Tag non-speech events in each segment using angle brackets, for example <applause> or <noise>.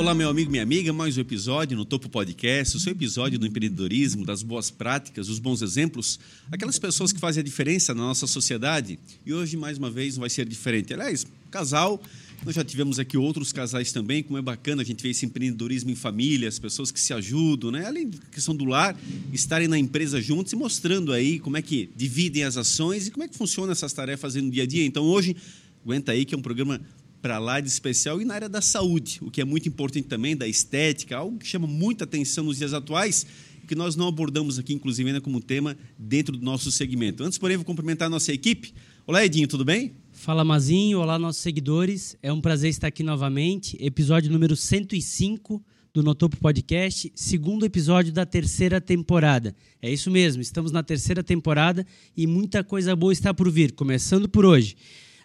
Olá, meu amigo, minha amiga, mais um episódio no Topo Podcast, o seu episódio do empreendedorismo, das boas práticas, dos bons exemplos, aquelas pessoas que fazem a diferença na nossa sociedade. E hoje, mais uma vez, não vai ser diferente. Aliás, casal, nós já tivemos aqui outros casais também, como é bacana a gente ver esse empreendedorismo em família, as pessoas que se ajudam, né? além da questão do lar, estarem na empresa juntos e mostrando aí como é que dividem as ações e como é que funciona essas tarefas no dia a dia. Então, hoje, aguenta aí que é um programa para lá de especial e na área da saúde, o que é muito importante também, da estética, algo que chama muita atenção nos dias atuais, que nós não abordamos aqui, inclusive, ainda como tema dentro do nosso segmento. Antes, porém, vou cumprimentar a nossa equipe. Olá, Edinho, tudo bem? Fala, Mazinho. Olá, nossos seguidores. É um prazer estar aqui novamente. Episódio número 105 do Notopo Podcast, segundo episódio da terceira temporada. É isso mesmo, estamos na terceira temporada e muita coisa boa está por vir, começando por hoje.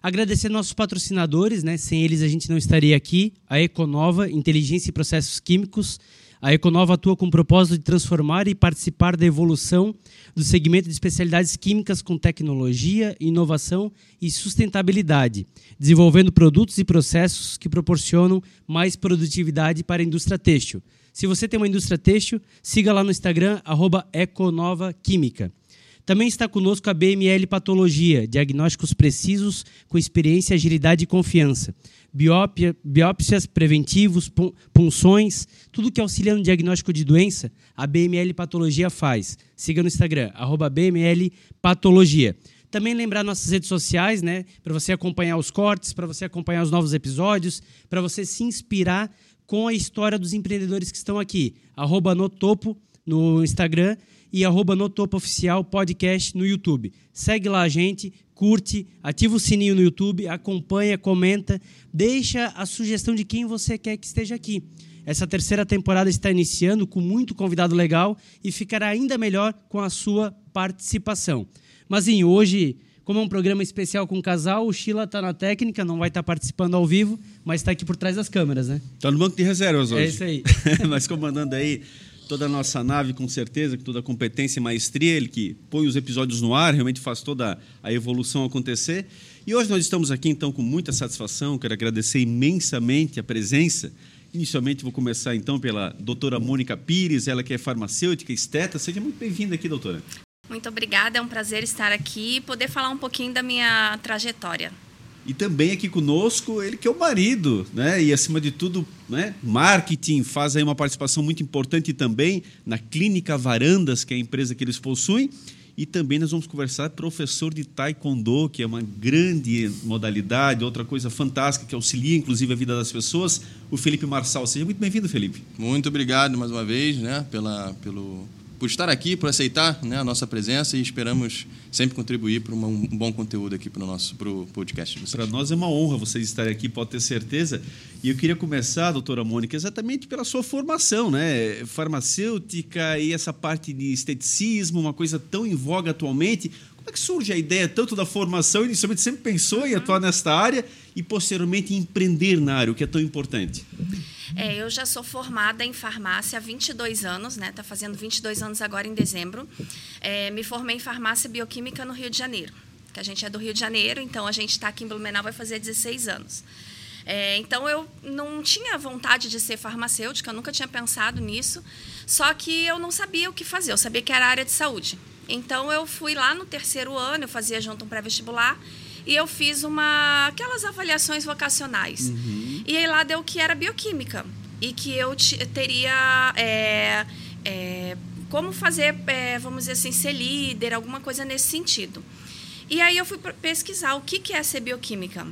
Agradecer nossos patrocinadores, né? Sem eles a gente não estaria aqui. A Econova, Inteligência e Processos Químicos. A Econova atua com o propósito de transformar e participar da evolução do segmento de especialidades químicas com tecnologia, inovação e sustentabilidade, desenvolvendo produtos e processos que proporcionam mais produtividade para a indústria têxtil. Se você tem uma indústria têxtil, siga lá no Instagram, Econova Química. Também está conosco a BML Patologia, diagnósticos precisos com experiência, agilidade e confiança. Biópia, biópsias preventivos, punções, tudo que auxilia no diagnóstico de doença, a BML Patologia faz. Siga no Instagram, arroba BML Patologia. Também lembrar nossas redes sociais, né? Para você acompanhar os cortes, para você acompanhar os novos episódios, para você se inspirar com a história dos empreendedores que estão aqui. Arroba no topo no Instagram e arroba no Topo Oficial Podcast no YouTube. Segue lá a gente, curte, ativa o sininho no YouTube, acompanha, comenta, deixa a sugestão de quem você quer que esteja aqui. Essa terceira temporada está iniciando com muito convidado legal e ficará ainda melhor com a sua participação. Mas em hoje, como é um programa especial com o casal, o Sheila está na técnica, não vai estar tá participando ao vivo, mas está aqui por trás das câmeras, né? Está no banco de reservas hoje. É isso aí. <laughs> mas comandando aí toda a nossa nave, com certeza, com toda a competência e maestria, ele que põe os episódios no ar, realmente faz toda a evolução acontecer. E hoje nós estamos aqui, então, com muita satisfação, quero agradecer imensamente a presença. Inicialmente, vou começar, então, pela doutora Mônica Pires, ela que é farmacêutica, esteta. Seja muito bem-vinda aqui, doutora. Muito obrigada, é um prazer estar aqui e poder falar um pouquinho da minha trajetória. E também aqui conosco, ele que é o marido, né? E acima de tudo, né? Marketing faz aí uma participação muito importante também na Clínica Varandas, que é a empresa que eles possuem. E também nós vamos conversar professor de Taekwondo, que é uma grande modalidade, outra coisa fantástica que auxilia inclusive a vida das pessoas, o Felipe Marçal. Seja muito bem-vindo, Felipe. Muito obrigado mais uma vez, né, pela, pelo por estar aqui, por aceitar né, a nossa presença e esperamos sempre contribuir para um bom conteúdo aqui para o nosso pro podcast. Para nós é uma honra vocês estarem aqui, pode ter certeza. E eu queria começar, doutora Mônica, exatamente pela sua formação, né? Farmacêutica e essa parte de esteticismo, uma coisa tão em voga atualmente. Como é que surge a ideia tanto da formação, inicialmente sempre pensou em atuar nesta área e posteriormente em empreender na área, o que é tão importante? É, eu já sou formada em farmácia há 22 anos, né? Tá fazendo 22 anos agora em dezembro. É, me formei em farmácia bioquímica no Rio de Janeiro, que a gente é do Rio de Janeiro, então a gente está aqui em Blumenau vai fazer 16 anos. É, então eu não tinha vontade de ser farmacêutica, eu nunca tinha pensado nisso, só que eu não sabia o que fazer, eu sabia que era área de saúde. Então eu fui lá no terceiro ano, eu fazia junto um pré-vestibular e eu fiz uma aquelas avaliações vocacionais. Uhum. E aí lá deu que era bioquímica e que eu teria é, é, como fazer, é, vamos dizer assim, ser líder, alguma coisa nesse sentido. E aí eu fui pesquisar o que, que é ser bioquímica.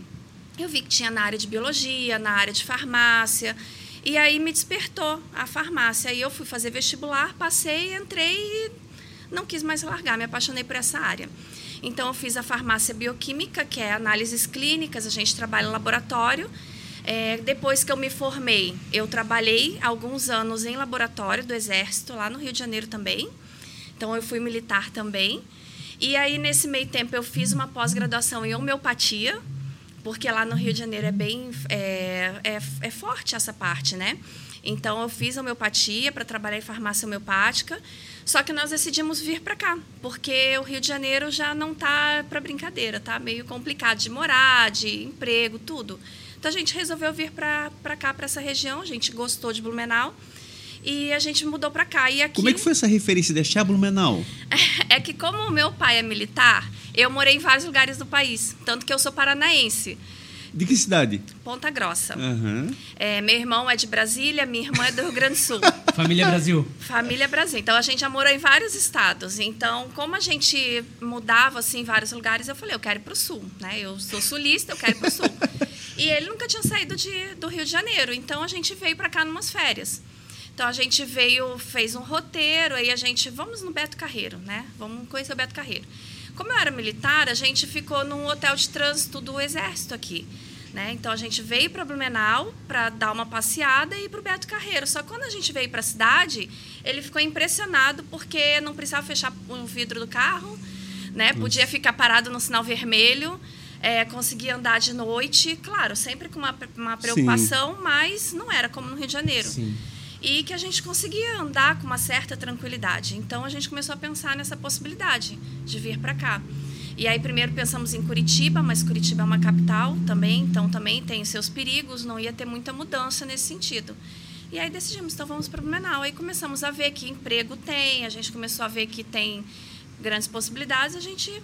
Eu vi que tinha na área de biologia, na área de farmácia. E aí me despertou a farmácia. Aí eu fui fazer vestibular, passei, entrei e não quis mais largar, me apaixonei por essa área. Então, eu fiz a farmácia bioquímica, que é análises clínicas, a gente trabalha em laboratório. É, depois que eu me formei, eu trabalhei alguns anos em laboratório do Exército, lá no Rio de Janeiro também. Então, eu fui militar também. E aí, nesse meio tempo, eu fiz uma pós-graduação em homeopatia, porque lá no Rio de Janeiro é bem é, é, é forte essa parte, né? Então, eu fiz homeopatia para trabalhar em farmácia homeopática. Só que nós decidimos vir para cá, porque o Rio de Janeiro já não tá para brincadeira, tá meio complicado de morar, de emprego, tudo. Então a gente resolveu vir para cá, para essa região. A gente gostou de Blumenau e a gente mudou para cá. E aqui, Como é que foi essa referência de achar Blumenau? <laughs> É que como o meu pai é militar, eu morei em vários lugares do país, tanto que eu sou paranaense. De que cidade? Ponta Grossa. Aham. É, meu irmão é de Brasília, minha irmã é do Rio Grande do Sul. <laughs> Família Brasil. Família Brasil. Então a gente já morou em vários estados. Então, como a gente mudava assim em vários lugares, eu falei, eu quero ir para o sul, né? Eu sou sulista, eu quero ir para o sul. <laughs> e ele nunca tinha saído de, do Rio de Janeiro. Então a gente veio para cá numas férias. Então a gente veio, fez um roteiro, aí a gente, vamos no Beto Carreiro, né? Vamos conhecer o Beto Carreiro. Como eu era militar, a gente ficou num hotel de trânsito do Exército aqui. Né? Então a gente veio para Blumenau para dar uma passeada e para o Beto Carreiro. Só que quando a gente veio para a cidade, ele ficou impressionado porque não precisava fechar o vidro do carro, né? Podia ficar parado no sinal vermelho, é, conseguia andar de noite, claro, sempre com uma, uma preocupação, mas não era como no Rio de Janeiro. Sim. E que a gente conseguia andar com uma certa tranquilidade. Então a gente começou a pensar nessa possibilidade de vir para cá. E aí primeiro pensamos em Curitiba, mas Curitiba é uma capital também, então também tem seus perigos, não ia ter muita mudança nesse sentido. E aí decidimos, então vamos para Blumenau. Aí começamos a ver que emprego tem, a gente começou a ver que tem grandes possibilidades, a gente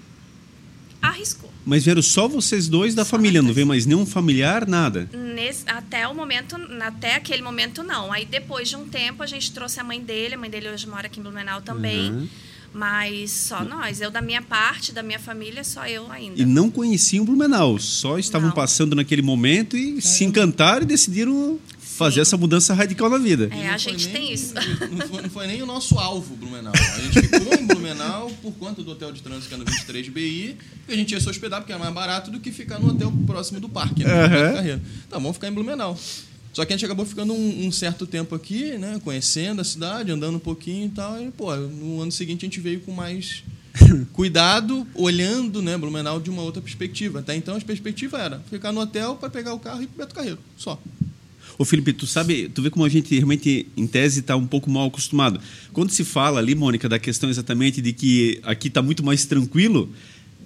arriscou. Mas vieram só vocês dois da Só família, não veio mais nenhum familiar, nada? Nesse- até o momento, até aquele momento não. Aí depois de um tempo a gente trouxe a mãe dele, a mãe dele hoje mora aqui em Blumenau também. Uhum. Mas só nós, eu da minha parte, da minha família, só eu ainda. E não conheciam Blumenau, só estavam Não. passando naquele momento e se encantaram e decidiram fazer essa mudança radical na vida. É, a gente nem- tem isso. Não foi, não foi nem o nosso alvo, Blumenau. A gente <laughs> ficou em Blumenau por conta do hotel de trânsito que era no 23 BI, e a gente ia se hospedar porque era mais barato do que ficar no hotel próximo do parque, né? Carreiro. Tá, vamos ficar em Blumenau. Só que a gente acabou ficando um, um certo tempo aqui, né? Conhecendo a cidade, andando um pouquinho e tal. E, pô, no ano seguinte a gente veio com mais <coughs> cuidado, olhando, né, Blumenau de uma outra perspectiva. Até então a perspectiva era ficar no hotel para pegar o carro e ir pro Beto Carreiro, só. Ô Felipe, tu sabe, tu vê como a gente realmente, em tese, está um pouco mal acostumado. Quando se fala ali, Mônica, da questão exatamente de que aqui está muito mais tranquilo,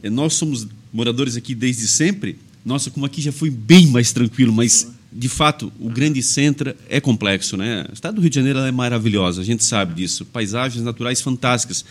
eh, nós somos moradores aqui desde sempre, nossa, como aqui já foi bem mais tranquilo, mas de fato o grande centro é complexo, né? O estado do Rio de Janeiro é maravilhosa, a gente sabe disso, paisagens naturais fantásticas,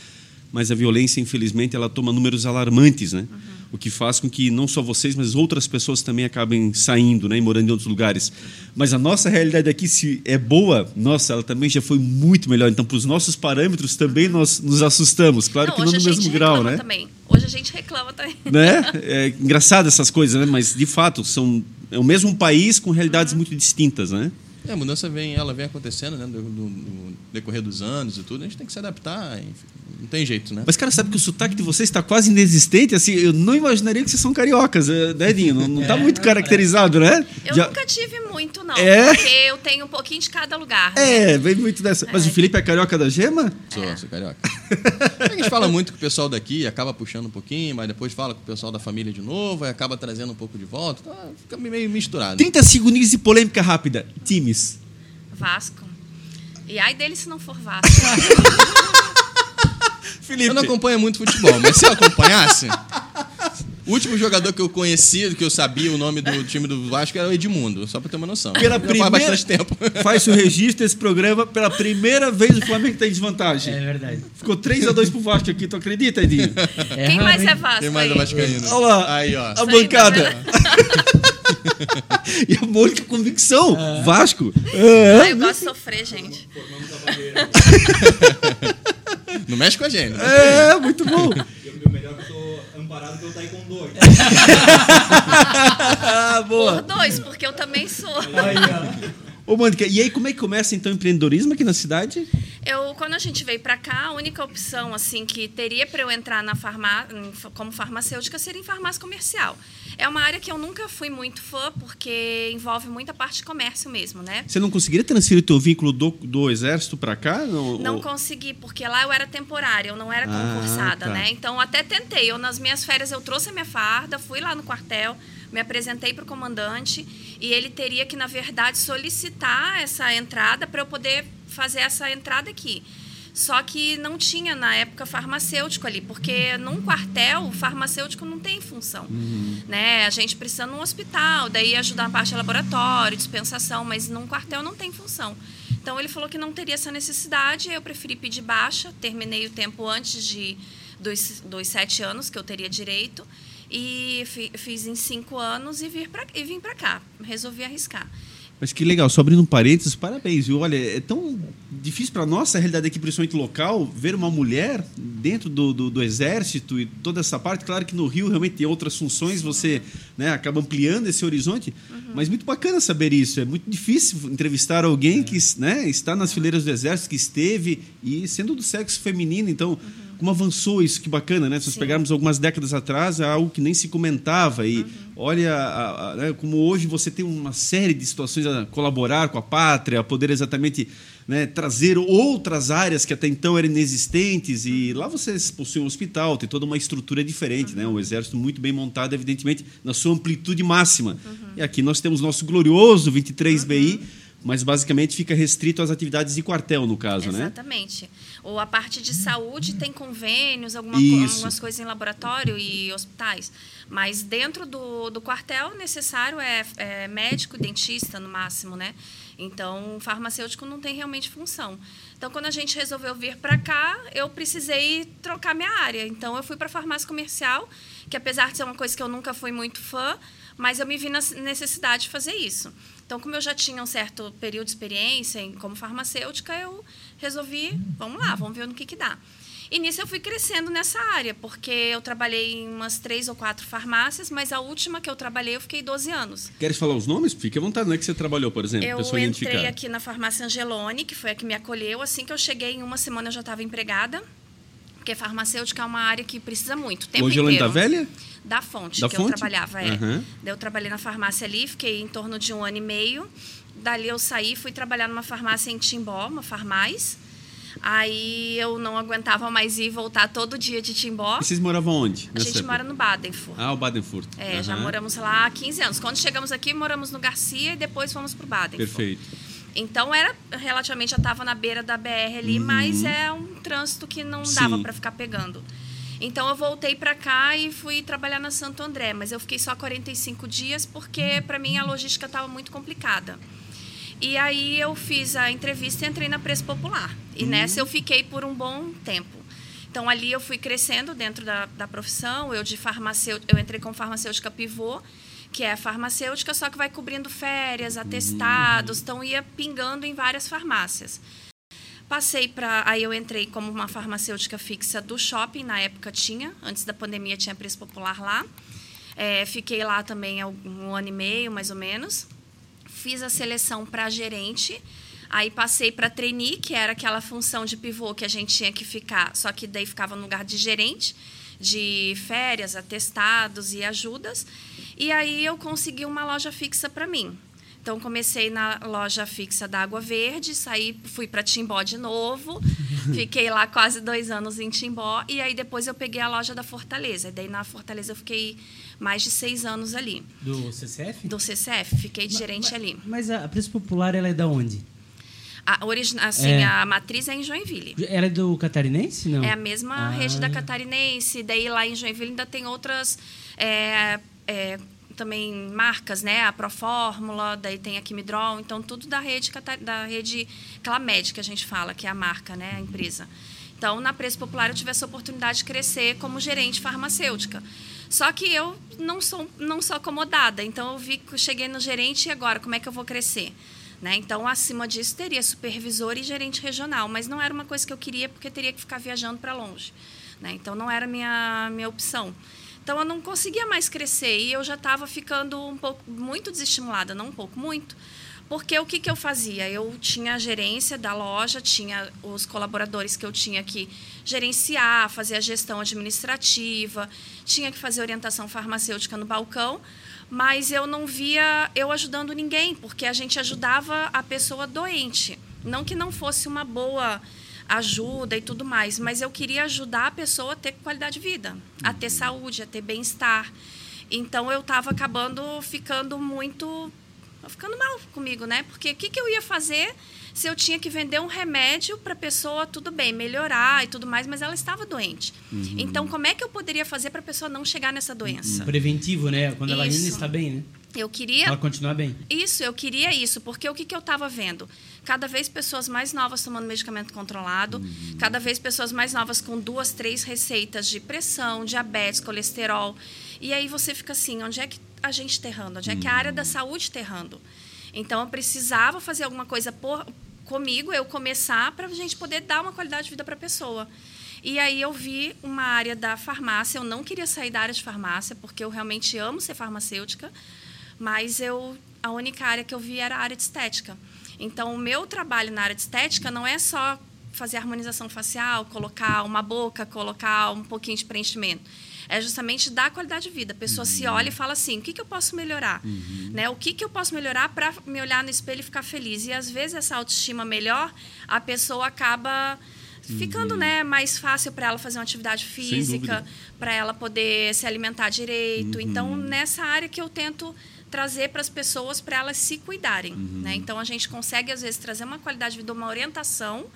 mas a violência, infelizmente, ela toma números alarmantes, né? O que faz com que não só vocês, mas outras pessoas também acabem saindo, né, e morando em outros lugares. Mas a nossa realidade aqui, se é boa, nossa, ela também já foi muito melhor. Então, para os nossos parâmetros, também nós nos assustamos. Claro não, que não no mesmo grau, né? também. Hoje a gente reclama também. né? É engraçado essas coisas, né? Mas de fato são é o mesmo país com realidades muito distintas, né? É, a mudança vem, ela vem acontecendo, né, no, no- no decorrer dos anos e tudo. A gente tem que se adaptar, enfim, não tem jeito, né? Mas cara, sabe que o sotaque de vocês está quase inexistente? Assim, eu não imaginaria que vocês são cariocas, é, né, Edinho? Não, não tá É, muito não, caracterizado, né? Eu Já- nunca tive muito, não. É? Porque eu tenho um pouquinho de cada lugar. né? É, vem muito dessa. Mas o Felipe é carioca da gema? Sou, sou carioca. a gente fala muito com o pessoal daqui, acaba puxando um pouquinho, mas depois fala com o pessoal da família de novo, aí acaba trazendo um pouco de volta. Tá, fica meio misturado. 30 segundinhos de polêmica rápida. Vasco. E ai dele se não for Vasco. <laughs> Felipe. Eu não acompanho muito futebol, mas se eu acompanhasse. O último jogador que eu conhecia, que eu sabia o nome do time do Vasco era o Edmundo, só pra ter uma noção. Pela Já primeira... Faz bastante tempo. Faz o registro desse programa. Pela primeira vez o Flamengo está em desvantagem. É verdade. Ficou 3x2 pro Vasco aqui, tu acredita, Edinho? É Quem mais é Vasco Tem mais aí? da Vascaína. Olha lá. Aí, ó. A Isso aí, <laughs> <laughs> e a Mônica convicção. Vasco. Ah, eu gosto de sofrer, gente. Não mexe com a gente. né? É, muito bom. E o meu melhor é que eu tô amparado pelo Taekwondo aqui. Ah, boa. Por dois, porque eu também sou. Aí, ó. Ô, Mônica, e aí como é que começa então o empreendedorismo aqui na cidade? Eu, quando a gente veio para cá, a única opção assim que teria para eu entrar na farmá como farmacêutica seria em farmácia comercial. É uma área que eu nunca fui muito fã porque envolve muita parte de comércio mesmo, né? Você não conseguiria transferir o teu vínculo do, do exército para cá? Não, Não Ou- consegui, porque lá eu era temporária, eu não era Ah, concursada, tá. né? Então até tentei. Eu nas minhas férias eu trouxe a minha farda, fui lá no quartel, me apresentei para o comandante e ele teria que na verdade solicitar essa entrada para eu poder fazer essa entrada aqui. Só que não tinha na época farmacêutico ali, porque num quartel o farmacêutico não tem função, né? A gente precisa num hospital, daí ajudar a parte de laboratório, dispensação, mas num quartel não tem função. Então ele falou que não teria essa necessidade, eu preferi pedir baixa, terminei o tempo antes de dos, dos sete anos que eu teria direito e fi- fiz em cinco anos e, vir pra, e vim para cá, resolvi arriscar. Mas que legal, só abrindo um parênteses, parabéns, viu? Olha, é tão difícil para nossa realidade aqui, principalmente local, ver uma mulher dentro do, do, do exército e toda essa parte. Claro que no Rio realmente tem outras funções, você né, acaba ampliando esse horizonte, mas muito bacana saber isso. É muito difícil entrevistar alguém que né, está nas fileiras do exército, que esteve e sendo do sexo feminino, então. Como avançou isso, que bacana, né? Se nós Sim. pegarmos algumas décadas atrás, é algo que nem se comentava. E olha a- a- né, como hoje você tem uma série de situações a colaborar com a pátria, a poder exatamente né, trazer outras áreas que até então eram inexistentes. E lá vocês possuem um hospital, tem toda uma estrutura diferente, né? Um exército muito bem montado, evidentemente, na sua amplitude máxima. E aqui nós temos nosso glorioso 23BI, mas basicamente fica restrito às atividades de quartel, no caso, né? Exatamente. Ou a parte de saúde tem convênios, alguma, algumas coisas em laboratório e hospitais. Mas dentro do, do quartel, necessário é, é médico, dentista, no máximo, né? Então, farmacêutico não tem realmente função. Então, quando a gente resolveu vir para cá, eu precisei trocar minha área. Então, eu fui para farmácia comercial, que apesar de ser uma coisa que eu nunca fui muito fã, mas eu me vi na necessidade de fazer isso. Então, como eu já tinha um certo período de experiência em, como farmacêutica, eu resolvi, vamos lá, vamos ver no que, que dá. E nisso eu fui crescendo nessa área, porque eu trabalhei em umas três ou quatro farmácias, mas a última que eu trabalhei eu fiquei 12 anos. Queres falar os nomes? Fique à vontade, não é que você trabalhou, por exemplo, Eu pessoa entrei identificada. aqui na farmácia Angelone, que foi a que me acolheu. Assim que eu cheguei, em uma semana eu já estava empregada, porque farmacêutica é uma área que precisa muito, o tempo Hoje Elane inteiro. da Velha? Da fonte, Da que Fonte? eu trabalhava, é. Daí eu trabalhei na farmácia ali, fiquei em torno de um ano e meio. Dali eu saí, fui trabalhar numa farmácia em Timbó, uma farmais. Aí eu não aguentava mais ir e voltar todo dia de Timbó. E vocês moravam onde? A gente época? mora no Badenfurt. Ah, o Badenfurt. É, já Aham. moramos lá há 15 anos. Quando chegamos aqui, moramos no Garcia e depois fomos pro Badenfurt. Perfeito. Então era relativamente já estava na beira da BR ali, mas é um trânsito que não dava Uhum. Para ficar pegando. Então eu voltei para cá e fui trabalhar na Santo André, mas eu fiquei só 45 dias porque para mim a logística estava muito complicada. E aí eu fiz a entrevista e entrei na Preço Popular. E nessa eu fiquei por um bom tempo. Então ali eu fui crescendo dentro da, da profissão. Eu de farmacêutica, eu entrei como farmacêutica pivô, que é farmacêutica, só que vai cobrindo férias, atestados, então ia pingando em várias farmácias. Passei para. Aí eu entrei como uma farmacêutica fixa do shopping, na época tinha, antes da pandemia tinha preço popular lá. É, fiquei lá também um ano e meio, mais ou menos. Fiz a seleção para gerente. Aí passei para trainee, que era aquela função de pivô que a gente tinha que ficar, só que daí ficava no lugar de gerente, de férias, atestados e ajudas. E aí eu consegui uma loja fixa para mim. Então comecei na loja fixa da Água Verde, saí, fui para Timbó de novo, <laughs> fiquei lá quase dois anos em Timbó e aí depois eu peguei a loja da Fortaleza. E daí na Fortaleza eu fiquei mais de seis anos ali. Do CCF? Do CCF, fiquei de gerente mas, ali. Mas a Preço Popular, ela é da onde? A, origina, assim, É. a matriz é em Joinville. Ela é do Catarinense, não? É a mesma Ah. rede da Catarinense. Daí lá em Joinville ainda tem outras é, é, também marcas, né? A Profórmula, daí tem a Quimidrol. Então, tudo da rede, da rede Clamed, que a gente fala, que é a marca, né? A empresa. Então, na Preço Popular, eu tive essa oportunidade de crescer como gerente farmacêutica. Só que eu não sou, não sou acomodada. Então, eu vi que cheguei no gerente e agora, como é que eu vou crescer? Né? Então, acima disso, teria supervisor e gerente regional, mas não era uma coisa que eu queria porque teria que ficar viajando para longe. Né? Então, não era minha, minha opção. Então, eu não conseguia mais crescer e eu já estava ficando um pouco, muito desestimulada, não um pouco, muito. Porque o que, que eu fazia? Eu tinha a gerência da loja, tinha os colaboradores que eu tinha que gerenciar, fazer a gestão administrativa, tinha que fazer orientação farmacêutica no balcão, mas eu não via eu ajudando ninguém, porque a gente ajudava a pessoa doente. Não que não fosse uma boa ajuda e tudo mais, mas eu queria ajudar a pessoa a ter qualidade de vida, a ter saúde, a ter bem-estar. Então eu estava acabando ficando muito ficando mal comigo, né? Porque o que, que eu ia fazer se eu tinha que vender um remédio para a pessoa, tudo bem, melhorar e tudo mais, mas ela estava doente. Uhum. Então, como é que eu poderia fazer para a pessoa não chegar nessa doença? Preventivo, né? Quando ela ainda Isso. está bem, né? Eu queria Ela continuar bem. isso, eu queria isso, porque o que, que eu estava vendo? Cada vez pessoas mais novas tomando medicamento controlado, cada vez pessoas mais novas com duas, três receitas de pressão, diabetes, colesterol. E aí você fica assim, onde é que a gente está errando? Onde é que a área da saúde está errando? Então eu precisava fazer alguma coisa por, comigo, eu começar para a gente poder dar uma qualidade de vida para a pessoa. E aí eu vi uma área da farmácia, eu não queria sair da área de farmácia, porque eu realmente amo ser farmacêutica, mas eu a única área que eu vi era a área de estética. Então, o meu trabalho na área de estética não é só fazer harmonização facial, colocar uma boca, colocar um pouquinho de preenchimento. É justamente dar qualidade de vida. A pessoa se olha e fala assim: o que, que eu posso melhorar? Né? O que, que eu posso melhorar para me olhar no espelho e ficar feliz? E às vezes essa autoestima melhor, a pessoa acaba ficando né, mais fácil para ela fazer uma atividade física, para ela poder se alimentar direito. Então, nessa área que eu tento trazer para as pessoas para elas se cuidarem. Né? Então, a gente consegue, às vezes, trazer uma qualidade de vida, uma orientação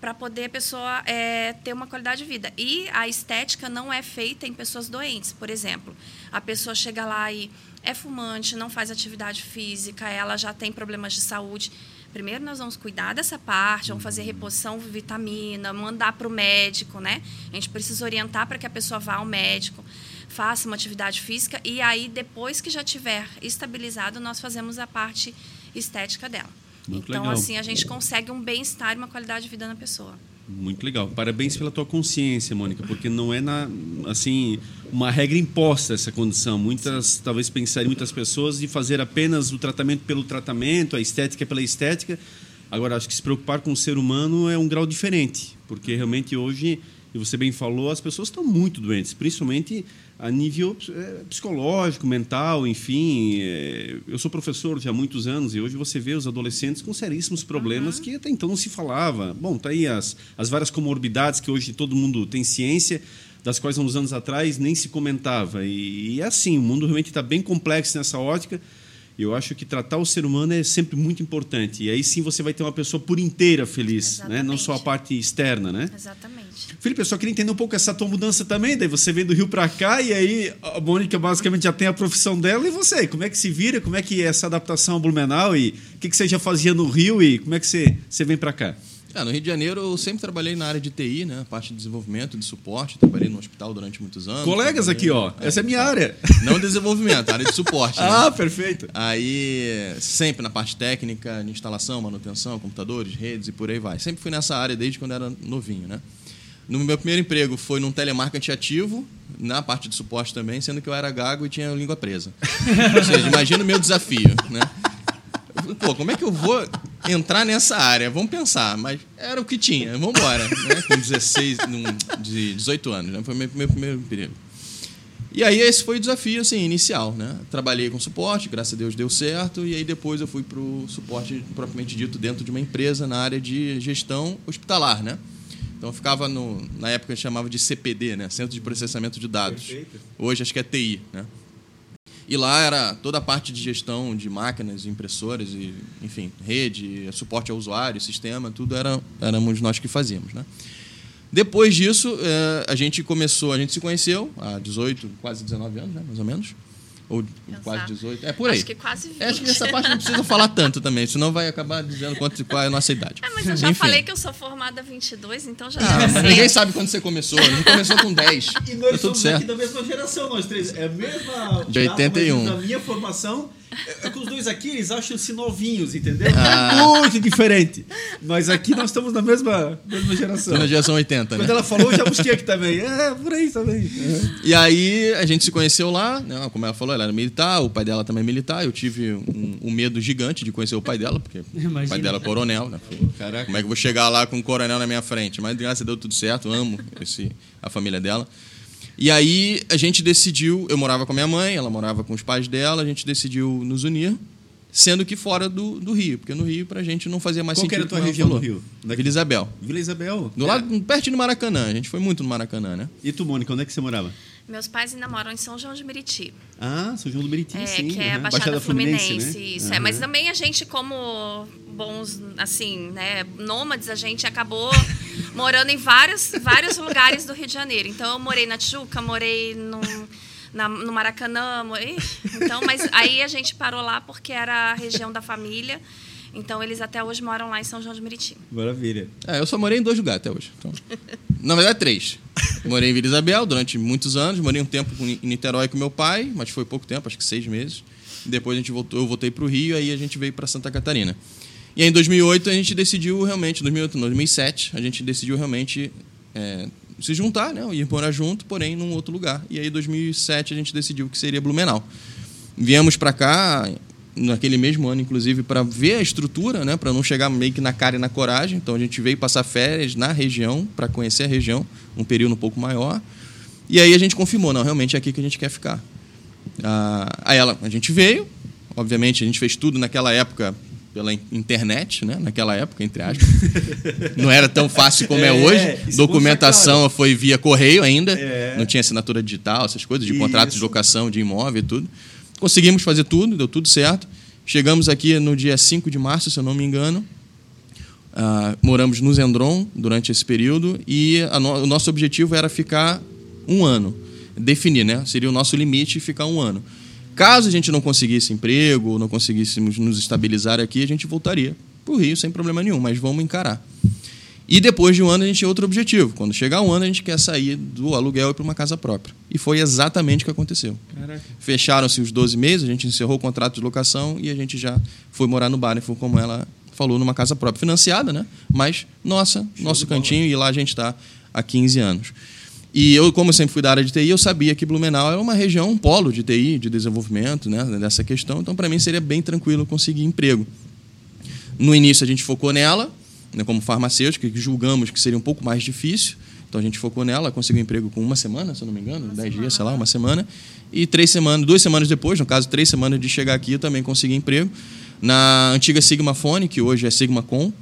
para poder a pessoa é, ter uma qualidade de vida. E a estética não é feita em pessoas doentes, por exemplo. A pessoa chega lá e é fumante, não faz atividade física, ela já tem problemas de saúde. Primeiro nós vamos cuidar dessa parte, vamos fazer reposição de vitamina, mandar para o médico, né? A gente precisa orientar para que a pessoa vá ao médico, faça uma atividade física e aí depois que já tiver estabilizado, nós fazemos a parte estética dela. Muito então legal. assim a gente consegue um bem-estar e uma qualidade de vida na pessoa. Muito legal. Parabéns pela tua consciência, Mônica, porque não é na, assim uma regra imposta essa condição. Muitas talvez pensarem muitas pessoas de fazer apenas o tratamento pelo tratamento, a estética pela estética. Agora acho que se preocupar com o ser humano é um grau diferente, porque realmente hoje, e você bem falou, as pessoas estão muito doentes, principalmente a nível eh, psicológico, mental, enfim. eh, Eu sou professor já há muitos anos e hoje você vê os adolescentes com seríssimos problemas que até então não se falava. Bom, tá aí as, as várias comorbidades que hoje todo mundo tem ciência, das quais há uns anos atrás nem se comentava. E, e é assim, o mundo realmente está bem complexo nessa ótica. Eu acho que tratar o ser humano é sempre muito importante. E aí sim você vai ter uma pessoa por inteira feliz, né? não só a Exatamente. parte externa, né? Exatamente. Felipe, eu só queria entender um pouco essa tua mudança também. Daí você vem do Rio para cá e aí a Mônica basicamente já tem a profissão dela. E você, como é que se vira? Como é que é essa adaptação ao Blumenau? E o que, que você já fazia no Rio e como é que você, você vem para cá? É, no Rio de Janeiro eu sempre trabalhei na área de TI, né? Parte de desenvolvimento, de suporte. Trabalhei no hospital durante muitos anos. Colegas aqui, ó. trabalhei- Essa é minha área. Não desenvolvimento, área de suporte. né? <laughs> Ah, perfeito. Aí, sempre na parte técnica, de instalação, manutenção, computadores, redes e por aí vai. Sempre fui nessa área desde quando era novinho, né? No meu primeiro emprego foi num telemarketing ativo, na parte de suporte também, sendo que eu era gago e tinha a língua presa. Ou seja, imagina o meu desafio, né? Pô, como é que eu vou entrar nessa área? Vamos pensar, mas era o que tinha, vamos embora. Né? Com 16, num- de 18 anos, né? Foi meu, meu primeiro emprego. E aí esse foi o desafio assim, inicial, né? Trabalhei com suporte, graças a Deus deu certo, e aí depois eu fui para o suporte propriamente dito dentro de uma empresa na área de gestão hospitalar, né? Então ficava no, na época chamava de CPD, né? Centro de Processamento de Dados. Perfeito. Hoje acho que é TI, né? E lá era toda a parte de gestão de máquinas, impressoras e, enfim, rede, suporte ao usuário, sistema, tudo era éramos nós que fazíamos, né? Depois disso, eh, a gente começou, a gente se conheceu há 18, quase 19 anos, né, mais ou menos. Ou quase 18. É por aí. Acho que quase 20. É, Acho que essa parte não precisa falar tanto também, senão vai acabar dizendo quanto, qual é a nossa idade. Ah, mas eu já Enfim. falei que eu sou formada há 22, então já Ah, deve mas ser. ninguém sabe quando você começou. A gente começou com 10. E Tá nós tudo somos certo. aqui da mesma geração, nós três. É a mesma. De 81. Da minha formação. É que os dois aqui, eles acham-se novinhos, entendeu? Ah. É muito diferente. Mas aqui nós estamos na mesma, mesma geração. Na geração 80, né? Quando ela falou, eu já busquei aqui também. É, por aí também. E aí a gente se conheceu lá, né? como ela falou, ela era militar, o pai dela também é militar. Eu tive um, um medo gigante de conhecer o pai dela, porque o Imagina. pai dela é coronel, né? Caraca. Como é que eu vou chegar lá com um coronel na minha frente? Mas graças a Deus tudo certo, amo esse, a família dela. E aí a gente decidiu, eu morava com a minha mãe, ela morava com os pais dela, a gente decidiu nos unir, sendo que fora do, do Rio, porque no Rio pra gente não fazia mais Qual que sentido. era a tua região falou. no Rio? Daqui- Vila Isabel. Vila Isabel. Do É. lado, perto do Maracanã, a gente foi muito no Maracanã, né? E tu, Mônica, onde é que você morava? Meus pais ainda moram em São João de Meriti. Ah, São João do Meriti, É, sim. que é a aham. Baixada, Fluminense, né? isso. É, Aham. mas também a gente, como bons, assim, né, nômades, a gente acabou <laughs> morando em vários, vários lugares do Rio de Janeiro. Então, eu morei na Tijuca, morei no, na- no Maracanã, morei... Então, mas aí a gente parou lá porque era a região da família. Então, eles até hoje moram lá em São João de Meriti. Maravilha. É, eu só morei em dois lugares até hoje. Então, <laughs> na verdade, três. Morei em Vila Isabel durante muitos anos. Morei um tempo em Niterói com meu pai, mas foi pouco tempo, acho que seis meses. Depois a gente voltou, eu voltei para o Rio, aí a gente veio para Santa Catarina. E aí, em 2008 a gente decidiu realmente, 2008, não, 2007, a gente decidiu realmente é, se juntar, né, ir morar junto, porém num outro lugar. E aí, em 2007 a gente decidiu que seria Blumenau. Viemos para cá naquele mesmo ano, inclusive, para ver a estrutura, né, para não chegar meio que na cara e na coragem. Então a gente veio passar férias na região para conhecer a região, um período um pouco maior. E aí a gente confirmou, não, realmente é aqui que a gente quer ficar. Ah, aí ela, a gente veio, obviamente a gente fez tudo naquela época pela in- internet, né? Naquela época, entre aspas. <laughs> Não era tão fácil como é, É, hoje. isso Documentação foi via correio ainda. É. Não tinha assinatura digital, essas coisas, de Isso. contrato de locação, de imóvel e tudo. Conseguimos fazer tudo, deu tudo certo. Chegamos aqui no dia 5 de março, se eu não me engano. Ah, moramos no Zendron durante esse período e no- o nosso objetivo era ficar um ano. Definir, né? Seria o nosso limite ficar um ano. Caso a gente não conseguisse emprego, não conseguíssemos nos estabilizar aqui, a gente voltaria para o Rio sem problema nenhum, mas vamos encarar. E depois de um ano a gente tinha outro objetivo. Quando chegar um ano a gente quer sair do aluguel e para uma casa própria. E foi exatamente o que aconteceu. Fecharam-se os 12 meses, a gente encerrou o contrato de locação e a gente já foi morar no Barney, como ela falou, numa casa própria, financiada, né? Mas nossa, nosso cantinho, e lá a gente está há 15 anos. E eu, como eu sempre fui da área de TI, eu sabia que Blumenau era uma região, um polo de TI, de desenvolvimento, né? Dessa questão. Então, para mim, seria bem tranquilo conseguir emprego. No início, a gente focou nela, né, como farmacêutica, que julgamos que seria um pouco mais difícil. Então, a gente focou nela, conseguiu emprego com uma semana, se eu não me engano, dez dias, sei lá, uma semana. E três semanas, duas semanas depois, no caso, três semanas de chegar aqui, eu também consegui emprego na antiga Sigma Phone, que hoje é Sigma Com.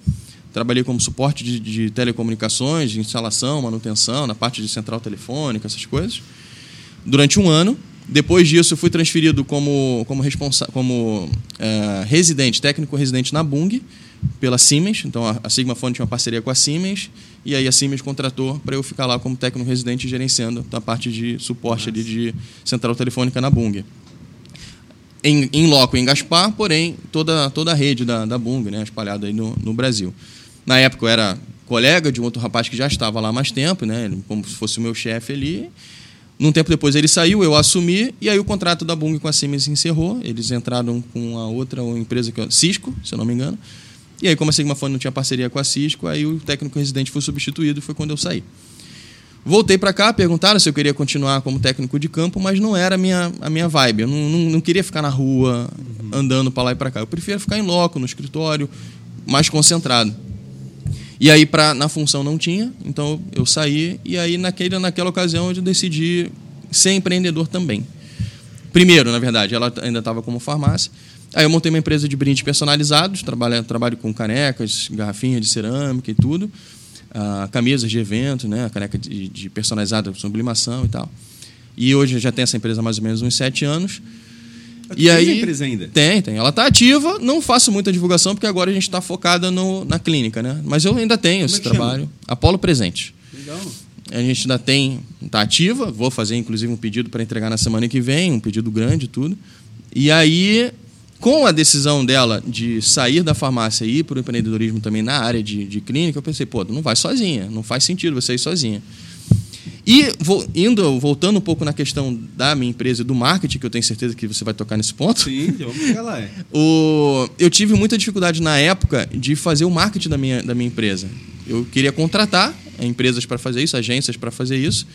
Trabalhei como suporte de, de telecomunicações, de instalação, manutenção, na parte de central telefônica, essas coisas durante um ano. Depois disso, eu fui transferido como, como, responsa como eh, residente, técnico residente na Bung, pela Siemens. Então, a, Sigma Phone tinha uma parceria com a Siemens, e aí a Siemens contratou para eu ficar lá como técnico residente, gerenciando a parte de suporte ali de central telefônica na Bung. Em, em loco em Gaspar, porém, toda, toda a rede da, da Bung, né, espalhada aí no, no Brasil. Na época, eu era colega de um outro rapaz que já estava lá há mais tempo, né, como se fosse o meu chefe ali. Num tempo depois ele saiu, eu assumi, e aí o contrato da Bung com a Siemens encerrou. Eles entraram com a outra empresa, que é Cisco, se eu não me engano. E aí, como a Sigma Phone não tinha parceria com a Cisco, aí o técnico residente foi substituído e foi quando eu saí. Voltei para cá, perguntaram se eu queria continuar como técnico de campo, mas não era a minha, a minha vibe. Eu não, não, não queria ficar na rua, andando para lá e para cá. Eu preferia ficar em loco, no escritório, mais concentrado. E aí, pra, na função não tinha, então eu saí. E aí, naquele, naquela ocasião, eu decidi ser empreendedor também. Primeiro, na verdade, ela ainda estava como farmácia. Aí eu montei uma empresa de brindes personalizados, trabalho, trabalho com canecas, garrafinhas de cerâmica e tudo. Ah, camisas de evento, né? caneca de, de personalizada, sublimação e tal. E hoje já tem essa empresa há mais ou menos uns sete anos. E aí, a empresa ainda? Tem, tem. Ela está ativa, não faço muita divulgação, porque agora a gente está focada no, na clínica, né? Mas eu ainda tenho esse é que trabalho. Apolo Presente. Legal. A gente ainda tem, está ativa, vou fazer inclusive um pedido para entregar na semana que vem, um pedido grande e tudo. E aí, com a decisão dela de sair da farmácia e ir para o empreendedorismo também na área de, de clínica, eu pensei, pô, não vai sozinha, não faz sentido você ir sozinha. E vou, indo, voltando um pouco na questão da minha empresa e do marketing, que eu tenho certeza que você vai tocar nesse ponto. Sim, vamos chegar lá. É. <laughs> O, eu tive muita dificuldade na época de fazer o marketing da minha, da minha empresa. Eu queria contratar empresas para fazer isso, agências para fazer isso.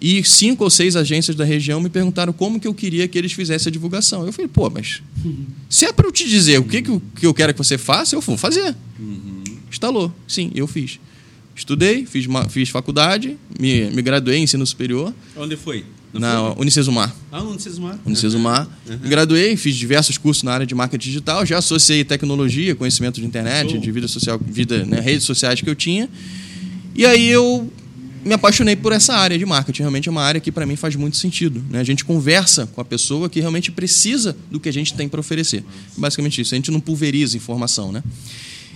E cinco ou seis agências da região me perguntaram como que eu queria que eles fizessem a divulgação. Eu falei, pô, mas se é para eu te dizer o que, que eu- que eu quero que você faça, eu vou fazer. Instalou. Sim, eu fiz. Estudei, fiz, uma, fiz faculdade, me, me graduei em ensino superior Onde foi? Na na FUP? Unicesumar. Ah, moram? Unicesumar. Me graduei, fiz diversos cursos na área de marketing digital, já associei tecnologia, conhecimento de internet, Show. de vida social, vida, né, redes sociais que eu tinha. E aí eu me apaixonei por essa área de marketing. Realmente é uma área que para mim faz muito sentido. Né? A gente conversa com a pessoa que realmente precisa do que a gente tem para oferecer. Basicamente isso. A gente não pulveriza informação, né?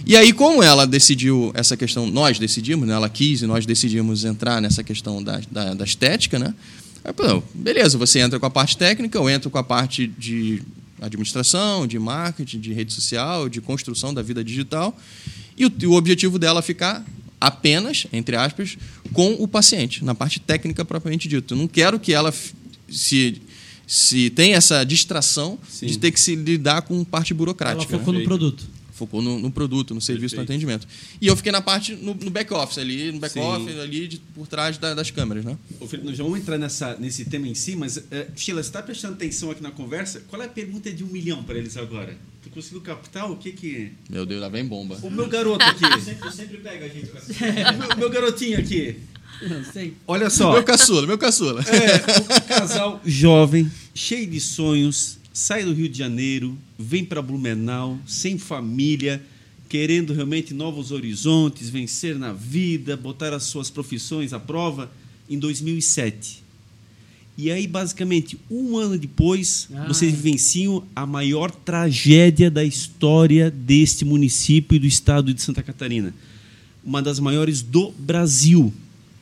E aí, como ela decidiu essa questão, nós decidimos, né? ela quis e nós decidimos entrar nessa questão da, da, da estética, né? Aí, pô, beleza, você entra com a parte técnica, eu entro com a parte de administração, de marketing, de rede social, de construção da vida digital. E o, o objetivo dela ficar apenas, entre aspas, com o paciente, na parte técnica propriamente dito. Eu não quero que ela se se tenha essa distração Sim. de ter que se lidar com parte burocrática. Ela focou né? no produto. Focou no, no produto, no serviço, no Perfeito. atendimento. E eu fiquei na parte, no, no back-office ali, no Sim. back-office ali, de- por trás da- das câmeras, né? Ô, Felipe, nós já vamos entrar nessa, nesse tema em si, mas, eh, Sheila, você está prestando atenção aqui na conversa? Qual é a pergunta de um milhão para eles agora? Tu conseguiu captar o que que... Meu Deus, lá vem bomba. O meu garoto aqui, <laughs> Sempre, sempre pega a gente com essa. <laughs> o meu, o meu garotinho aqui, Não sei. olha só. Meu caçula, meu caçula. É, um casal jovem, cheio de sonhos, sai do Rio de Janeiro, vem para Blumenau, sem família, querendo realmente novos horizontes, vencer na vida, botar as suas profissões à prova em 2007. E aí, basicamente, um ano depois, Ah. vocês vivenciam a maior tragédia da história deste município e do estado de Santa Catarina. Uma das maiores do Brasil,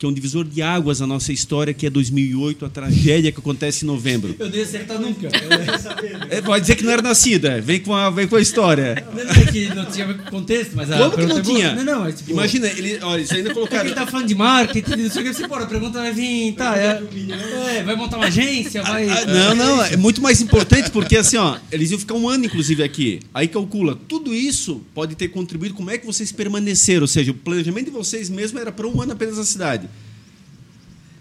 que é um divisor de águas na nossa história, que é 2008, a tragédia que acontece em novembro. Eu não ia acertar nunca. É, pode dizer que não era nascida, vem com a, vem com a história. Eu não sei que não tinha contexto, mas a Como que não é boa. tinha? Não, não, é tipo... Imagina, ele, olha, eles ainda Cara, colocaram. ele tá falando de marketing, não sei o que. Você, pô, a pergunta vai vir, tá, é, é, vai montar uma agência, vai... Ah, não, não, é muito mais importante porque assim, ó, eles iam ficar um ano inclusive aqui. Aí calcula, tudo isso pode ter contribuído como é que vocês permaneceram, ou seja, o planejamento de vocês mesmo era para um ano apenas na cidade.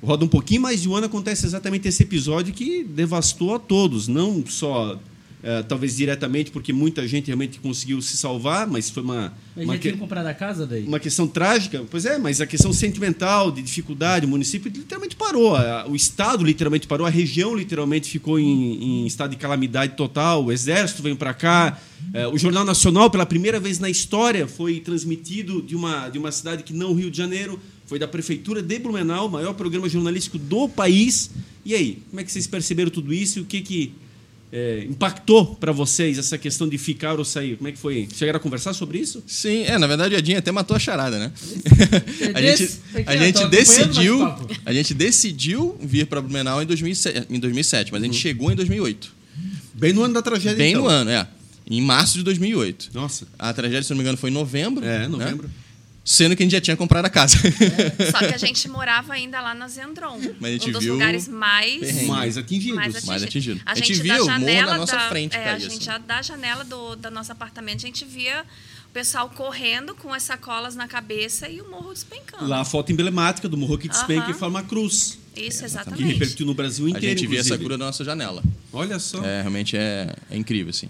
Roda um pouquinho mais de um ano acontece exatamente esse episódio que devastou a todos, não só eh, talvez diretamente porque muita gente realmente conseguiu se salvar, mas foi uma Mas uma já que- comprado a casa daí? uma questão trágica, pois é, mas a questão sentimental, de dificuldade, o município literalmente parou, a- o estado literalmente parou, a região literalmente ficou em, em estado de calamidade total, o exército veio para cá, eh, o Jornal Nacional, pela primeira vez na história, foi transmitido de uma, de uma cidade que não Rio de Janeiro, foi da prefeitura de Blumenau, o maior programa jornalístico do país. E aí, como é que vocês perceberam tudo isso e o que que eh, impactou para vocês essa questão de ficar ou sair? Como é que foi? Chegaram a conversar sobre isso? Sim, é, na verdade a Dinha até matou a charada, né? <laughs> a gente, é que a gente decidiu, a gente decidiu vir para Blumenau em 2007, em 2007, mas a gente chegou em 2008. Bem no ano da tragédia, Bem então. no ano, é. Em março de 2008. Nossa. A tragédia, se não me engano, foi em novembro. É, né? Sendo que a gente já tinha comprado a casa. Só que a <laughs> gente morava ainda lá na Zendron. Mas a gente um dos viu lugares mais. perrengue. Mais atingidos. mais Mais atingido. A A gente gente, via o morro na nossa da, frente é, a gente assim. já da janela do, do nosso apartamento, a gente via o pessoal correndo com as sacolas na cabeça e o morro despencando. Lá a foto emblemática do morro que despenca Aham. e forma a cruz. Isso, Que exatamente. repercutiu no Brasil a inteiro, gente via essa cura da nossa janela. Olha só. É, realmente é, é incrível, assim.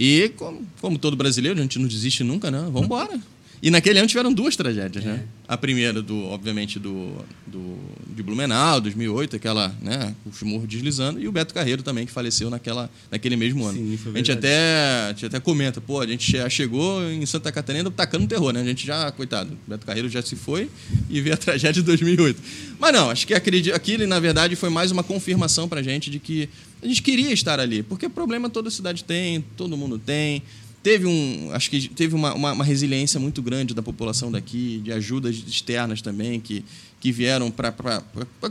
E como, como todo brasileiro, a gente não desiste nunca, né? Vamos embora. E naquele ano tiveram duas tragédias, né? A primeira, do, obviamente, do, do, de Blumenau, 2008, aquela, né? O morro deslizando. E o Beto Carreiro também, que faleceu naquela, naquele mesmo ano. Sim, foi a, gente até, a gente até comenta, pô, a gente já chegou em Santa Catarina tacando terror, né? A gente já, coitado, o Beto Carreiro já se foi e veio a <laughs> tragédia de 2008. Mas não, acho que acredito, aquilo, na verdade, foi mais uma confirmação pra gente de que a gente queria estar ali. Porque problema toda cidade tem, todo mundo tem. Teve um, acho que teve uma, uma, uma resiliência muito grande da população daqui, de ajudas externas também que, que vieram para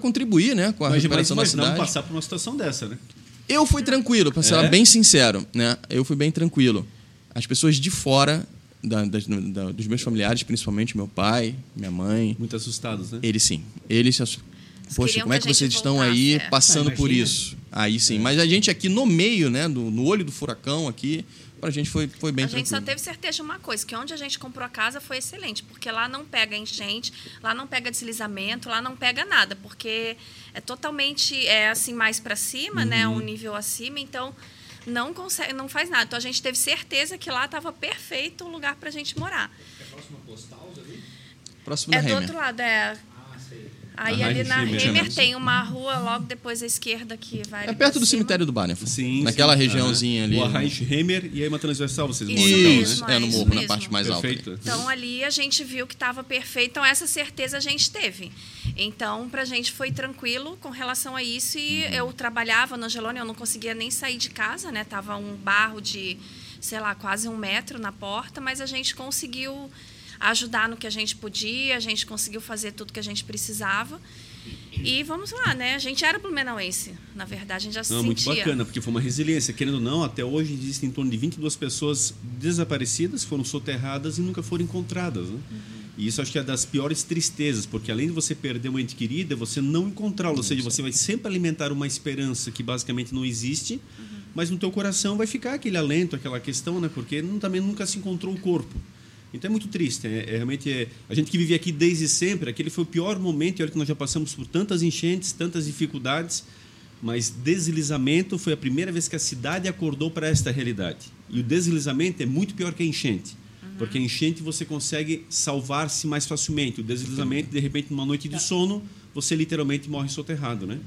contribuir, né, com a Mas recuperação da imaginamos cidade. passar por uma situação dessa, né? Eu fui tranquilo, para ser É? bem sincero, né? Eu fui bem tranquilo. As pessoas de fora da- das- da- dos meus familiares, principalmente meu pai, minha mãe, Muito assustados, né? eles sim. Eles Poxa, como é que que a gente vocês estão aí é. passando Ah, por isso? Aí sim. Mas a gente aqui no meio, né, do, no olho do furacão aqui, pra gente foi, foi bem a gente só tranquilo. teve certeza de uma coisa, que onde a gente comprou a casa foi excelente, porque lá não pega enchente, lá não pega deslizamento, lá não pega nada, porque é totalmente é assim mais para cima, né, Uhum. um nível acima, então não consegue, não faz nada. Então a gente teve certeza que lá estava perfeito o lugar para a gente morar. Próximo É da do Remer. outro lado, é. Aí Ah, ali na. Hemer tem uma rua logo depois à esquerda que vai. É perto pra do cima. cemitério do Barney. Sim. Naquela sim. regiãozinha Aham. ali. O Hemer e aí uma transversal vocês moram, então, Isso, né? é no morro, na mesmo. parte mais alta. Perfeito. Então ali a gente viu que estava perfeito, então essa certeza a gente teve. Então, para a gente foi tranquilo com relação a isso. E eu trabalhava no Angelone, eu não conseguia nem sair de casa, né? Tava um barro de, sei lá, quase um metro na porta, mas a gente conseguiu ajudar no que a gente podia, a gente conseguiu fazer tudo que a gente precisava. E vamos lá, né? A gente era blumenauense, na verdade, a gente já se Não, muito sentia. bacana, porque foi uma resiliência. Querendo ou não, até hoje existem em torno de 22 pessoas desaparecidas, foram soterradas e nunca foram encontradas. Né? E isso acho que é das piores tristezas, porque além de você perder uma ente querida, você não encontrá-la. Ou seja, você vai sempre alimentar uma esperança que basicamente não existe, mas no teu coração vai ficar aquele alento, aquela questão, né? Porque também nunca se encontrou o corpo. Então é muito triste. É, é realmente é, a gente que vive aqui desde sempre, aquele foi o pior momento. E olha que nós já passamos por tantas enchentes, tantas dificuldades, mas deslizamento foi a primeira vez que a cidade acordou para esta realidade. E o deslizamento é muito pior que a enchente. Porque a enchente você consegue salvar-se mais facilmente. O deslizamento, de repente, numa noite de sono, você literalmente morre soterrado, né?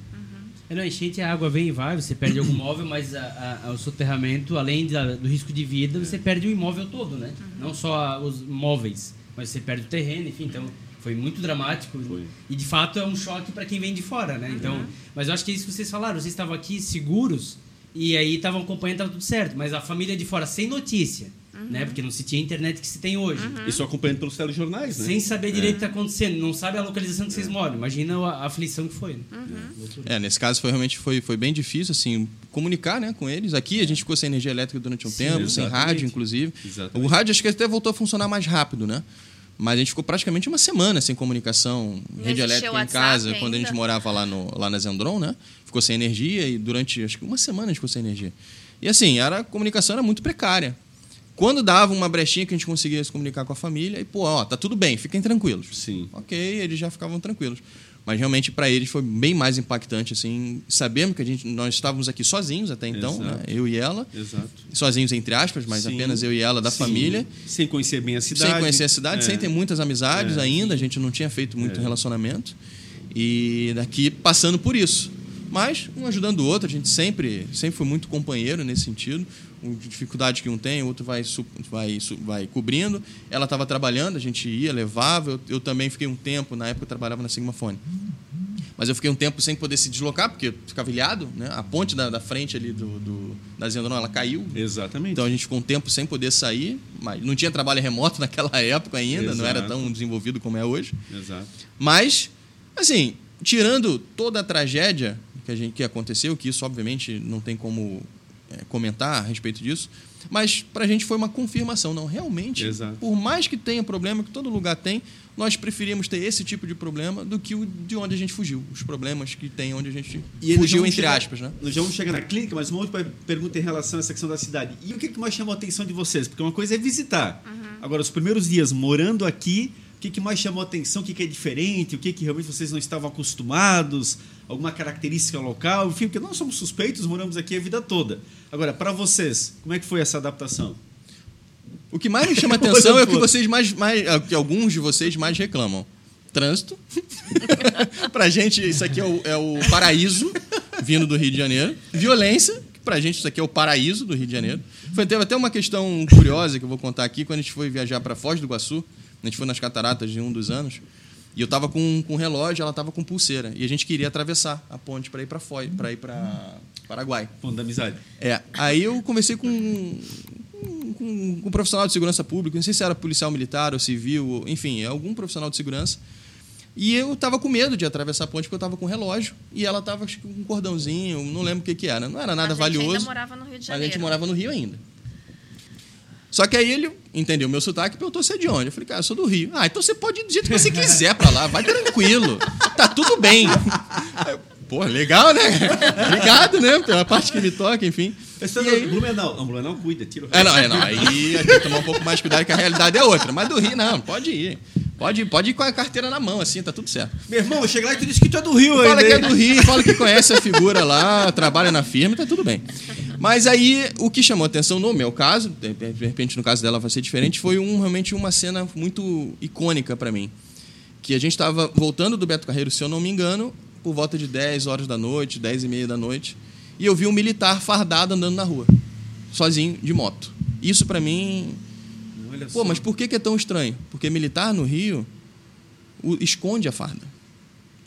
É, não, enchente, a água vem e vai, você perde algum móvel, mas a- a- o soterramento, além da- do risco de vida, você perde o imóvel todo, né? Não só a- os móveis, mas você perde o terreno, enfim, então foi muito dramático. Foi. E de fato é um choque para quem vem de fora, né? Então, mas eu acho que é isso que vocês falaram, vocês estavam aqui seguros e aí estavam acompanhando, tava tudo certo, mas a família de fora sem notícia, né? Porque não se tinha a internet que se tem hoje. E só acompanhando pelos telejornais, né? Sem saber direito o que está acontecendo, não sabe a localização que vocês moram. Imagina a a aflição que foi. Né? É, nesse caso foi realmente foi, foi bem difícil assim comunicar, né, com eles. Aqui a gente ficou sem energia elétrica durante um Sim, tempo, sem exatamente. rádio, inclusive. Exatamente. O rádio acho que até voltou a funcionar mais rápido, né? Mas a gente ficou praticamente uma semana sem comunicação, Não rede elétrica em casa, quando a gente ainda. morava lá, no, lá na Zendron, né? Ficou sem energia e durante acho que uma semana a gente ficou sem energia. E assim, era, a comunicação era muito precária. Quando dava uma brechinha que a gente conseguia se comunicar com a família, e pô, ó, tá tudo bem, fiquem tranquilos. Sim. Ok, eles já ficavam tranquilos. Mas realmente para eles foi bem mais impactante assim, sabemos que a gente nós estávamos aqui sozinhos até então, né? Eu e ela, Exato. sozinhos entre aspas, mas Sim. apenas eu e ela da Sim. família, Sem conhecer bem a cidade. sem conhecer a cidade, É. sem ter muitas amizades É. ainda, a gente não tinha feito muito É. relacionamento. E daqui passando por isso. Mas um ajudando o outro, a gente sempre, sempre foi muito companheiro nesse sentido. Dificuldade que um tem, o outro vai, vai, vai cobrindo. Ela estava trabalhando, a gente ia, levava. Eu, eu também fiquei um tempo, na época eu trabalhava na Sigmafone. Mas eu fiquei um tempo sem poder se deslocar, porque eu ficava ilhado, né? A ponte da, da frente ali do, do, da Zendron, ela caiu. Exatamente. Então a gente ficou um tempo sem poder sair, mas não tinha trabalho remoto <laughs> naquela época ainda, não era Exato. tão desenvolvido como é hoje. Exato. Mas, assim, tirando toda a tragédia que, a gente, que aconteceu, que isso obviamente não tem como é, comentar a respeito disso, mas para a gente foi uma confirmação. Não, realmente, Exato. por mais que tenha problema, que todo lugar tem, nós preferíamos ter esse tipo de problema do que o de onde a gente fugiu. Os problemas que tem onde a gente E fugiu, entre chegar- aspas, né? Nós já vamos chegar na clínica, mas uma outra pergunta em relação a essa questão da cidade. E o que, que mais chamou a atenção de vocês? Porque uma coisa é visitar. Agora, os primeiros dias morando aqui, o que, que mais chamou a atenção? O que, que é diferente? O que, que realmente vocês não estavam acostumados? Alguma característica local? Enfim, porque nós somos suspeitos, moramos aqui a vida toda. Agora, para vocês, como é que foi essa adaptação? O que mais me <laughs> chama atenção é o que vocês mais, mais é que alguns de vocês mais reclamam. Trânsito. <laughs> pra gente, isso aqui é o, é o paraíso vindo do Rio de Janeiro. Violência, pra gente isso aqui é o paraíso do Rio de Janeiro. Foi, teve até uma questão curiosa que eu vou contar aqui, quando a gente foi viajar para Foz do Iguaçu, a gente foi nas cataratas de um dos anos, e eu tava com, com relógio, ela tava com pulseira, e a gente queria atravessar a ponte para ir para Foz, para ir para Paraguai. Ponto da amizade. É, aí eu conversei com, com, com um profissional de segurança pública, não sei se era policial militar ou civil, ou- enfim, algum profissional de segurança. E eu tava com medo de atravessar a ponte porque eu tava com relógio e ela tava acho com um cordãozinho, não lembro o que que era. Não era nada a gente valioso. ainda morava no Rio de Janeiro. a gente morava no Rio ainda. Só que aí ele entendeu meu sotaque e perguntou se é de onde. Eu falei, cara, eu sou do Rio. Ah, então você pode ir do jeito que você quiser pra lá, vai tranquilo. Tá tudo bem. Aí Pô, legal, né? Obrigado, né? Pela parte que me toca, enfim. Esse E é aí- do Blumenau. Não, Blumenau cuida, tira o É, não, é, não. Aí a gente tem que tomar um pouco mais de cuidado, que a realidade é outra. Mas do Rio, não, pode ir. Pode, pode ir com a carteira na mão, assim, tá tudo certo. Meu irmão, chega lá e tu disse que tu é do Rio Fala que é do Rio, fala que conhece a figura lá, trabalha na firma, tá tudo bem. Mas aí, o que chamou atenção no meu caso, de repente no caso dela vai ser diferente, foi um, realmente uma cena muito icônica para mim. Que a gente estava voltando do Beto Carreiro, se eu não me engano, por volta de 10 horas da noite, 10 e meia da noite, e eu vi um militar fardado andando na rua, sozinho, de moto. Isso para mim Pô, mas por que, é tão estranho? Porque militar no Rio esconde a farda.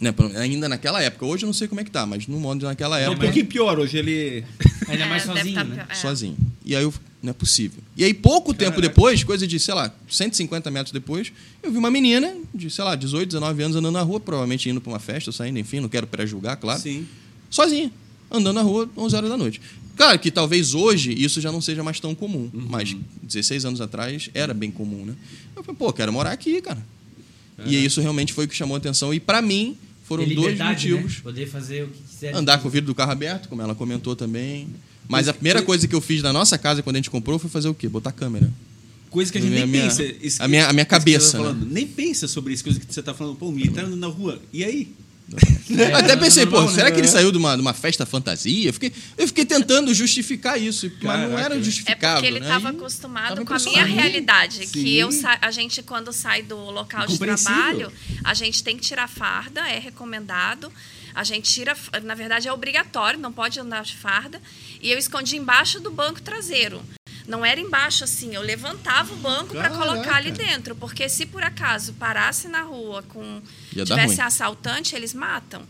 Né, ainda naquela época. Hoje eu não sei como é que tá, mas no modo naquela É um época. pouquinho pior hoje. Ele. Ainda mais É, sozinho, tá né? pior. É. sozinho. E aí eu, não é possível. E aí, pouco tempo Caraca. depois, coisa de, sei lá, 150 metros depois, eu vi uma menina de, sei lá, 18, 19 anos andando na rua, provavelmente indo pra uma festa, saindo, enfim, não quero pré-julgar, claro. Sim. Sozinha, andando na rua, 11 horas da noite. Claro que talvez hoje isso já não seja mais tão comum, Uhum. mas 16 anos atrás era bem comum, né? Eu falei, pô, quero morar aqui, cara. E isso realmente foi o que chamou a atenção. E pra mim, foram dois motivos. Né? Poder fazer o que quiser. Andar com o vidro do carro aberto, como ela comentou também. Mas a primeira coisa que eu fiz na nossa casa quando a gente comprou foi fazer o quê? Botar câmera. Coisa que a gente nem minha- pensa. Isso a minha- a minha cabeça, tá falando. Nem pensa sobre isso, coisa que você está falando. Pô, o militar andando na rua. E aí? É, Até pensei, normal, pô, né? será que ele saiu de uma, de uma festa fantasia? Eu fiquei, eu fiquei tentando justificar isso, mas não Caraca. era É justificável. porque ele né? estava Aí- acostumado tava com a minha realidade. Sim. Que eu a gente, quando sai do local de trabalho, a gente tem que tirar farda, é recomendado. A gente tira, na verdade é obrigatório, não pode andar de farda. E eu escondi embaixo do banco traseiro. Não era embaixo assim, eu levantava o banco para colocar ali dentro, porque se por acaso parasse na rua com Ia tivesse assaltante, eles matam.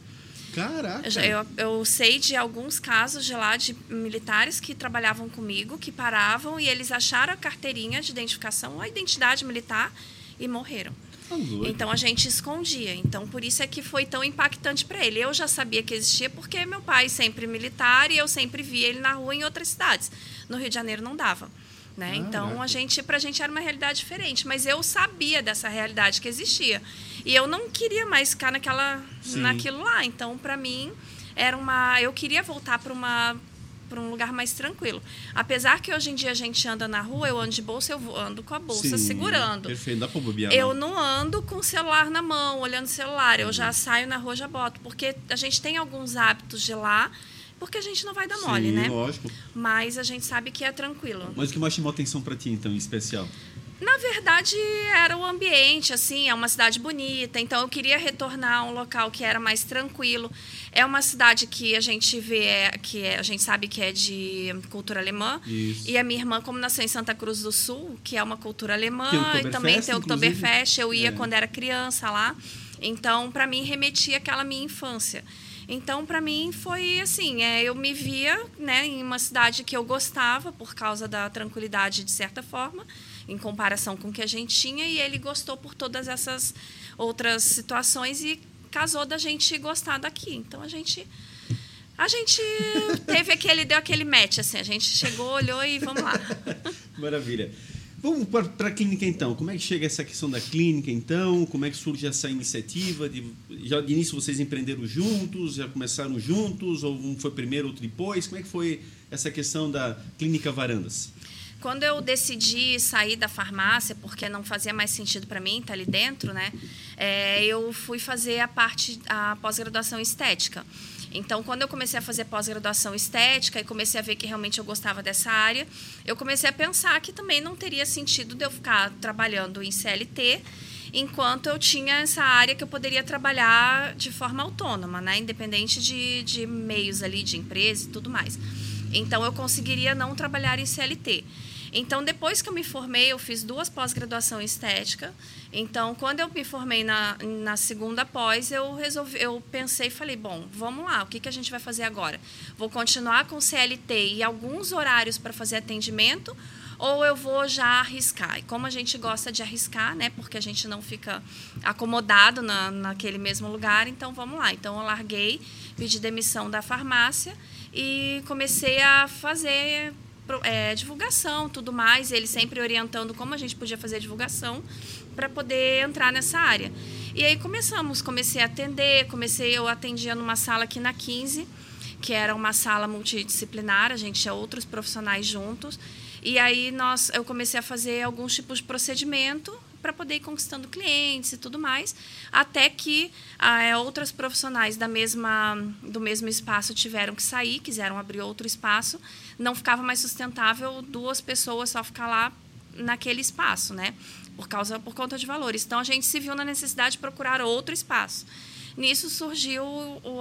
Caraca. Eu, eu sei de alguns casos de lá de militares que trabalhavam comigo, que paravam e eles acharam a carteirinha de identificação, a identidade militar e morreram. Tá. Então a gente escondia. Então por isso é que foi tão impactante para ele. Eu já sabia que existia porque meu pai sempre militar e eu sempre via ele na rua em outras cidades. No Rio de Janeiro não dava. Né? Então a gente, pra gente era uma realidade diferente, mas eu sabia dessa realidade que existia. E eu não queria mais ficar naquela Sim. naquilo lá. Então para mim era uma eu queria voltar para uma para um lugar mais tranquilo. Apesar que hoje em dia a gente anda na rua, eu ando de bolsa, eu ando com a bolsa Sim, segurando. Perfeito, dá pra bobear. Eu não. ando com o celular na mão, olhando o celular. Eu Uhum. já saio na rua, já boto. Porque a gente tem alguns hábitos de lá, porque a gente não vai dar mole, Sim, né? lógico. Mas a gente sabe que é tranquilo. Mas o que mais chamou atenção pra ti, então, em especial? Na verdade, era o ambiente, assim, é uma cidade bonita, então eu queria retornar a um local que era mais tranquilo. É uma cidade que a gente vê, é- que é- a gente sabe que é de cultura alemã. Isso. E a minha irmã, como nasceu em Santa Cruz do Sul, que é uma cultura alemã, e também tem o. Oktoberfest, eu ia É. quando era criança lá. Então, para mim, remetia àquela minha infância. Então, para mim, foi assim: é, eu me via né, em uma cidade que eu gostava, por causa da tranquilidade, de certa forma, em comparação com o que a gente tinha, e ele gostou por todas essas outras situações e casou da gente gostar daqui. Então, a gente. A gente teve aquele, deu aquele match, assim, a gente chegou, olhou e vamos lá. <laughs> Maravilha. Vamos para a clínica então. Como é que chega essa questão da clínica então? Como é que surge essa iniciativa? De, já de início vocês empreenderam juntos? Já começaram juntos? Ou um foi primeiro, outro depois? Como é que foi essa questão da clínica Varandas? Quando eu decidi sair da farmácia, porque não fazia mais sentido para mim estar ali dentro, né? é, eu fui fazer a parte, a pós-graduação estética. Então, quando eu comecei a fazer pós-graduação estética e comecei a ver que realmente eu gostava dessa área, eu comecei a pensar que também não teria sentido de eu ficar trabalhando em CLT enquanto eu tinha essa área que eu poderia trabalhar de forma autônoma, né? independente de, de meios ali, de empresa e tudo mais. Então, eu conseguiria não trabalhar em CLT. Então, depois que eu me formei, eu fiz duas pós-graduação em estética. Então, quando eu me formei na, na segunda pós, eu resolvi, eu pensei e falei, bom, vamos lá, o que, que a gente vai fazer agora? Vou continuar com CLT e alguns horários para fazer atendimento ou eu vou já arriscar? E como a gente gosta de arriscar, né, porque a gente não fica acomodado na, naquele mesmo lugar, então vamos lá. Então, eu larguei, pedi demissão da farmácia e comecei a fazer é, divulgação, tudo mais. Ele sempre orientando como a gente podia fazer divulgação para poder entrar nessa área. E aí começamos, comecei a atender, comecei, eu atendia numa sala aqui na 15, que era uma sala multidisciplinar, a gente tinha outros profissionais juntos. E aí nós, eu comecei a fazer alguns tipos de procedimento para poder ir conquistando clientes e tudo mais, até que ah, outras profissionais da mesma, do mesmo espaço tiveram que sair, quiseram abrir outro espaço, não ficava mais sustentável duas pessoas só ficar lá naquele espaço, né? Por causa por conta de valores. Então a gente se viu na necessidade de procurar outro espaço. Nisso surgiu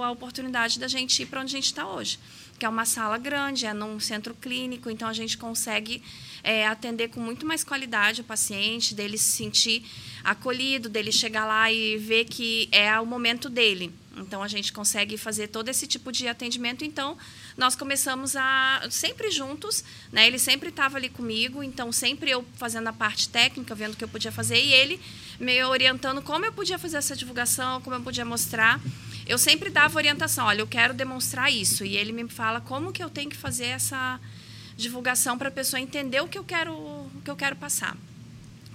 a oportunidade da gente ir para onde a gente está hoje, que é uma sala grande, é num centro clínico, então a gente consegue é, atender com muito mais qualidade o paciente, dele se sentir acolhido, dele chegar lá e ver que é o momento dele. Então a gente consegue fazer todo esse tipo de atendimento. Então nós começamos a sempre juntos, né? Ele sempre estava ali comigo, então sempre eu fazendo a parte técnica, vendo o que eu podia fazer e ele me orientando como eu podia fazer essa divulgação, como eu podia mostrar. Eu sempre dava orientação, olha, eu quero demonstrar isso e ele me fala como que eu tenho que fazer essa divulgação para a pessoa entender o que eu quero, o que eu quero passar.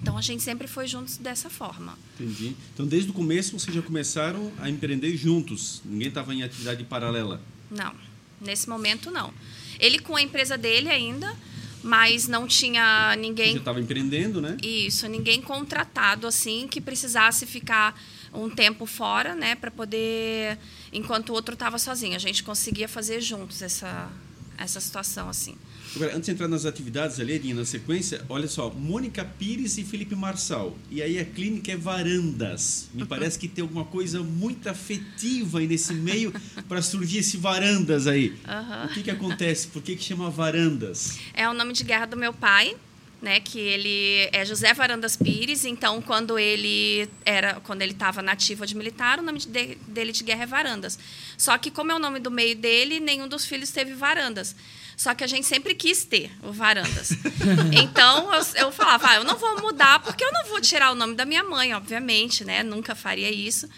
Então a gente sempre foi juntos dessa forma. Entendi. Então desde o começo vocês já começaram a empreender juntos. Ninguém estava em atividade paralela. Não, nesse momento não. Ele com a empresa dele ainda, mas não tinha ninguém. Já estava empreendendo, né? Isso, ninguém contratado assim que precisasse ficar um tempo fora, né, para poder enquanto o outro estava sozinho. A gente conseguia fazer juntos essa essa situação assim. Agora, antes de entrar nas atividades ali, Edinha, na sequência, olha só, Mônica Pires e Felipe Marçal. E aí a clínica é Varandas. Me <laughs> parece que tem alguma coisa muito afetiva aí nesse meio para surgir esse Varandas aí. Uhum. O que, que acontece? Por que, que chama Varandas? É o nome de guerra do meu pai, né, que ele é José Varandas Pires, então quando ele era, quando ele estava nativo de militar, o nome de, dele de guerra é Varandas. Só que como é o nome do meio dele, nenhum dos filhos teve Varandas. Só que a gente sempre quis ter o Varandas. <laughs> então eu, eu falava, ah, eu não vou mudar porque eu não vou tirar o nome da minha mãe, obviamente, né? Nunca faria isso.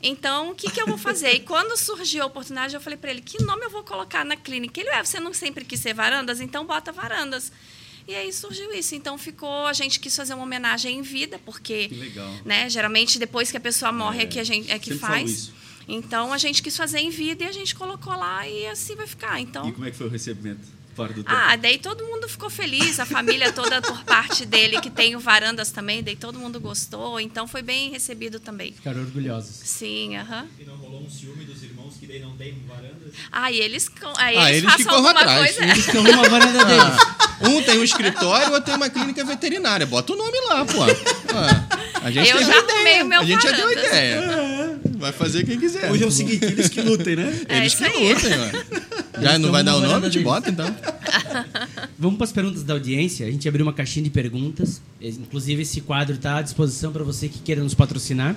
Então, o que, que eu vou fazer? E quando surgiu a oportunidade, eu falei para ele: que nome eu vou colocar na clínica? Ele, é, você não sempre quis ser Varandas, então bota Varandas. E aí surgiu isso. Então ficou, a gente quis fazer uma homenagem em vida, porque, né, geralmente depois que a pessoa morre é, é que a gente é que faz. Então a gente quis fazer em vida e a gente colocou lá e assim vai ficar. Então. E como é que foi o recebimento? Fora do ah, daí todo mundo ficou feliz, a família toda por parte dele, que tem o Varandas também, daí todo mundo gostou, então foi bem recebido também. Ficaram orgulhosos. Sim, aham. Uh -huh. E não rolou um ciúme dos irmãos que daí não tem Varandas? Ah, e eles, aí ah, eles, eles façam alguma atrás. coisa. Eles têm uma varanda <laughs> deles. Ah, um tem um escritório, outro tem uma clínica veterinária. Bota o nome lá, pô. Ah, a gente Eu já ideia. arrumei o meu A gente já deu Varandas. ideia. <laughs> Vai fazer quem quiser. Hoje é o seguinte, eles que lutem, né? É Eles isso que aí. lutem, ó. Já não vai dar o nome? Gente bota, então. <laughs> Vamos para as perguntas da audiência. A gente abriu uma caixinha de perguntas. É, Inclusive, esse quadro está à disposição para você que queira nos patrocinar.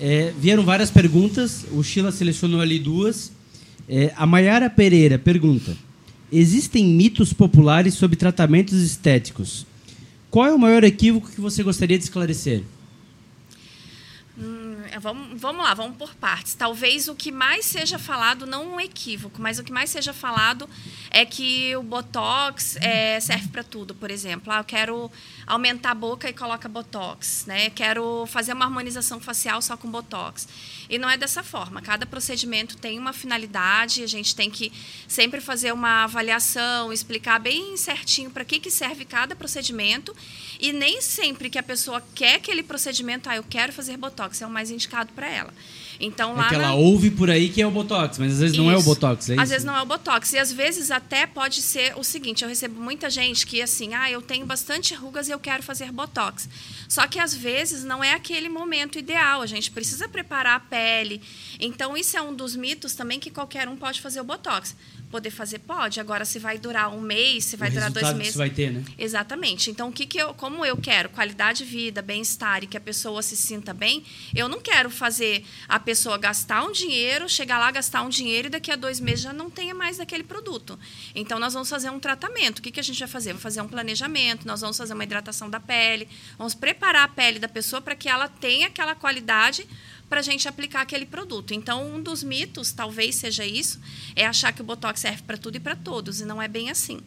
É, vieram várias perguntas. O Sheila selecionou ali duas. É, a Mayara Pereira pergunta: Existem mitos populares sobre tratamentos estéticos? Qual é o maior equívoco que você gostaria de esclarecer? Vamos, vamos lá, vamos por partes. Talvez o que mais seja falado, não um equívoco, mas o que mais seja falado é que o Botox é, serve para tudo, por exemplo. Ah, eu quero aumentar a boca e coloca Botox. Né? Quero fazer uma harmonização facial só com Botox. E não é dessa forma. Cada procedimento tem uma finalidade, a gente tem que sempre fazer uma avaliação, explicar bem certinho para que, que serve cada procedimento. E nem sempre que a pessoa quer aquele procedimento, ah, eu quero fazer Botox, é o mais indicado para ela. Então, lá É que ela na- ouve por aí que é o Botox, mas às vezes não é o isso. Botox, é Às isso? vezes não é o Botox. E às vezes até pode ser o seguinte: eu recebo muita gente que assim, ah, eu tenho bastante rugas e eu quero fazer Botox. Só que às vezes não é aquele momento ideal. A gente precisa preparar a pele. Então, isso é um dos mitos também que qualquer um pode fazer o Botox. Poder fazer, pode. Agora, se vai durar um mês, se vai o durar dois que meses. isso vai ter, né? Exatamente. Então, o que, que eu, como eu quero qualidade de vida, bem-estar e que a pessoa se sinta bem, eu não quero fazer a pessoa gastar um dinheiro, chegar lá, gastar um dinheiro e daqui a dois meses já não tenha mais daquele produto. Então, nós vamos fazer um tratamento. O que, que a gente vai fazer? Vamos fazer um planejamento, nós vamos fazer uma hidratação da pele, vamos preparar a pele da pessoa para que ela tenha aquela qualidade para a gente aplicar aquele produto. Então, um dos mitos, talvez seja isso, é achar que o Botox serve para tudo e para todos, e não é bem assim.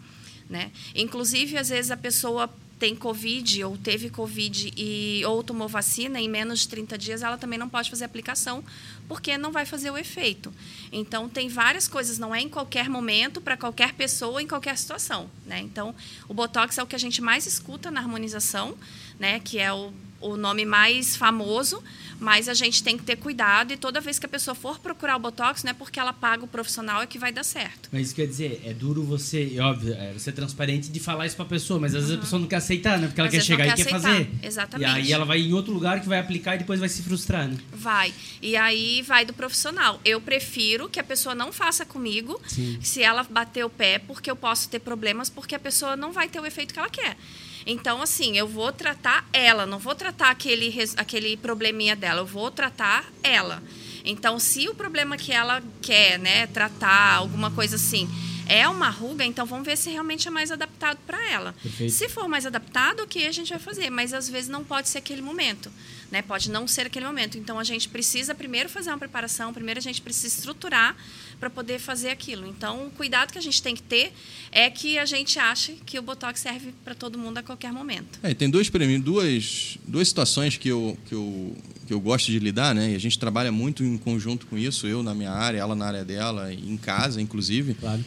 Né? Inclusive, às vezes a pessoa tem Covid ou teve Covid e, ou tomou vacina, em menos de 30 dias ela também não pode fazer aplicação, porque não vai fazer o efeito. Então, tem várias coisas, não é em qualquer momento, para qualquer pessoa, em qualquer situação. Né? Então, o Botox é o que a gente mais escuta na harmonização, né? que é o, o nome mais famoso, mas a gente tem que ter cuidado e toda vez que a pessoa for procurar o Botox, não é porque ela paga o profissional é que vai dar certo. Mas isso quer dizer, é duro você, e óbvio, é, você é transparente de falar isso pra pessoa, mas às vezes a pessoa não quer aceitar, né? Porque ela Às quer chegar e quer quer aceitar, fazer. exatamente. E aí ela vai em outro lugar que vai aplicar e depois vai se frustrar, né? Vai. E aí vai do profissional. Eu prefiro que a pessoa não faça comigo Sim. se ela bater o pé, porque eu posso ter problemas, porque a pessoa não vai ter o efeito que ela quer. Então, assim, eu vou tratar ela, não vou tratar aquele, aquele probleminha dela, eu vou tratar ela. Então, se o problema que ela quer, né, tratar, alguma coisa assim, é uma ruga, então vamos ver se realmente é mais adaptado para ela. Perfeito. Se for mais adaptado, o que a gente vai fazer? Mas às vezes não pode ser aquele momento, né? Pode não ser aquele momento. Então a gente precisa primeiro fazer uma preparação, primeiro a gente precisa estruturar para poder fazer aquilo. Então, o cuidado que a gente tem que ter é que a gente ache que o botox serve para todo mundo a qualquer momento. É, tem mim, duas, duas situações que eu, que, eu, que eu gosto de lidar, né? E a gente trabalha muito em conjunto com isso, eu na minha área, ela na área dela, em casa, inclusive. Claro.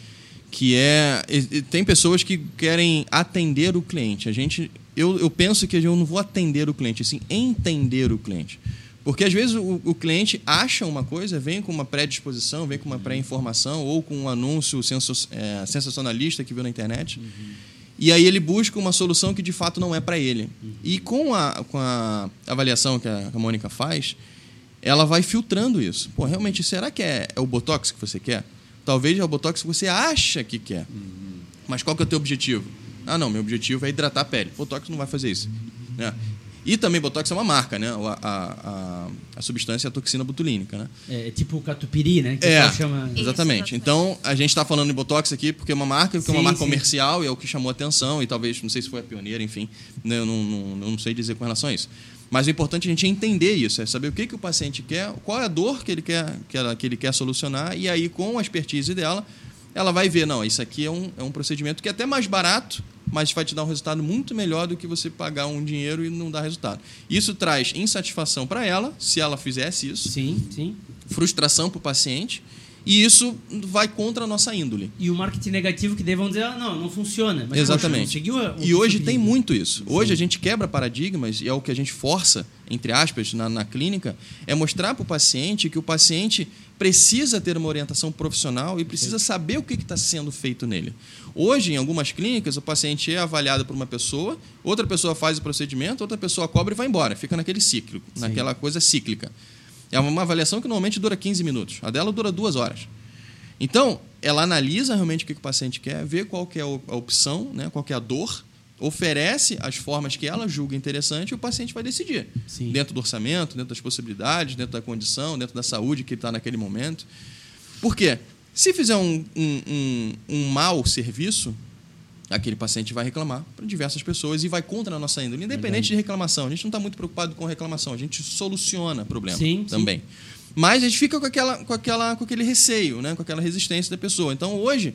Que é. Tem pessoas que querem atender o cliente. A gente. Eu, eu penso que eu não vou atender o cliente, assim, entender o cliente. Porque às vezes o, o cliente acha uma coisa, vem com uma predisposição, vem com uma pré-informação ou com um anúncio é, sensacionalista que viu na internet. E aí ele busca uma solução que de fato não é para ele. E com a, com a avaliação que a, a Mônica faz, ela vai filtrando isso. Pô, realmente, será que é, é o Botox que você quer? Talvez é o Botox que você acha que quer. Mas qual que é o teu objetivo? Ah, não, meu objetivo é hidratar a pele. Botox não vai fazer isso. Né? E também Botox é uma marca, né? A, a, a, a substância é a toxina botulínica, né? É, tipo o catupiry, né? Que É, chama... Isso, exatamente. então, a gente está falando de Botox aqui porque é uma marca, porque é uma Sim, marca sim. comercial e é o que chamou atenção e talvez, não sei se foi a pioneira, enfim, né, eu não, não, não sei dizer com relação a isso. Mas o importante é a gente entender isso, é saber o que, que o paciente quer, qual é a dor que ele quer, que, ela, que ele quer solucionar e aí, com a expertise dela, ela vai ver, não, isso aqui é um, é um procedimento que é até mais barato, mas vai te dar um resultado muito melhor do que você pagar um dinheiro e não dar resultado. Isso traz insatisfação para ela, se ela fizesse isso, Sim, sim. frustração para o paciente e isso vai contra a nossa índole. E o marketing negativo que daí vão dizer, ah, não, não funciona. Mas, poxa, Exatamente. conseguiu a- o e hoje você tem muito isso. Hoje a gente quebra paradigmas e é o que a gente força, entre aspas, na, na clínica, é mostrar para o paciente que o paciente precisa ter uma orientação profissional e precisa saber o que está sendo feito nele. Hoje, em algumas clínicas, o paciente é avaliado por uma pessoa, outra pessoa faz o procedimento, outra pessoa cobra e vai embora. Fica naquele ciclo, naquela coisa cíclica. É uma avaliação que normalmente dura 15 minutos. A dela dura duas horas. Então, ela analisa realmente o que o paciente quer, vê qual que é a opção, né, qual que é a dor, oferece as formas que ela julga interessante e o paciente vai decidir. Sim. Dentro do orçamento, dentro das possibilidades, dentro da condição, dentro da saúde que ele está naquele momento. Por quê? Se fizer um, um, um, um mau serviço, aquele paciente vai reclamar para diversas pessoas e vai contra a nossa índole. Independente de reclamação. A gente não está muito preocupado com reclamação, a gente soluciona problema Sim, sim. também. Mas a gente fica com, aquela, com, aquela, com aquele receio, né? com aquela resistência da pessoa. Então, hoje,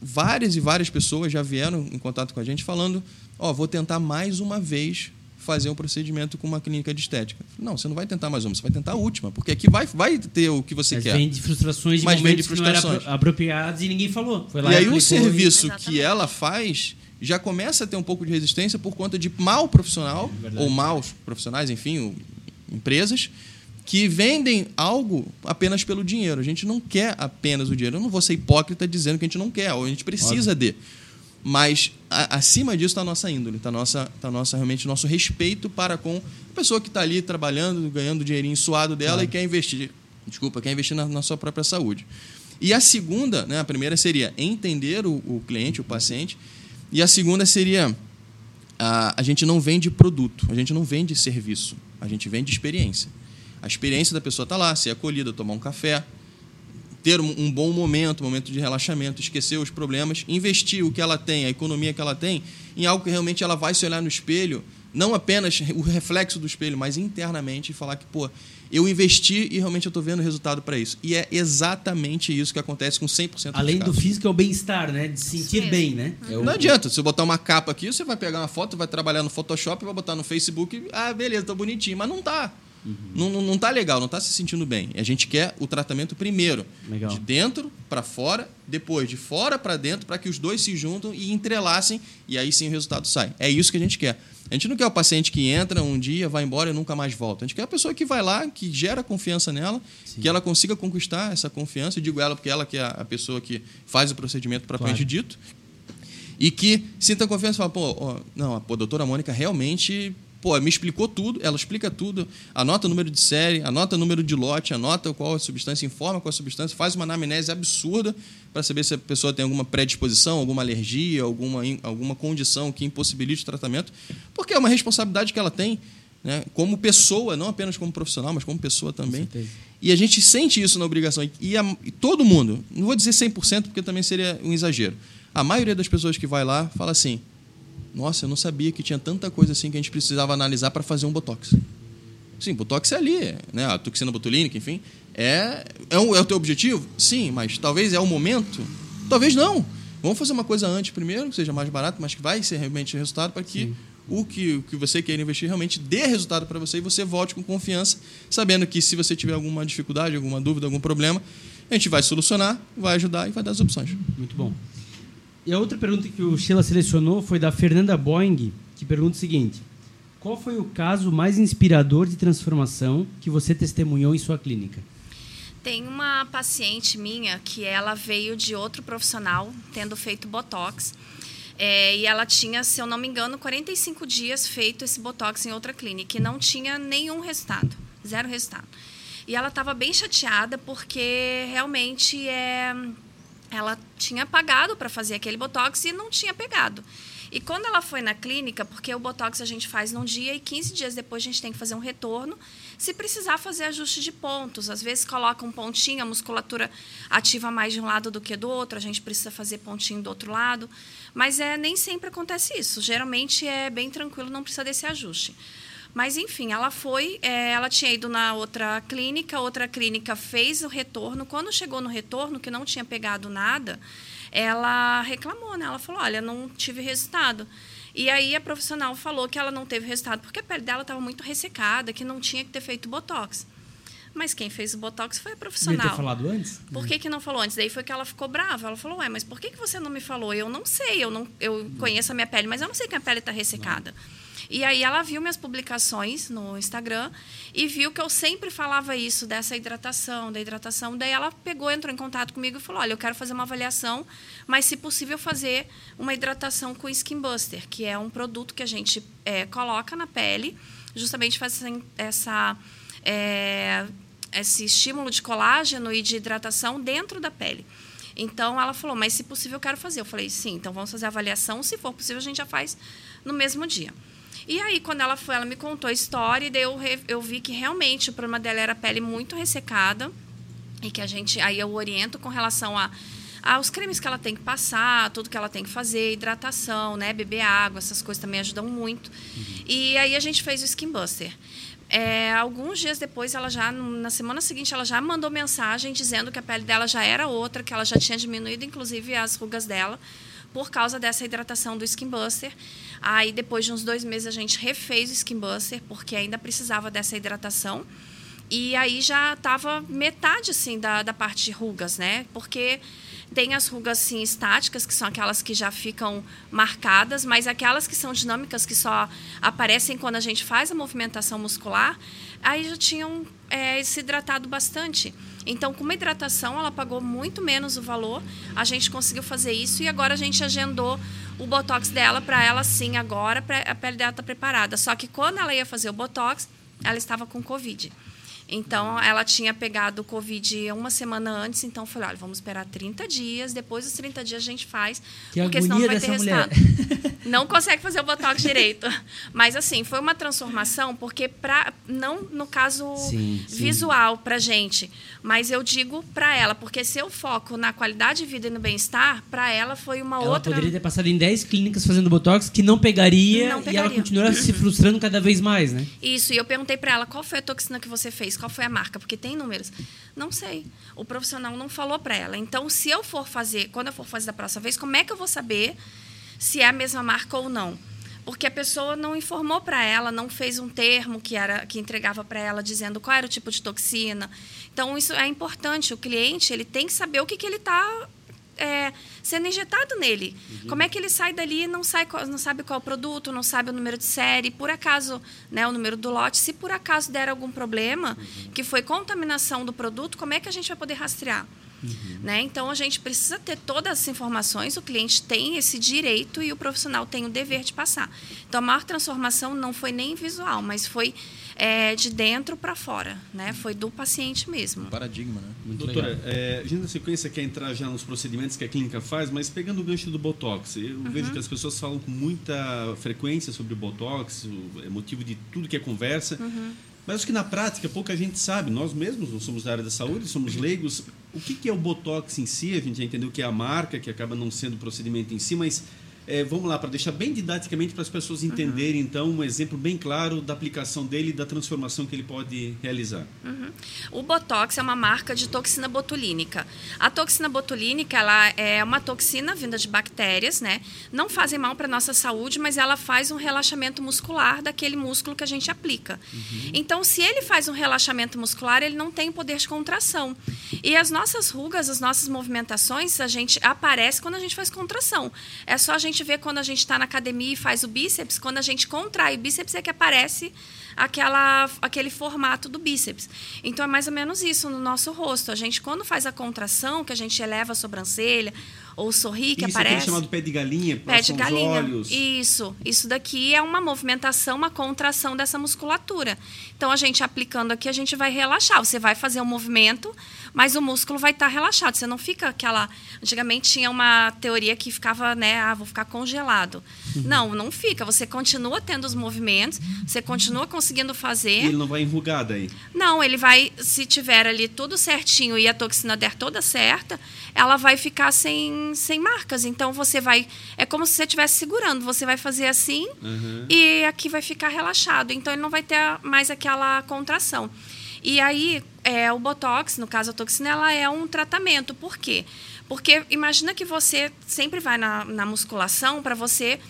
várias e várias pessoas já vieram em contato com a gente falando: Ó, vou tentar mais uma vez fazer um procedimento com uma clínica de estética. Não, você não vai tentar mais uma, você vai tentar a última, porque aqui vai, vai ter o que você Mas quer. vem de frustrações de Mas vem de frustrações. apro- apropriados e ninguém falou. Foi lá E aí o serviço Exatamente. que ela faz já começa a ter um pouco de resistência por conta de mau profissional Verdade. ou maus profissionais, enfim, empresas que vendem algo apenas pelo dinheiro. A gente não quer apenas o dinheiro. Eu não vou ser hipócrita dizendo que a gente não quer, ou a gente precisa de. Mas a- acima disso está a nossa índole, está nossa, tá nossa realmente nosso respeito para com a pessoa que está ali trabalhando, ganhando o dinheirinho suado dela Claro. e quer investir. Desculpa, quer investir na, na sua própria saúde. E a segunda, né, a primeira seria entender o, o cliente, o paciente, e a segunda seria a, a gente não vende produto, a gente não vende serviço, a gente vende experiência. A experiência da pessoa está lá, ser acolhida, tomar um café, ter um, bom momento, um momento de relaxamento, esquecer os problemas, investir o que ela tem, a economia que ela tem, em algo que realmente ela vai se olhar no espelho, não apenas o reflexo do espelho, mas internamente e falar que, pô, eu investi e realmente eu estou vendo resultado para isso. E é exatamente isso que acontece com 100% Além dos do físico é o bem-estar, né? De se sentir mesmo. bem, né? É o- Não adianta, se eu botar uma capa aqui, você vai pegar uma foto, vai trabalhar no Photoshop, vai botar no Facebook, e, ah, beleza, tá bonitinho, mas não tá. Não, não, não tá legal, não tá se sentindo bem. A gente quer o tratamento primeiro, Legal. de dentro para fora, depois de fora para dentro, para que os dois se juntam e entrelacem e aí sim o resultado sai. É isso que a gente quer. A gente não quer o paciente que entra um dia, vai embora e nunca mais volta. A gente quer a pessoa que vai lá, que gera confiança nela, Sim. que ela consiga conquistar essa confiança. Eu digo ela porque ela que é a pessoa que faz o procedimento propriamente Claro. dito e que sinta confiança e fala, pô, ó, não, pô, a doutora Mônica realmente pô, me explicou tudo, ela explica tudo, anota o número de série, anota o número de lote, anota qual a substância, informa qual a substância, faz uma anamnese absurda para saber se a pessoa tem alguma predisposição, alguma alergia, alguma, alguma condição que impossibilite o tratamento, porque é uma responsabilidade que ela tem, né, como pessoa, não apenas como profissional, mas como pessoa também. E a gente sente isso na obrigação. E, a, e todo mundo, não vou dizer 100%, porque também seria um exagero. A maioria das pessoas que vai lá fala assim: Nossa, eu não sabia que tinha tanta coisa assim que a gente precisava analisar para fazer um botox. Sim, botox é ali, né? A toxina botulínica, enfim. É, é, um, é o teu objetivo? Sim, mas talvez é o momento? Talvez não. Vamos fazer uma coisa antes primeiro, que seja mais barato, mas que vai ser realmente resultado para que Sim. o que, o que você queira investir realmente dê resultado para você e você volte com confiança, sabendo que se você tiver alguma dificuldade, alguma dúvida, algum problema, a gente vai solucionar, vai ajudar e vai dar as opções. Muito bom. E a outra pergunta que o Sheila selecionou foi da Fernanda Boeing, que pergunta o seguinte: Qual foi o caso mais inspirador de transformação que você testemunhou em sua clínica? Tem uma paciente minha que ela veio de outro profissional, tendo feito botox. É, e ela tinha, se eu não me engano, 45 dias feito esse botox em outra clínica e não tinha nenhum resultado, zero resultado. E ela estava bem chateada porque realmente é, ela tinha pagado para fazer aquele botox e não tinha pegado. E quando ela foi na clínica, porque o botox a gente faz num dia e 15 dias depois a gente tem que fazer um retorno, se precisar fazer ajuste de pontos, às vezes coloca um pontinho, a musculatura ativa mais de um lado do que do outro, a gente precisa fazer pontinho do outro lado, mas é nem sempre acontece isso. Geralmente é bem tranquilo, não precisa desse ajuste. Mas, enfim, ela foi, é, ela tinha ido na outra clínica, outra clínica fez o retorno. Quando chegou no retorno, que não tinha pegado nada, ela reclamou, né? Ela falou: olha, não tive resultado. E aí a profissional falou que ela não teve resultado porque a pele dela estava muito ressecada, que não tinha que ter feito botox. Mas quem fez o botox foi a profissional. Devia ter falado antes? Por que, que não falou antes? Daí foi que ela ficou brava. Ela falou: Ué, mas por que, que você não me falou? Eu não sei, eu, não, eu conheço a minha pele, mas eu não sei que a pele está ressecada. Não. E aí ela viu minhas publicações no Instagram e viu que eu sempre falava isso dessa hidratação, da hidratação. Daí ela pegou, entrou em contato comigo e falou: "Olha, eu quero fazer uma avaliação, mas se possível fazer uma hidratação com Skin Buster, que é um produto que a gente é, coloca na pele, justamente faz essa é, esse estímulo de colágeno e de hidratação dentro da pele. Então ela falou, mas se possível eu quero fazer. Eu falei, sim, então vamos fazer a avaliação. Se for possível, a gente já faz no mesmo dia. E aí, quando ela foi, ela me contou a história e daí eu, eu vi que realmente o problema dela era a pele muito ressecada e que a gente, aí eu oriento com relação a aos cremes que ela tem que passar, tudo que ela tem que fazer, hidratação, né, beber água, essas coisas também ajudam muito. Uhum. E aí a gente fez o Skin Buster. É, alguns dias depois, ela já na semana seguinte, ela já mandou mensagem dizendo que a pele dela já era outra, que ela já tinha diminuído, inclusive as rugas dela por causa dessa hidratação do Skin Buster. Aí, depois de uns dois meses, a gente refez o Skin Buster, porque ainda precisava dessa hidratação. E aí já estava metade, assim, da, da parte de rugas, né? Porque tem as rugas assim, estáticas, que são aquelas que já ficam marcadas, mas aquelas que são dinâmicas, que só aparecem quando a gente faz a movimentação muscular, aí já tinham é, se hidratado bastante. Então, com uma hidratação, ela pagou muito menos o valor. A gente conseguiu fazer isso e agora a gente agendou o botox dela para ela sim agora, a pele dela está preparada. Só que quando ela ia fazer o botox, ela estava com Covid. Então, ela tinha pegado o Covid uma semana antes, então eu falei, olha, vamos esperar 30 dias, depois dos 30 dias a gente faz, que porque senão não vai ter resultado. <laughs> não consegue fazer o Botox direito. <laughs> Mas, assim, foi uma transformação, porque, pra, não no caso sim, visual para gente, mas eu digo para ela, porque se eu foco na qualidade de vida e no bem-estar, para ela foi uma ela outra... Ela poderia ter passado em 10 clínicas fazendo Botox que não pegaria, não pegaria. e ela continuaria se frustrando cada vez mais, né? Isso, e eu perguntei para ela, qual foi a toxina que você fez? Qual foi a marca, porque tem números. Não sei. O profissional não falou para ela. Então, se eu for fazer, quando eu for fazer da próxima vez, como é que eu vou saber se é a mesma marca ou não? Porque a pessoa não informou para ela, não fez um termo que era que entregava para ela dizendo qual era o tipo de toxina. Então, isso é importante. O cliente ele tem que saber o que, que ele está é, sendo injetado nele. Uhum. Como é que ele sai dali e não, sai, não sabe qual o produto, não sabe o número de série, por acaso, né, o número do lote. Se por acaso der algum problema, uhum. que foi contaminação do produto, como é que a gente vai poder rastrear? Uhum. Né? Então a gente precisa ter todas as informações, o cliente tem esse direito e o profissional tem o dever de passar. Então a maior transformação não foi nem visual, mas foi é, de dentro para fora, né? Foi do paciente mesmo. Um paradigma, né? Muito Doutora, é, a gente na sequência quer entrar já nos procedimentos que a clínica faz, mas pegando o gancho do Botox, eu uhum. vejo que as pessoas falam com muita frequência sobre o Botox, é motivo de tudo que é conversa. Uhum. Mas acho que na prática pouca gente sabe. Nós mesmos não somos da área da saúde, somos leigos. O que, que é o Botox em si? A gente já entendeu que é a marca, que acaba não sendo o procedimento em si, mas é, vamos lá, para deixar bem didaticamente para as pessoas entenderem, uhum. então, um exemplo bem claro da aplicação dele e da transformação que ele pode realizar. Uhum. O Botox é uma marca de toxina botulínica. A toxina botulínica ela é uma toxina vinda de bactérias, né? Não fazem mal para a nossa saúde, mas ela faz um relaxamento muscular daquele músculo que a gente aplica. Uhum. Então, se ele faz um relaxamento muscular, ele não tem poder de contração. E as nossas rugas, as nossas movimentações, a gente aparece quando a gente faz contração. É só a gente gente vê quando a gente está na academia e faz o bíceps, quando a gente contrai o bíceps é que aparece aquela, aquele formato do bíceps. Então é mais ou menos isso no nosso rosto. A gente, quando faz a contração, que a gente eleva a sobrancelha ou sorri, que isso aparece. Isso é chamado pé de galinha, pé de galinha. olhos. Isso. Isso daqui é uma movimentação, uma contração dessa musculatura. Então a gente aplicando aqui, a gente vai relaxar. Você vai fazer um movimento, mas o músculo vai estar relaxado. Você não fica aquela. Antigamente tinha uma teoria que ficava, né? Ah, vou ficar congelado. Uhum. Não, não fica. Você continua tendo os movimentos, você continua conseguindo fazer. E ele não vai enrugar daí? Não, ele vai, se tiver ali tudo certinho e a toxina der toda certa, ela vai ficar sem, sem marcas. Então você vai. É como se você estivesse segurando. Você vai fazer assim uhum. e aqui vai ficar relaxado. Então ele não vai ter mais aquela contração. E aí, é, o Botox, no caso a toxina, ela é um tratamento. Por quê? Porque imagina que você sempre vai na, na musculação para você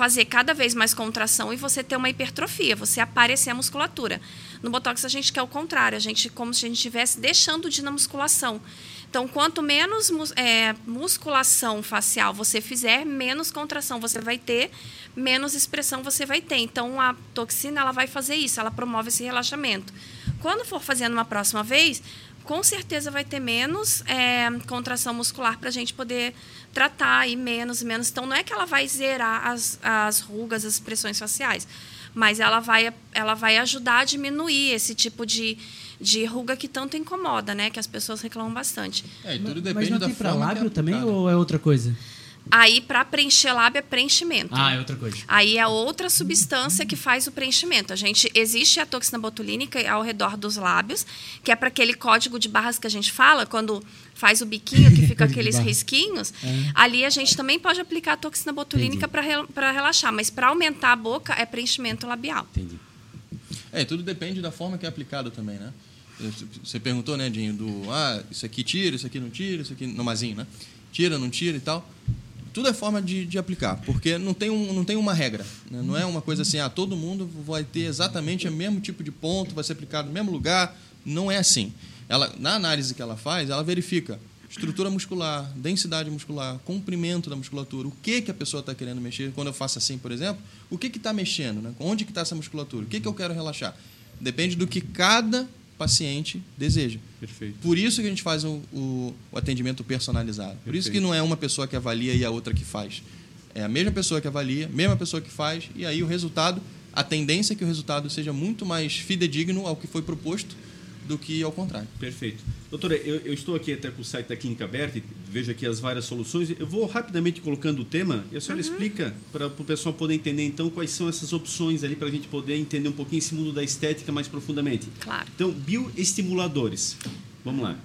fazer cada vez mais contração e você ter uma hipertrofia, você aparecer a musculatura. No Botox a gente quer o contrário, a gente como se a gente estivesse deixando de ir na musculação. Então, quanto menos é, musculação facial você fizer, menos contração você vai ter, menos expressão você vai ter. Então, a toxina ela vai fazer isso, ela promove esse relaxamento. Quando for fazendo uma próxima vez, com certeza vai ter menos é, contração muscular para a gente poder tratar e menos e menos. Então, não é que ela vai zerar as, as rugas, as expressões faciais, mas ela vai, ela vai ajudar a diminuir esse tipo de, de ruga que tanto incomoda, né? Que as pessoas reclamam bastante. É, tudo depende mas não da tem para lábio é também ou é outra coisa? Aí, para preencher lábio, é preenchimento. Ah, é outra coisa. Aí é outra substância que faz o preenchimento. A gente existe a toxina botulínica ao redor dos lábios, que é para aquele código de barras que a gente fala, quando faz o biquinho, que <laughs> fica aqueles risquinhos. É. Ali a gente também pode aplicar a toxina botulínica para relaxar, mas para aumentar a boca é preenchimento labial. Entendi. É, tudo depende da forma que é aplicado também, né? Você perguntou, né, Dinho, do ah, isso aqui tira, isso aqui não tira, isso aqui. Nomazinho, né? Tira, não tira e tal. Tudo é forma de, de aplicar, porque não tem, um, não tem uma regra. Né? Não é uma coisa assim, ah, todo mundo vai ter exatamente o mesmo tipo de ponto, vai ser aplicado no mesmo lugar. Não é assim. Ela, na análise que ela faz, ela verifica estrutura muscular, densidade muscular, comprimento da musculatura, o que, que a pessoa está querendo mexer. Quando eu faço assim, por exemplo, o que está mexendo? Né? Onde que está essa musculatura? O que, que eu quero relaxar? Depende do que cada paciente deseja. Perfeito. Por isso que a gente faz o, o, o atendimento personalizado. Perfeito. Por isso que não é uma pessoa que avalia e a outra que faz. É a mesma pessoa que avalia, mesma pessoa que faz, e aí o resultado, a tendência é que o resultado seja muito mais fidedigno ao que foi proposto do que ao contrário. Perfeito. Doutora, eu, eu, estou aqui até com o site da Clínica Aberta e vejo aqui as várias soluções. Eu vou rapidamente colocando o tema e a senhora uhum. explica para o pessoal poder entender então quais são essas opções ali para a gente poder entender um pouquinho esse mundo da estética mais profundamente. Claro. Então, bioestimuladores. Vamos lá.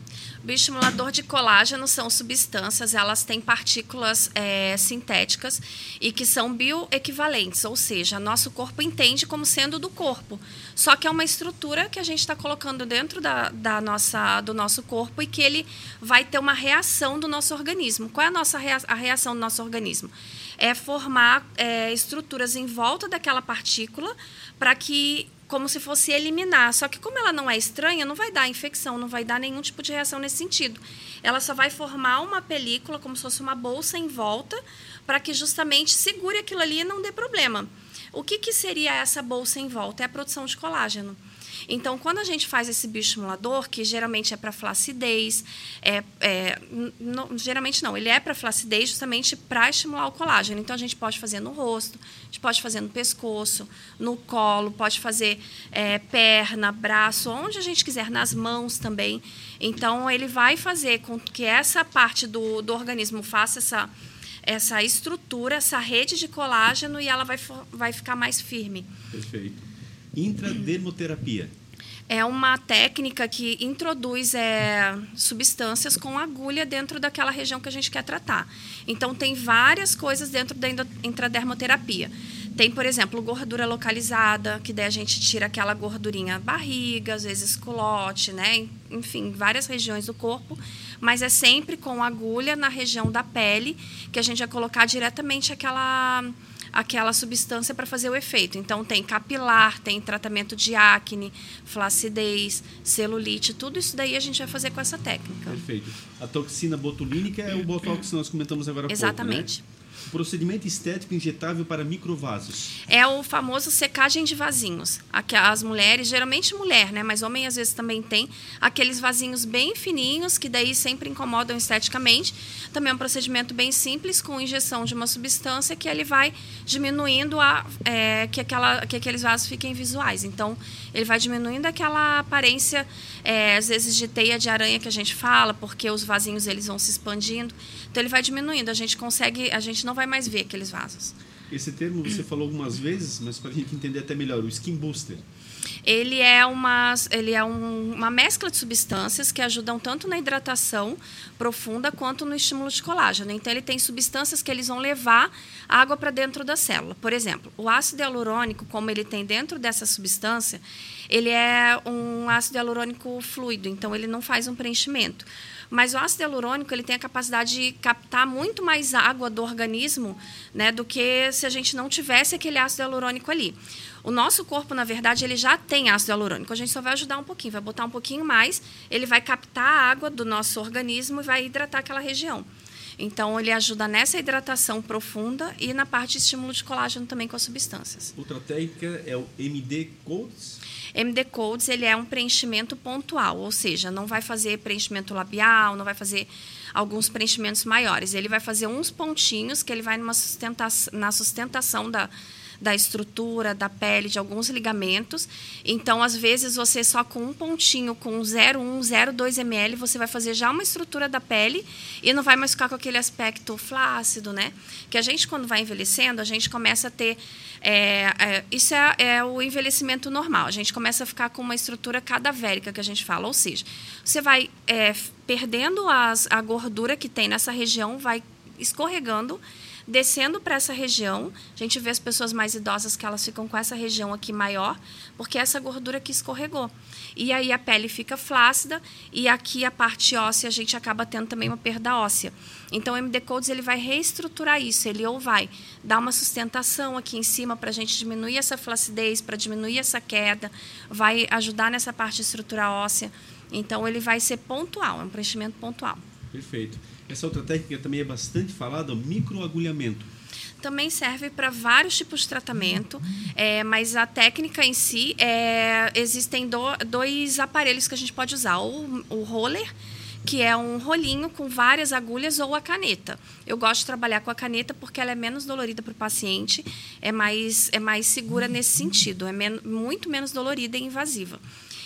Bioestimulador de colágeno são substâncias, elas têm partículas é, sintéticas e que são bioequivalentes, ou seja, nosso corpo entende como sendo do corpo. Só que é uma estrutura que a gente está colocando dentro da, da, nossa, do nosso corpo e que ele vai ter uma reação do nosso organismo. Qual é a nossa rea a reação do nosso organismo? É formar é, estruturas em volta daquela partícula para que como se fosse eliminar. Só que como ela não é estranha, não vai dar infecção, não vai dar nenhum tipo de reação nesse sentido. Ela só vai formar uma película, como se fosse uma bolsa em volta, para que justamente segure aquilo ali e não dê problema. O que, que seria essa bolsa em volta? É a produção de colágeno. Então, quando a gente faz esse bioestimulador, que geralmente é para flacidez, é, é geralmente não, ele é para flacidez justamente para estimular o colágeno. Então, a gente pode fazer no rosto, a gente pode fazer no pescoço, no colo, pode fazer é, perna, braço, onde a gente quiser, nas mãos também. Então, ele vai fazer com que essa parte do, do organismo faça essa essa estrutura, essa rede de colágeno e ela vai, vai ficar mais firme. Perfeito. Intradermoterapia. É uma técnica que introduz é, substâncias com agulha dentro daquela região que a gente quer tratar. Então, tem várias coisas dentro da intradermoterapia. Tem, por exemplo, gordura localizada, que daí a gente tira aquela gordurinha barriga, às vezes culote, né? Enfim, várias regiões do corpo, mas é sempre com agulha na região da pele, que a gente vai colocar diretamente aquela aquela substância para fazer o efeito. Então, tem capilar, tem tratamento de acne, flacidez, celulite, tudo isso daí a gente vai fazer com essa técnica. Perfeito. A toxina botulínica é o botox que nós comentamos agora há Exatamente. pouco, né? Procedimento estético injetável para microvasos. É o famoso secagem de vasinhos. As mulheres, geralmente mulher, né? Mas homem às vezes também tem aqueles vasinhos bem fininhos que daí sempre incomodam esteticamente. Também é um procedimento bem simples com injeção de uma substância que ele vai diminuindo a é, que aquela que aqueles vasos fiquem visuais. Então ele vai diminuindo aquela aparência é, às vezes de teia de aranha que a gente fala, porque os vasinhos eles vão se expandindo. Então ele vai diminuindo. A gente consegue, a gente não vai mais ver aqueles vasos. Esse termo você falou algumas vezes, mas para a gente entender até melhor, o skin booster. Ele é, uma, ele é um, uma mescla de substâncias que ajudam tanto na hidratação profunda quanto no estímulo de colágeno. Então, ele tem substâncias que eles vão levar água para dentro da célula. Por exemplo, o ácido hialurônico, como ele tem dentro dessa substância, ele é um ácido hialurônico fluido, então ele não faz um preenchimento. Mas o ácido hialurônico ele tem a capacidade de captar muito mais água do organismo né, do que se a gente não tivesse aquele ácido hialurônico ali. O nosso corpo, na verdade, ele já tem ácido hialurônico. A gente só vai ajudar um pouquinho, vai botar um pouquinho mais, ele vai captar a água do nosso organismo e vai hidratar aquela região. Então, ele ajuda nessa hidratação profunda e na parte de estímulo de colágeno também com as substâncias. Outra técnica é o MD Codes. MD Codes ele é um preenchimento pontual, ou seja, não vai fazer preenchimento labial, não vai fazer alguns preenchimentos maiores. Ele vai fazer uns pontinhos que ele vai numa sustenta na sustentação da, da estrutura, da pele, de alguns ligamentos. Então, às vezes, você só com um pontinho, com 0,1, 0,2 ml, você vai fazer já uma estrutura da pele e não vai mais ficar com aquele aspecto flácido, né? Que a gente, quando vai envelhecendo, a gente começa a ter é, é, isso é, é, o envelhecimento normal. A gente começa a ficar com uma estrutura cadavérica, que a gente fala. Ou seja, você vai é, perdendo as, a gordura que tem nessa região, vai escorregando descendo para essa região. A gente vê as pessoas mais idosas que elas ficam com essa região aqui maior, porque é essa gordura que escorregou. E aí a pele fica flácida e aqui a parte óssea a gente acaba tendo também uma perda óssea. Então o MD Codes ele vai reestruturar isso, ele ou vai dar uma sustentação aqui em cima para a gente diminuir essa flacidez, para diminuir essa queda, vai ajudar nessa parte de estrutura óssea. Então ele vai ser pontual, é um preenchimento pontual. Perfeito. Essa outra técnica também é bastante falada, o microagulhamento. Também serve para vários tipos de tratamento, é, mas a técnica em si, é, existem do, dois aparelhos que a gente pode usar. O, o roller, que é um rolinho com várias agulhas, ou a caneta. Eu gosto de trabalhar com a caneta porque ela é menos dolorida para o paciente, é mais, é mais segura nesse sentido, é men muito menos dolorida e invasiva.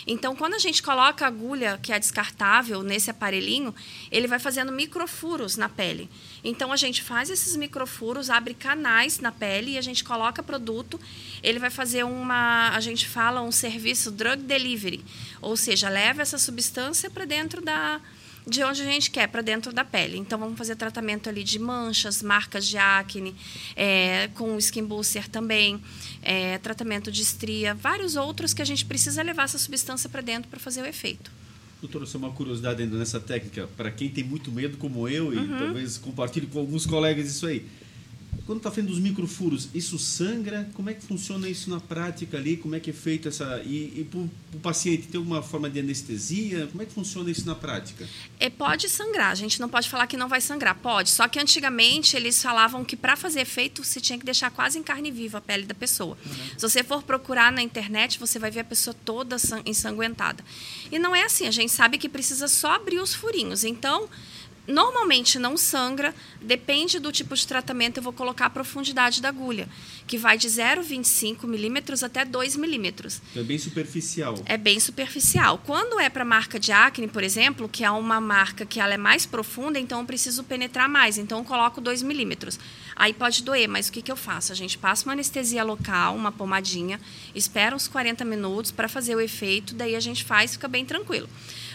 Então, quando a gente coloca a agulha, que é descartável, nesse aparelhinho, ele vai fazendo microfuros na pele. Então, a gente faz esses microfuros, abre canais na pele e a gente coloca produto. Ele vai fazer uma, a gente fala, um serviço drug delivery, ou seja, leva essa substância para dentro da, de onde a gente quer, para dentro da pele. Então, vamos fazer tratamento ali de manchas, marcas de acne, é, com skin booster também, é, tratamento de estria, vários outros que a gente precisa levar essa substância para dentro para fazer o efeito. Doutora, só uma curiosidade ainda nessa técnica, para quem tem muito medo como eu, e uhum. talvez compartilhe com alguns colegas isso aí. Quando está fazendo os microfuros, isso sangra? Como é que funciona isso na prática ali? Como é que é feito essa. E, e para o paciente tem alguma forma de anestesia? Como é que funciona isso na prática? É, pode sangrar. A gente não pode falar que não vai sangrar. Pode. Só que antigamente eles falavam que para fazer efeito você tinha que deixar quase em carne viva a pele da pessoa. Uhum. Se você for procurar na internet, você vai ver a pessoa toda ensanguentada. E não é assim. A gente sabe que precisa só abrir os furinhos. Então Normalmente não sangra, depende do tipo de tratamento, eu vou colocar a profundidade da agulha, que vai de 0,25 milímetros até 2 milímetros. É bem superficial. É bem superficial. Quando é para marca de acne, por exemplo, que é uma marca que ela é mais profunda, então eu preciso penetrar mais. Então eu coloco 2 milímetros. Aí pode doer, mas o que, que eu faço? A gente passa uma anestesia local, uma pomadinha, espera uns 40 minutos para fazer o efeito, daí a gente faz, fica bem tranquilo.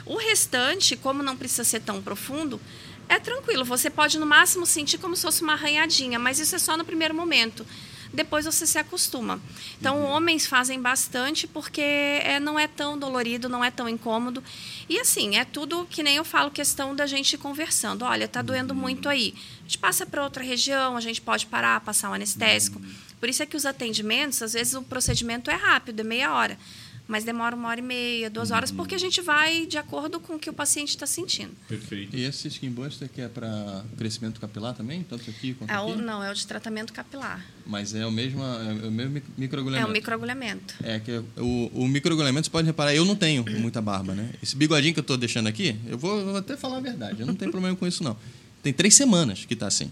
O restante, como não precisa ser tão profundo, é tranquilo. Você pode, no máximo, sentir como se fosse uma arranhadinha, mas isso é só no primeiro momento. Depois você se acostuma. Então, Uhum. homens fazem bastante porque é, não é tão dolorido, não é tão incômodo. E assim, é tudo que nem eu falo, questão da gente conversando. Olha, tá doendo Uhum. muito aí. A gente passa para outra região, a gente pode parar, passar um anestésico. Uhum. Por isso é que os atendimentos, às vezes o procedimento é rápido, é meia hora. Mas demora uma hora e meia, duas horas, Uhum. porque a gente vai de acordo com o que o paciente está sentindo. Perfeito. E esse skin buster que é para crescimento capilar também? Tanto aqui quanto É o, aqui? não, é o de tratamento capilar. Mas é o mesmo, é o mesmo mi- É microagulhamento. o microagulhamento. É que o, o microagulhamento, você pode reparar, eu não tenho muita barba, né? Esse bigodinho que eu estou deixando aqui, eu vou, eu vou até falar a verdade, eu não tenho problema com isso, não. Tem três semanas que tá assim.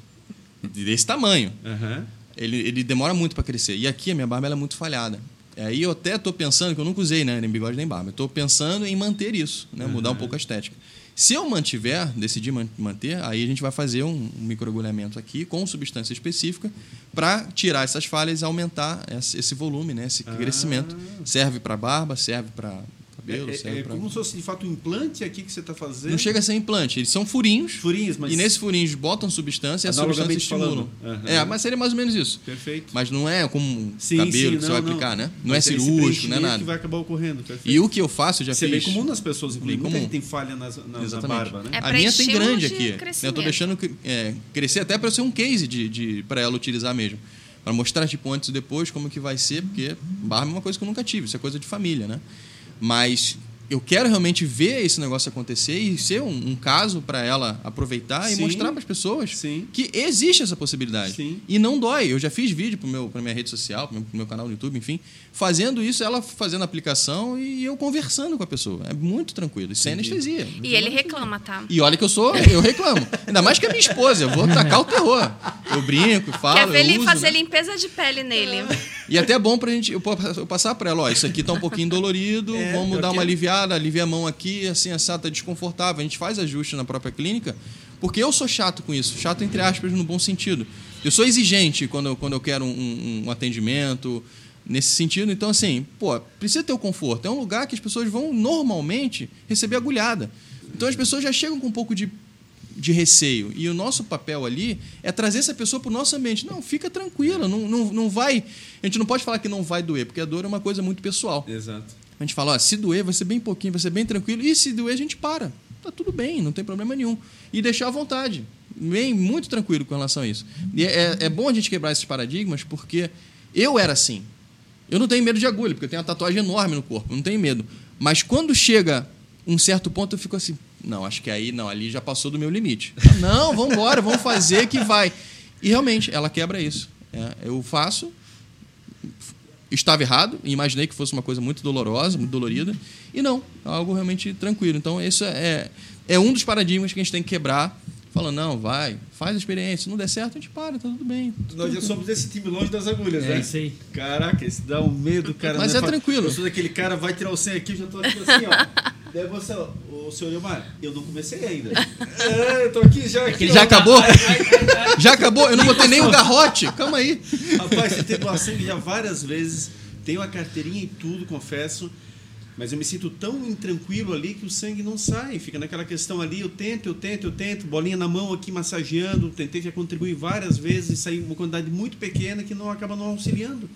Desse tamanho. Aham. Ele, ele demora muito para crescer. E aqui a minha barba ela é muito falhada. Aí eu até estou pensando, que eu nunca usei né, nem bigode nem barba, estou pensando em manter isso, né, mudar um pouco a estética. Se eu mantiver, decidir man- manter, aí a gente vai fazer um, um microagulhamento aqui com substância específica para tirar essas falhas e aumentar esse, volume, né, esse crescimento. Serve para barba, serve para cabelo, É, serve é, é pra... como se fosse de fato um implante aqui que você está fazendo. Não chega a ser implante, eles são furinhos. Furinhos, mas. E nesses furinhos botam substância e a substância Analogamente estimula. falando. Aham. É, mas seria mais ou menos isso. Perfeito. Mas não é como um Sim, cabelo sim, que você não, vai não. aplicar, né? Não Mas é cirúrgico, não é nada. que vai acabar ocorrendo. Perfeito. E o que eu faço, eu já Isso é fiz. bem comum nas pessoas, inclusive. Muita comum. tem falha nas, na, na barba, né? É a minha tem grande de aqui. Eu tô crescimento. deixando é, crescer até para ser um case de, de, para ela utilizar mesmo. Para mostrar, tipo, antes e depois, como que vai ser, porque barba é uma coisa que eu nunca tive, isso é coisa de família, né? Mas eu quero realmente ver esse negócio acontecer e ser um, um caso para ela aproveitar e Sim. mostrar para as pessoas Sim. que existe essa possibilidade. Sim. E não dói. Eu já fiz vídeo para meu, pra minha rede social, para meu, pro meu canal no YouTube, enfim, fazendo isso, ela fazendo a aplicação e eu conversando com a pessoa. É muito tranquilo, e sem anestesia. E ele reclama, tá? E olha que eu sou, eu reclamo. Ainda mais que é minha esposa, eu vou tacar o terror. Eu brinco, falo, Quer ver ele uso, fazer né? limpeza de pele nele. E até é bom pra gente eu passar pra ela, ó, isso aqui tá um pouquinho dolorido, É, vamos dar que uma é. aliviada, alivia a mão aqui, assim, essa tá desconfortável. A gente faz ajuste na própria clínica, porque eu sou chato com isso, chato entre aspas no bom sentido. Eu sou exigente quando eu, quando eu quero um, um- um atendimento nesse sentido. Então, assim, pô, precisa ter o conforto. É um lugar que as pessoas vão normalmente receber agulhada. Então as pessoas já chegam com um pouco de de receio. E o nosso papel ali é trazer essa pessoa para o nosso ambiente. Não, fica tranquila, não, não, não vai. A gente não pode falar que não vai doer, porque a dor é uma coisa muito pessoal. Exato. A gente fala, ó, se doer, vai ser bem pouquinho, vai ser bem tranquilo. E se doer, a gente para. Tá tudo bem, não tem problema nenhum. E deixar à vontade. Bem, muito tranquilo com relação a isso. E é, é bom a gente quebrar esses paradigmas, porque eu era assim. Eu não tenho medo de agulha, porque eu tenho uma tatuagem enorme no corpo, não tenho medo. Mas quando chega um certo ponto, eu fico assim, não, acho que aí, não, ali já passou do meu limite. Não, vamos embora, vamos fazer que vai. E realmente, ela quebra isso. É, eu faço, estava errado, e imaginei que fosse uma coisa muito dolorosa, muito dolorida, e não, é algo realmente tranquilo. Então, isso é, é um dos paradigmas que a gente tem que quebrar, falando, não, vai, faz a experiência, se não der certo, a gente para, tá tudo bem. Nós já somos desse time longe das agulhas, É né? isso aí. Caraca, isso dá um medo, cara. Mas é Fala, tranquilo. Eu sou daquele cara, vai tirar o 100 aqui, eu já tô aqui assim, ó. Daí você, o senhor Elmar, eu não comecei ainda. <laughs> É, eu tô aqui já. Aqui, Ele ó. já acabou? <laughs> Já acabou? Eu não botei nem o garrote. Calma aí. Rapaz, você tem doar sangue já várias vezes, tenho a carteirinha e tudo, confesso. Mas eu me sinto tão intranquilo ali que o sangue não sai. Fica naquela questão ali, eu tento, eu tento, eu tento, bolinha na mão aqui massageando, tentei já contribuir várias vezes e sair uma quantidade muito pequena que não acaba não auxiliando.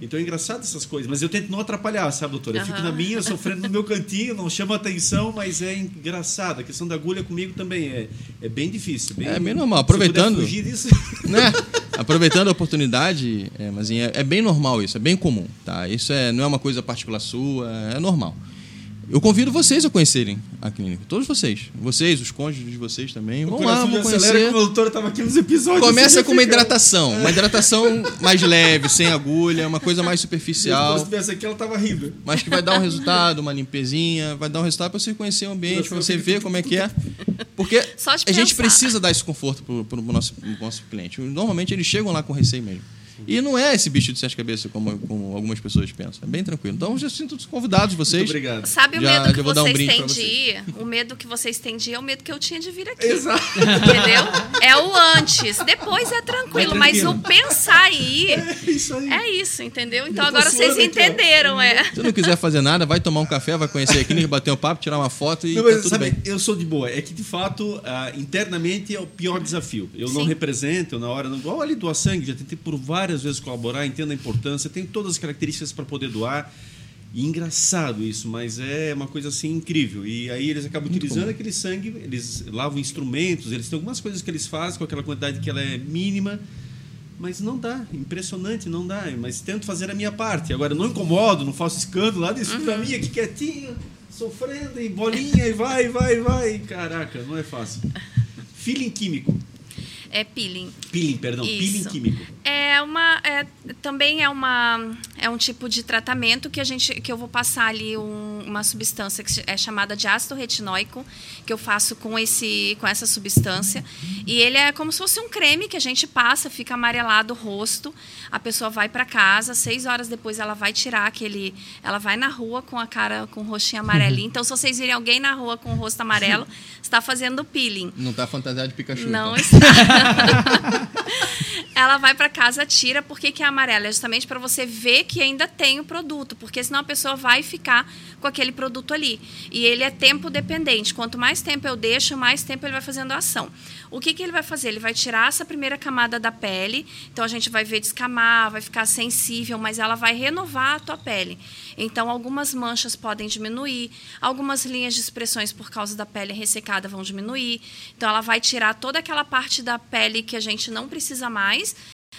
Então é engraçado essas coisas, mas eu tento não atrapalhar, sabe, doutora? Eu fico Aham. na minha, sofrendo no meu cantinho, não chama atenção, mas é engraçado. A questão da agulha comigo também é, é bem difícil. Bem, É bem normal. se eu puder Aproveitando- fugir disso, né? <laughs> Aproveitando a oportunidade, é, mas é, é bem normal isso, é bem comum, tá? Isso é, não é uma coisa particular sua, é normal. Eu convido vocês a conhecerem a clínica. Todos vocês. Vocês, os cônjuges de vocês também. Vão O lá, vão acelera conhecer. o doutor estava aqui nos episódios. Começa assim, com uma hidratação. Uma hidratação mais leve, sem agulha, uma coisa mais Se superficial. eu tivesse aqui, ela estava rindo. Mas que vai dar um resultado, uma limpezinha, vai dar um resultado para você conhecer o ambiente, para você ver como é que é. Porque a gente precisa dar esse conforto para o nosso, pro nosso cliente. Normalmente eles chegam lá com receio mesmo. E não é esse bicho de sete cabeças como, como algumas pessoas pensam. É bem tranquilo. Então, eu já sinto os convidados vocês. Muito obrigado. Sabe o Já- medo que um vocês brinde têm de ir? O medo que vocês têm de ir é o medo que eu tinha de vir aqui. Exato. Entendeu? É o antes. Depois é tranquilo, É mas tranquilo. o pensar ir É isso aí. é isso, entendeu? Então agora vocês suando aqui, ó. entenderam, é. Se não quiser fazer nada, vai tomar um café, vai conhecer a clínica, bater um papo, tirar uma foto e Não, tá mas, tudo sabe, bem. eu sou de boa. É que, de fato, ah, internamente é o pior desafio. Eu não Sim. represento, eu na hora... Não, igual ali doar sangue, já tentei por várias vezes colaborar, entendo a importância, tenho todas as características para poder doar. E engraçado isso, mas é uma coisa assim incrível. E aí eles acabam utilizando aquele sangue, eles lavam instrumentos, eles têm algumas coisas que eles fazem com aquela quantidade que ela é mínima, mas não dá, impressionante, não dá. Mas tento fazer a minha parte. Agora não incomodo, não faço escândalo, lá isso pra mim aqui quietinho, sofrendo, e bolinha, e vai, vai, vai. Caraca, não é fácil. Feeling químico. É peeling. Peeling, perdão, peeling Isso. químico. É uma, é, também é uma, é um tipo de tratamento que a gente, que eu vou passar ali um- uma substância que é chamada de ácido retinóico, que eu faço com esse, com essa substância, e ele é como se fosse um creme que a gente passa, fica amarelado o rosto, a pessoa vai para casa, seis horas depois ela vai tirar aquele, ela vai na rua com a cara com o rostinho amarelinho. <laughs> Então, se vocês virem alguém na rua com o rosto amarelo, <laughs> está fazendo peeling. Não tá fantasiado de Pikachu. Não então. está. <laughs> <laughs> ela vai para casa, tira. Por que, que é amarela? É justamente para você ver que ainda tem o produto, porque senão a pessoa vai ficar com aquele produto ali. E ele é tempo dependente. Quanto mais tempo eu deixo, mais tempo ele vai fazendo a ação. O que, que ele vai fazer? Ele vai tirar essa primeira camada da pele, então a gente vai ver descamar, vai ficar sensível, mas ela vai renovar a tua pele. Então, algumas manchas podem diminuir, algumas linhas de expressões por causa da pele ressecada vão diminuir. Então, ela vai tirar toda aquela parte da pele que a gente não precisa mais,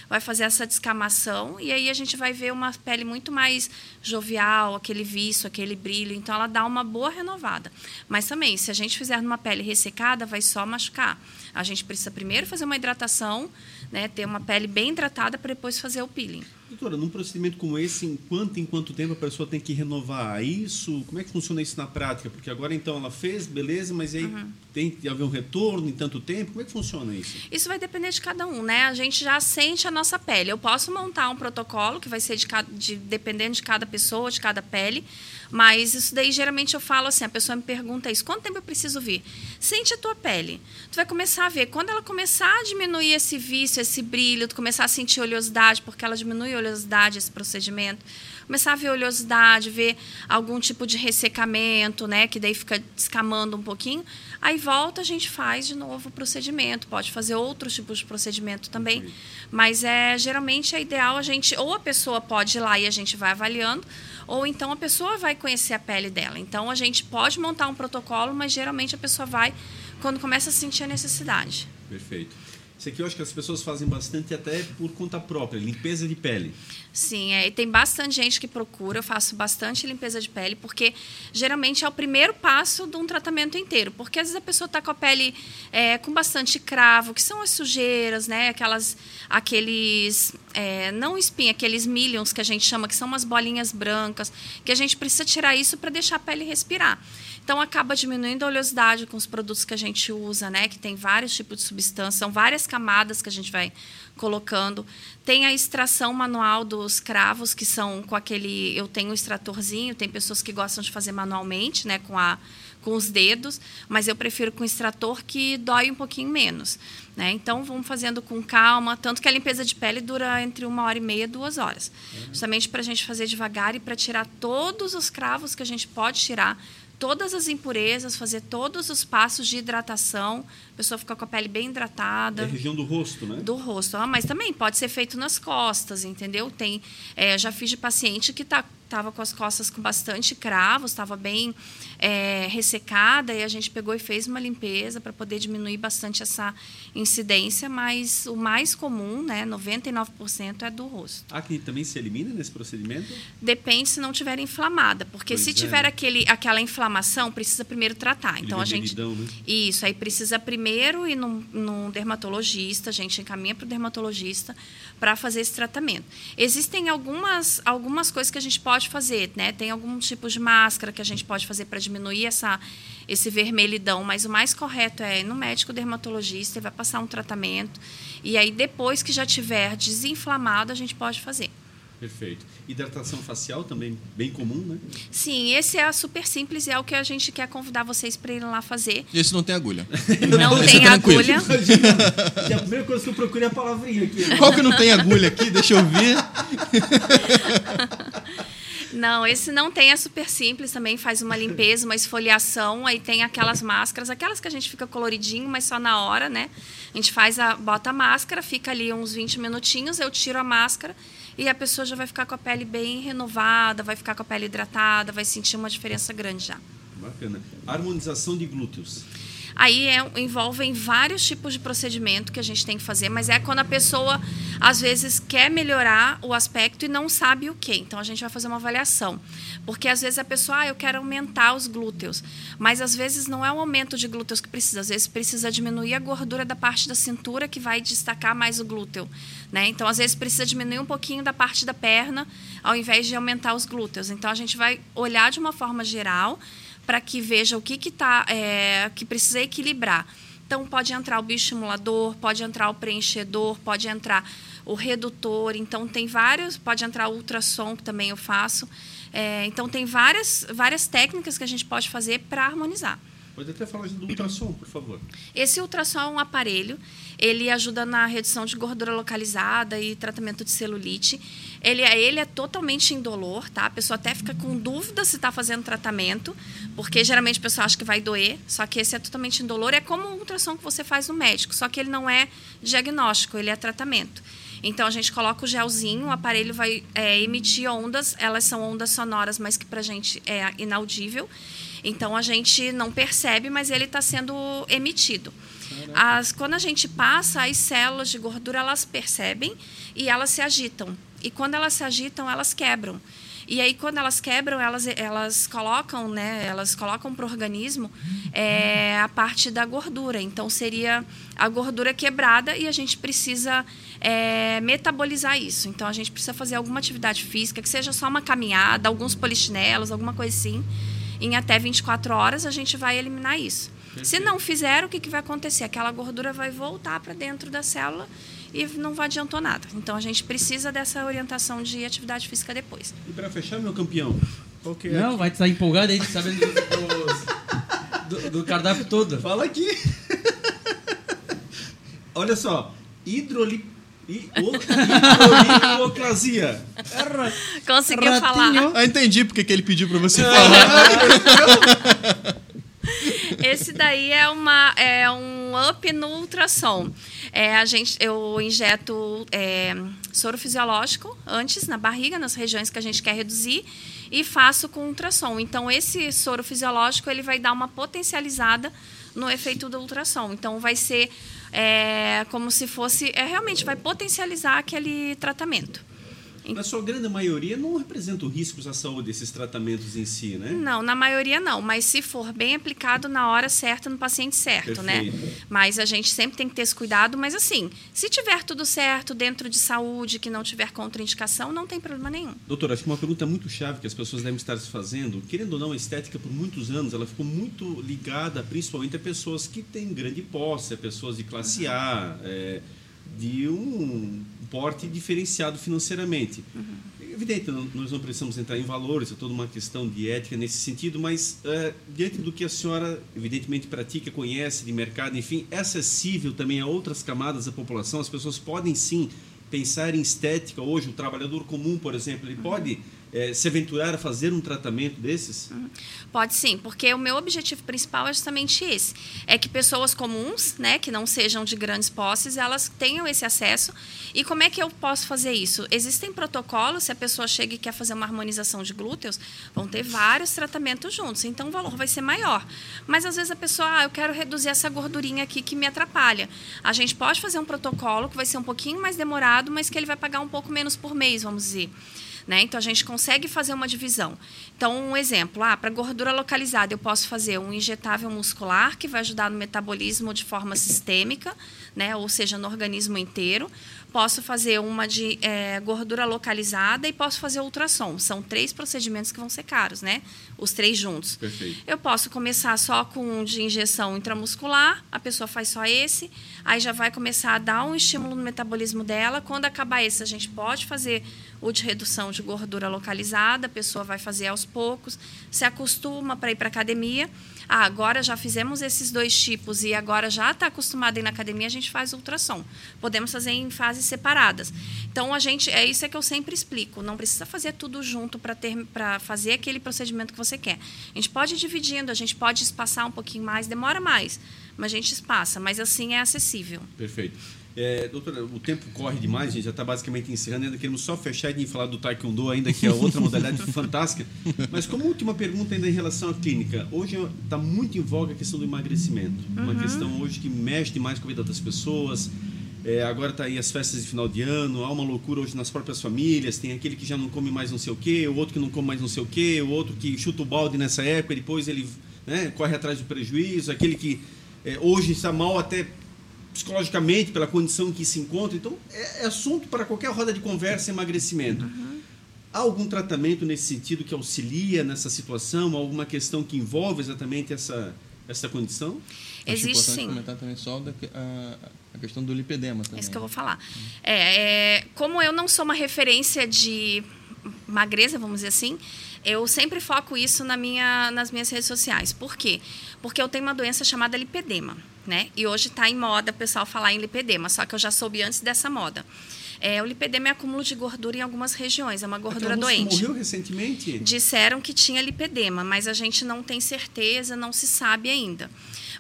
vai fazer essa descamação e aí a gente vai ver uma pele muito mais jovial, aquele viço, aquele brilho. Então, ela dá uma boa renovada. Mas também, se a gente fizer numa pele ressecada, vai só machucar. A gente precisa primeiro fazer uma hidratação, né, ter uma pele bem hidratada para depois fazer o peeling. Doutora, num procedimento como esse, em quanto em quanto tempo a pessoa tem que renovar isso? Como é que funciona isso na prática? Porque agora então ela fez, beleza, mas aí tem que haver um retorno em tanto tempo. Como é que funciona isso? Isso vai depender de cada um, né? A gente já sente a nossa pele. Eu posso montar um protocolo que vai ser de, de dependendo de cada pessoa, de cada pele, mas isso daí geralmente eu falo assim, a pessoa me pergunta isso, quanto tempo eu preciso vir? Sente a tua pele. Tu vai começar a ver, quando ela começar a diminuir esse vício, esse brilho, tu começar a sentir oleosidade, porque ela diminui a oleosidade esse procedimento, começar a ver oleosidade, ver algum tipo de ressecamento, né, que daí fica descamando um pouquinho, aí volta a gente faz de novo o procedimento, pode fazer outros tipos de procedimento também, mas é geralmente é ideal a gente ou a pessoa pode ir lá e a gente vai avaliando, ou então a pessoa vai conhecer a pele dela. Então a gente pode montar um protocolo, mas geralmente a pessoa vai quando começa a sentir a necessidade. Perfeito. Isso aqui eu acho que as pessoas fazem bastante até por conta própria, limpeza de pele. Sim, é, e tem bastante gente que procura. Eu faço bastante limpeza de pele, porque geralmente é o primeiro passo de um tratamento inteiro. Porque às vezes a pessoa está com a pele é, com bastante cravo, que são as sujeiras, né? Aquelas, aqueles, é, não espinha, aqueles millions que a gente chama, que são umas bolinhas brancas, que a gente precisa tirar isso para deixar a pele respirar. Então acaba diminuindo a oleosidade com os produtos que a gente usa, né? Que tem vários tipos de substância, são várias camadas que a gente vai colocando. Tem a extração manual dos cravos, que são com aquele. Eu tenho um extratorzinho, tem pessoas que gostam de fazer manualmente, né? Com a com os dedos, mas eu prefiro com extrator que dói um pouquinho menos. Né? Então, vamos fazendo com calma. Tanto que a limpeza de pele dura entre uma hora e meia, duas horas. Justamente para a gente fazer devagar e para tirar todos os cravos que a gente pode tirar, todas as impurezas, fazer todos os passos de hidratação. A pessoa fica com a pele bem É hidratada a região do rosto, né? do rosto. Ah, mas também pode ser feito nas costas, entendeu? Tem, é, já fiz de paciente que está estava com as costas com bastante cravos, estava bem é, ressecada, e a gente pegou e fez uma limpeza para poder diminuir bastante essa incidência, mas o mais comum, né, 99% é do rosto. A acne também se elimina nesse procedimento? Depende se não tiver inflamada, porque Pois se é, tiver aquele, aquela inflamação, precisa primeiro tratar. Aquele então a gente né? isso, aí precisa primeiro ir num, num dermatologista, a gente encaminha para o dermatologista para fazer esse tratamento. Existem algumas, algumas coisas que a gente pode fazer, né? Tem alguns tipos de máscara que a gente pode fazer para diminuir essa, esse vermelhidão, mas o mais correto é ir no médico dermatologista e vai passar um tratamento. E aí, depois que já tiver desinflamado, a gente pode fazer. Perfeito. Hidratação facial também bem comum, né? Sim, esse é super simples e é o que a gente quer convidar vocês para irem lá fazer. E esse não tem agulha. <laughs> Não Deixa tem agulha. E a primeira coisa que eu procurei é a palavrinha aqui. Qual que não tem agulha aqui? Deixa eu ver. <laughs> Não, esse não tem, é super simples também, faz uma limpeza, uma esfoliação, aí tem aquelas máscaras, aquelas que a gente fica coloridinho, mas só na hora, né? A gente faz a bota a máscara, fica ali uns 20 minutinhos, eu tiro a máscara e a pessoa já vai ficar com a pele bem renovada, vai ficar com a pele hidratada, vai sentir uma diferença grande já. Bacana. Harmonização de glúteos. Aí é, envolvem vários tipos de procedimento que a gente tem que fazer, mas é quando a pessoa, às vezes, quer melhorar o aspecto e não sabe o que. Então, a gente vai fazer uma avaliação. Porque, às vezes, a pessoa, ah, eu quero aumentar os glúteos. Mas, às vezes, não é o aumento de glúteos que precisa. Às vezes, precisa diminuir a gordura da parte da cintura, que vai destacar mais o glúteo. Né? Então, às vezes, precisa diminuir um pouquinho da parte da perna, ao invés de aumentar os glúteos. Então, a gente vai olhar de uma forma geral para que veja o que que tá, é, que precisa equilibrar. Então pode entrar o bioestimulador, pode entrar o preenchedor, pode entrar o redutor. Então tem vários, pode entrar o ultrassom que também eu faço. É, então tem várias várias técnicas que a gente pode fazer para harmonizar. Pode até falar do ultrassom, por favor. Esse ultrassom é um aparelho, ele ajuda na redução de gordura localizada e tratamento de celulite. Ele, é- ele é totalmente indolor, tá? A pessoa até fica com dúvida se está fazendo tratamento, porque geralmente a pessoa acha que vai doer, só que esse é totalmente indolor. É como um ultrassom que você faz no médico, só que ele não é diagnóstico, ele é tratamento. Então a gente coloca o gelzinho, o aparelho vai é, emitir ondas, elas são ondas sonoras, mas que pra gente é inaudível. Então a gente não percebe, mas ele está sendo emitido. As, quando a gente passa, as células de gordura elas percebem e elas se agitam. E quando elas se agitam, elas quebram. E aí, quando elas quebram, elas, elas colocam, né? Elas colocam para o organismo é, a parte da gordura. Então, seria a gordura quebrada e a gente precisa é, metabolizar isso. Então, a gente precisa fazer alguma atividade física, que seja só uma caminhada, alguns polichinelos, alguma coisa assim. Em até 24 horas, a gente vai eliminar isso. Se não fizer, o que, que vai acontecer? Aquela gordura vai voltar para dentro da célula e não vai adiantou nada. Então, a gente precisa dessa orientação de atividade física depois. E para fechar, meu campeão, qual que é? Não, vai estar empolgado aí, sabendo dos- do, do cardápio todo. Fala aqui. <laughs> Olha só, hidroli... hidrolipoclasia. <laughs> Conseguiu falar. Ah, entendi porque que ele pediu pra você falar. <laughs> Esse daí é, uma, é um up no ultrassom. É, a gente, eu injeto é, soro fisiológico antes na barriga, nas regiões que a gente quer reduzir, e faço com ultrassom. Então, esse soro fisiológico ele vai dar uma potencializada no efeito do ultrassom. Então, vai ser é, como se fosse. É, realmente vai potencializar aquele tratamento. Na sua grande maioria, não representam riscos à saúde esses tratamentos em si, né? Não, na maioria não, mas se for bem aplicado na hora certa, no paciente certo, né? Perfeito. Mas a gente sempre tem que ter esse cuidado, mas assim, se tiver tudo certo dentro de saúde, que não tiver contraindicação, não tem problema nenhum. Doutor, acho que uma pergunta muito chave que as pessoas devem estar se fazendo, querendo ou não, a estética por muitos anos, ela ficou muito ligada principalmente a pessoas que têm grande posse, a pessoas de classe A, é, de um porte diferenciado financeiramente. Evidente, não- nós não precisamos entrar em valores, é toda uma questão de ética nesse sentido, mas é, diante do que a senhora, evidentemente, pratica, conhece de mercado, enfim, é acessível também a outras camadas da população, as pessoas podem sim pensar em estética? Hoje, o trabalhador comum, por exemplo, ele pode é, se aventurar a fazer um tratamento desses? Pode sim, porque o meu objetivo principal é justamente esse. É que pessoas comuns, né, que não sejam de grandes posses, elas tenham esse acesso. E como é que eu posso fazer isso? Existem protocolos, se a pessoa chega e quer fazer uma harmonização de glúteos, vão ter vários tratamentos juntos, então o valor vai ser maior. Mas às vezes a pessoa, ah, eu quero reduzir essa gordurinha aqui que me atrapalha. A gente pode fazer um protocolo que vai ser um pouquinho mais demorado, mas que ele vai pagar um pouco menos por mês, vamos dizer. Né? Então a gente consegue fazer uma divisão. Então, um exemplo, ah, para gordura localizada, eu posso fazer um injetável muscular que vai ajudar no metabolismo de forma sistêmica, né? ou seja, no organismo inteiro. Posso fazer uma de é, gordura localizada e posso fazer ultrassom. São três procedimentos que vão ser caros, né? Os três juntos. Perfeito. Eu posso começar só com um de injeção intramuscular, a pessoa faz só esse, aí já vai começar a dar um estímulo no metabolismo dela. Quando acabar esse, a gente pode fazer o de redução de gordura localizada, a pessoa vai fazer aos poucos, se acostuma para ir para academia. Ah, agora já fizemos esses dois tipos e agora já está acostumado a ir na academia, a gente faz ultrassom. Podemos fazer em fases separadas. Então a gente é isso é que eu sempre explico. Não precisa fazer tudo junto para fazer aquele procedimento que você quer. A gente pode ir dividindo, a gente pode espaçar um pouquinho mais, demora mais, mas a gente espaça. Mas assim é acessível. Perfeito. É, doutora, o tempo corre demais, a gente já está basicamente encerrando, ainda queremos só fechar e falar do Taekwondo, ainda que é <laughs> outra modalidade fantástica. Mas como última pergunta ainda em relação à clínica, hoje está muito em voga a questão do emagrecimento, uma questão hoje que mexe demais com a vida das pessoas. É, agora está aí as festas de final de ano, há uma loucura hoje nas próprias famílias, tem aquele que já não come mais não sei o quê, o outro que não come mais não sei o quê, o outro que chuta o balde nessa época, depois ele né, corre atrás do prejuízo, aquele que é, hoje está mal até psicologicamente, pela condição em que se encontra. Então, é, é assunto para qualquer roda de conversa emagrecimento. Uhum. Há algum tratamento nesse sentido que auxilia nessa situação? Alguma questão que envolve exatamente essa, essa condição? Existe sim. comentar também só da, a, a, questão do lipedema também. É isso que eu vou falar. É, é, como eu não sou uma referência de magreza, vamos dizer assim, eu sempre foco isso na minha, nas minhas redes sociais. Por quê? Porque eu tenho uma doença chamada lipedema né? E hoje está em moda o pessoal falar em lipedema, só que eu já soube antes dessa moda. É, o lipedema é acúmulo de gordura em algumas regiões, é uma gordura Aquela doente. morreu recentemente? Disseram que tinha lipedema, mas a gente não tem certeza, não se sabe ainda.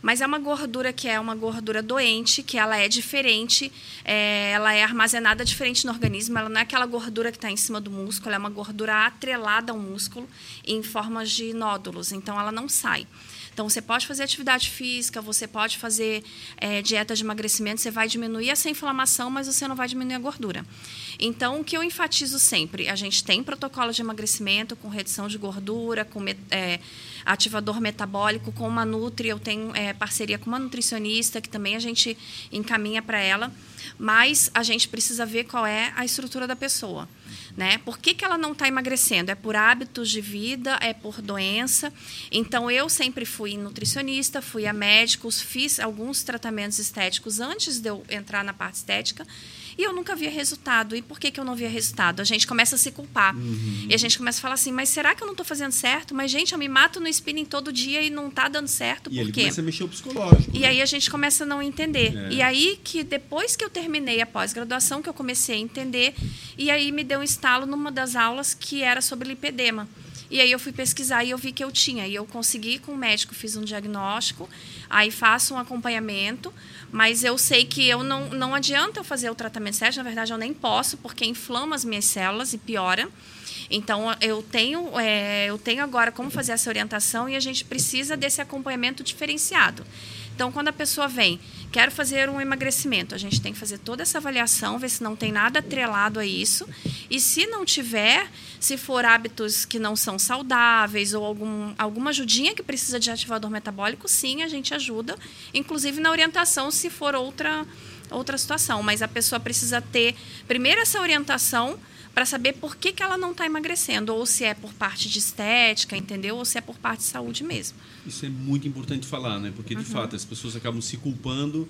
Mas é uma gordura que é uma gordura doente, que ela é diferente, é, ela é armazenada diferente no organismo, ela não é aquela gordura que está em cima do músculo, ela é uma gordura atrelada ao músculo em formas de nódulos, então ela não sai. Então, você pode fazer atividade física, você pode fazer é, dieta de emagrecimento, você vai diminuir essa inflamação, mas você não vai diminuir a gordura. Então, o que eu enfatizo sempre, a gente tem protocolo de emagrecimento com redução de gordura, com é, ativador metabólico, com uma Nutri, eu tenho é, parceria com uma nutricionista, que também a gente encaminha para ela, mas a gente precisa ver qual é a estrutura da pessoa. Né? Por que, que ela não está emagrecendo? É por hábitos de vida, é por doença. Então, eu sempre fui nutricionista, fui a médicos, fiz alguns tratamentos estéticos antes de eu entrar na parte estética e eu nunca via resultado. E por que, que eu não via resultado? A gente começa a se culpar. Uhum. E a gente começa a falar assim, mas será que eu não estou fazendo certo? Mas, gente, eu me mato no spinning todo dia e não está dando certo. E por ele quê? começa a mexer o psicológico. E né? aí a gente começa a não entender. É. E aí que depois que eu terminei a pós-graduação, que eu comecei a entender, e aí me deu um estalo numa das aulas que era sobre lipedema. E aí eu fui pesquisar e eu vi que eu tinha. E eu consegui com o médico, fiz um diagnóstico, aí faço um acompanhamento, mas eu sei que eu não, não adianta eu fazer o tratamento certo, na verdade eu nem posso, porque inflama as minhas células e piora. Então eu tenho, é, eu tenho agora como fazer essa orientação e a gente precisa desse acompanhamento diferenciado. Então, quando a pessoa vem, quero fazer um emagrecimento, a gente tem que fazer toda essa avaliação, ver se não tem nada atrelado a isso. E se não tiver, se for hábitos que não são saudáveis ou algum, alguma ajudinha que precisa de ativador metabólico, sim, a gente ajuda, inclusive na orientação, se for outra, outra situação. Mas a pessoa precisa ter, primeiro, essa orientação para saber por que, que ela não está emagrecendo, ou se é por parte de estética, entendeu? Ou se é por parte de saúde mesmo. Isso é muito importante falar, né? Porque, de Uhum. fato, as pessoas acabam se culpando,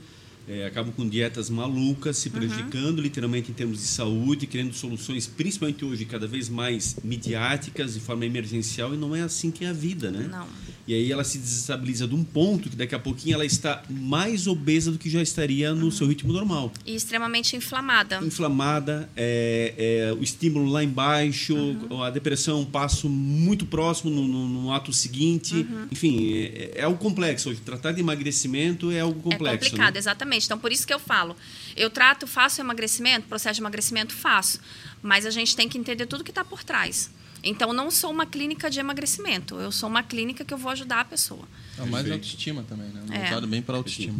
é, acabam com dietas malucas, Uhum. se prejudicando literalmente em termos de saúde, querendo soluções, principalmente hoje, cada vez mais midiáticas, de forma emergencial, e não é assim que é a vida, né? Não. E aí ela se desestabiliza de um ponto que daqui a pouquinho ela está mais obesa do que já estaria no seu ritmo normal. E extremamente inflamada. Inflamada, é, é, o estímulo lá embaixo, a depressão é um passo muito próximo no, no- no ato seguinte. Enfim, é, é algo complexo. Hoje, tratar de emagrecimento é algo complexo. é complicado, né? exatamente. Então, por isso que eu falo. Eu trato, faço emagrecimento, processo de emagrecimento, faço. Mas a gente tem que entender tudo que está por trás. Então, não sou uma clínica de emagrecimento. Eu sou uma clínica que eu vou ajudar a pessoa. É mais Perfeito. autoestima também, né? É. Voltado bem para autoestima.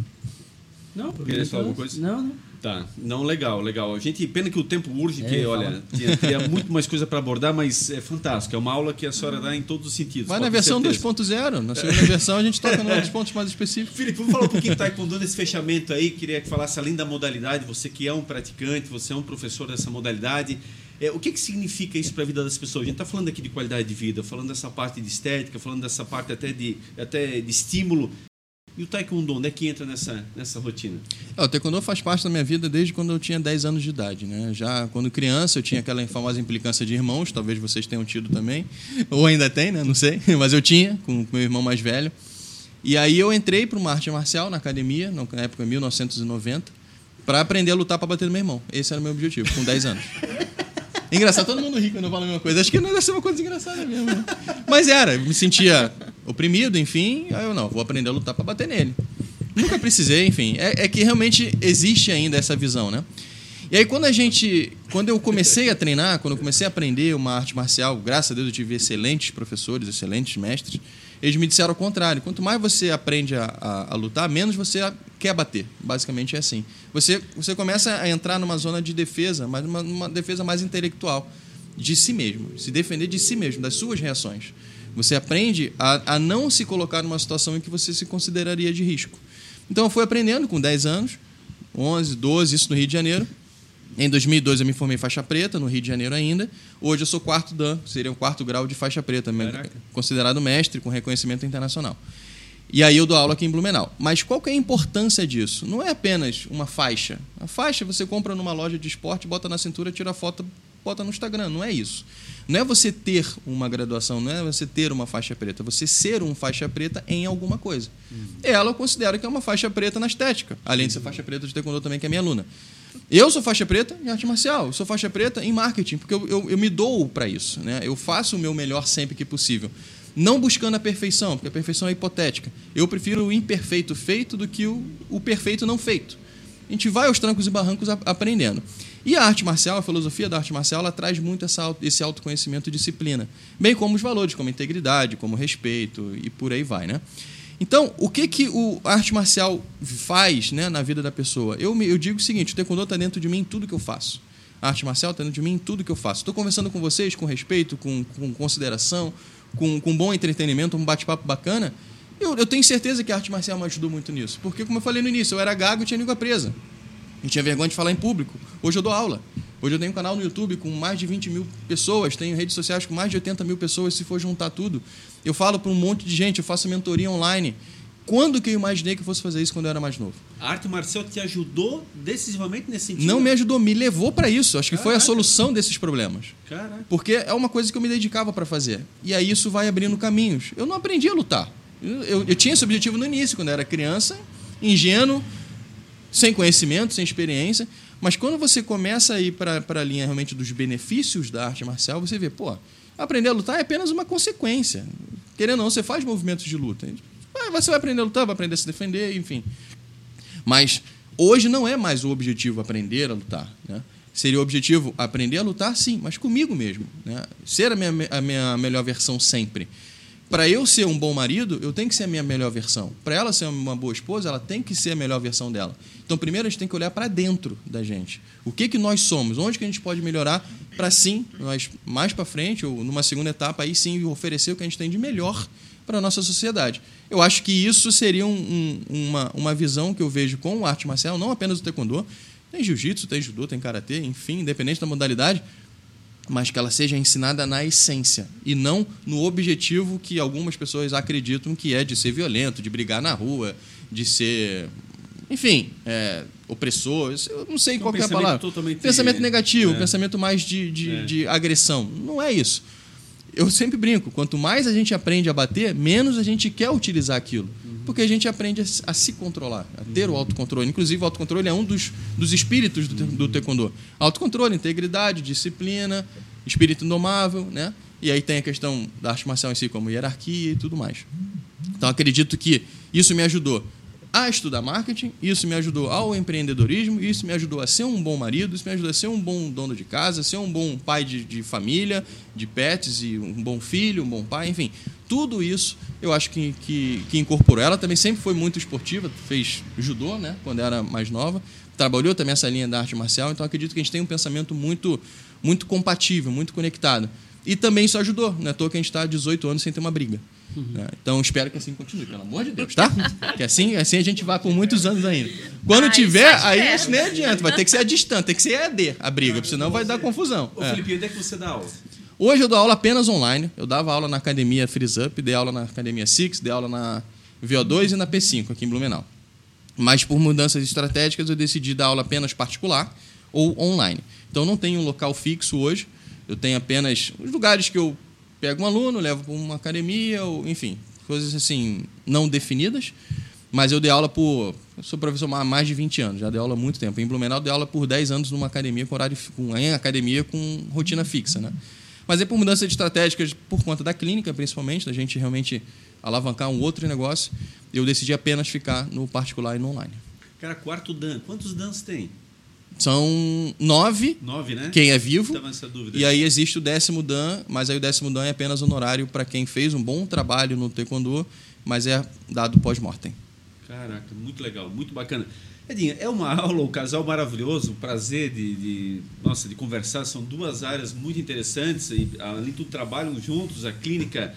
Não, Queria falar alguma coisa? Não, não. Tá, não, legal, legal. A gente, pena que o tempo urge, que, É, olha, fala. tinha, teria muito mais coisa para abordar, mas é fantástico. É uma aula que a senhora dá em todos os sentidos. Vai pode na versão certeza. 2.0. Na segunda versão a gente toca nos outros pontos mais específicos. Felipe, vamos falar um pouquinho do Taekwondo nesse fechamento aí. Queria que falasse além da modalidade, você que é um praticante, você é um professor dessa modalidade. É, o que, que significa isso para a vida das pessoas? A gente está falando aqui de qualidade de vida, falando dessa parte de estética, falando dessa parte até de, até de estímulo. E o Taekwondo, onde é que entra nessa, nessa rotina? É, o taekwondo faz parte da minha vida desde quando eu tinha 10 anos de idade, né? Já quando criança eu tinha aquela famosa implicância de irmãos, talvez vocês tenham tido também, ou ainda tem, né? Não sei, <laughs> mas eu tinha com o meu irmão mais velho. E aí eu entrei para uma arte marcial na academia, na época 1990, para aprender a lutar para bater no meu irmão. Esse era o meu objetivo, com 10 anos. <laughs> Engraçado, todo mundo ri quando eu falo a mesma coisa. Acho que não deve ser uma coisa engraçada mesmo. né? Mas era, eu me sentia oprimido, enfim. Aí eu não, vou aprender a lutar para bater nele. Nunca precisei, enfim. É, é que realmente existe ainda essa visão, né? E aí quando a gente, quando eu comecei a treinar, quando eu comecei a aprender uma arte marcial, graças a Deus eu tive excelentes professores, excelentes mestres, eles me disseram o contrário. Quanto mais você aprende a, a- a lutar, menos você quer bater. Basicamente é assim. Você, você começa a entrar numa zona de defesa, mas uma, uma defesa mais intelectual de si mesmo, se defender de si mesmo, das suas reações. Você aprende a, a não se colocar numa situação em que você se consideraria de risco. Então eu fui aprendendo com 10 anos, 11, 12, isso no Rio de Janeiro. Em 2002 eu me formei faixa preta, no Rio de Janeiro ainda. Hoje eu sou quarto dan, seria um quarto grau de faixa preta, Caraca. considerado mestre com reconhecimento internacional. E aí eu dou aula aqui em Blumenau. Mas qual que é a importância disso? Não é apenas uma faixa. A faixa você compra numa loja de esporte, bota na cintura, tira a foto, bota no Instagram. Não é isso. Não é você ter uma graduação, não é você ter uma faixa preta, é você ser um faixa preta em alguma coisa. Ela eu considero que é uma faixa preta na estética, além de ser faixa preta de taekwondo também, que é minha aluna. Eu sou faixa preta em arte marcial, sou faixa preta em marketing, porque eu, eu, eu me dou para isso. Né? Eu faço o meu melhor sempre que possível. Não buscando a perfeição, porque a perfeição é hipotética. Eu prefiro o imperfeito feito do que o, o perfeito não feito. A gente vai aos trancos e barrancos a- aprendendo. E a arte marcial, a filosofia da arte marcial, ela traz muito essa, esse autoconhecimento e disciplina. Bem como os valores, como integridade, como respeito e por aí vai, né? Então, o que, que o arte marcial faz né, na vida da pessoa? Eu, eu digo o seguinte: o taekwondo está dentro de mim em tudo que eu faço. A arte marcial está dentro de mim em tudo que eu faço. Estou conversando com vocês com respeito, com, com consideração, com, com bom entretenimento, um bate-papo bacana. Eu, eu tenho certeza que a arte marcial me ajudou muito nisso. Porque, como eu falei no início, eu era gago e tinha língua presa. Eu tinha vergonha de falar em público. Hoje eu dou aula. Hoje eu tenho um canal no YouTube com mais de 20 mil pessoas, tenho redes sociais com mais de 80 mil pessoas, se for juntar tudo. Eu falo para um monte de gente, eu faço mentoria online. Quando que eu imaginei que eu fosse fazer isso quando eu era mais novo? A arte marcial te ajudou decisivamente nesse sentido? Não me ajudou, me levou para isso. Acho que foi a Caraca. solução desses problemas. Caraca. Porque é uma coisa que eu me dedicava para fazer. E aí isso vai abrindo caminhos. Eu não aprendi a lutar. Eu, eu- eu tinha esse objetivo no início, quando eu era criança, ingênuo, sem conhecimento, sem experiência. Mas quando você começa a ir para a linha realmente dos benefícios da arte marcial, você vê, pô, aprender a lutar é apenas uma consequência. Querendo ou não, você faz movimentos de luta. Você vai aprender a lutar, vai aprender a se defender, enfim. Mas hoje não é mais o objetivo aprender a lutar. Né? Seria o objetivo aprender a lutar, sim, mas comigo mesmo. Né? Ser a minha, a minha melhor versão sempre. Para eu ser um bom marido, eu tenho que ser a minha melhor versão. Para ela ser uma boa esposa, ela tem que ser a melhor versão dela. Então, primeiro a gente tem que olhar para dentro da gente. O que que nós somos? Onde que a gente pode melhorar para sim, nós mais para frente ou numa segunda etapa aí sim oferecer o que a gente tem de melhor para a nossa sociedade. Eu acho que isso seria um- um- uma, uma visão que eu vejo com a arte marcial, não apenas o taekwondo, tem jiu-jitsu, tem judô, tem karatê, enfim, independente da modalidade, mas que ela seja ensinada na essência e não no objetivo que algumas pessoas acreditam que é de ser violento, de brigar na rua, de ser, enfim, é, opressor. Eu não sei um qual é a palavra. pensamento negativo, é. pensamento mais de, de, É. de agressão. Não é isso. Eu sempre brinco, quanto mais a gente aprende a bater, menos a gente quer utilizar aquilo. Porque a gente aprende a, se- a se controlar, a ter o autocontrole. Inclusive, o autocontrole é um dos, dos espíritos do, do taekwondo. Autocontrole, integridade, disciplina, espírito indomável, né? E aí tem a questão da arte marcial em si, como hierarquia e tudo mais. Então, acredito que isso me ajudou a estudar marketing, isso me ajudou ao empreendedorismo, isso me ajudou a ser um bom marido, isso me ajudou a ser um bom dono de casa, ser um bom pai de, de família, de pets, e um bom filho, um bom pai, enfim. Tudo isso eu acho que, que, que incorporou. Ela também sempre foi muito esportiva, fez judô, né, quando era mais nova, trabalhou também essa linha da arte marcial, então acredito que a gente tem um pensamento muito, muito compatível, muito conectado. E também isso ajudou, não é à toa que a gente está há 18 anos sem ter uma briga. Né? Então espero que assim continue, pelo amor de Deus, tá? <laughs> Que assim, assim a gente vai por muitos anos ainda. Quando Ah, tiver, aí isso nem adianta, vai ter que ser a distância, tem que ser EAD a briga, porque senão vai dar confusão. Ô, É. Felipe, onde é que você dá aula? Hoje eu dou aula apenas online. Eu dava aula na academia Freeze Up, dei aula na academia Six, dei aula na VO2 e na P5 aqui em Blumenau. Mas por mudanças estratégicas eu decidi dar aula apenas particular ou online. Então não tenho um local fixo hoje. Eu tenho apenas os lugares que eu pego um aluno, levo para uma academia, ou, enfim, coisas assim não definidas. Mas eu dei aula por. Sou professor há mais de 20 anos, já dei aula há muito tempo. Em Blumenau, dei aula por 10 anos numa academia com horário. Com, em academia com rotina fixa, né? Mas é por mudança de estratégias, por conta da clínica, principalmente, da gente realmente alavancar um outro negócio, eu decidi apenas ficar no particular e no online. Cara, quarto Dan. Quantos Dans tem? São nove, Nove, né? quem é vivo, dúvida. e aí existe o décimo Dan, mas aí o décimo Dan é apenas honorário para quem fez um bom trabalho no taekwondo, mas é dado pós-mortem. Caraca, muito legal, muito bacana. Edinha, é uma <laughs> aula, um casal maravilhoso, um prazer de, de, nossa, de conversar. São duas áreas muito interessantes e, além de tudo, trabalham juntos. A clínica,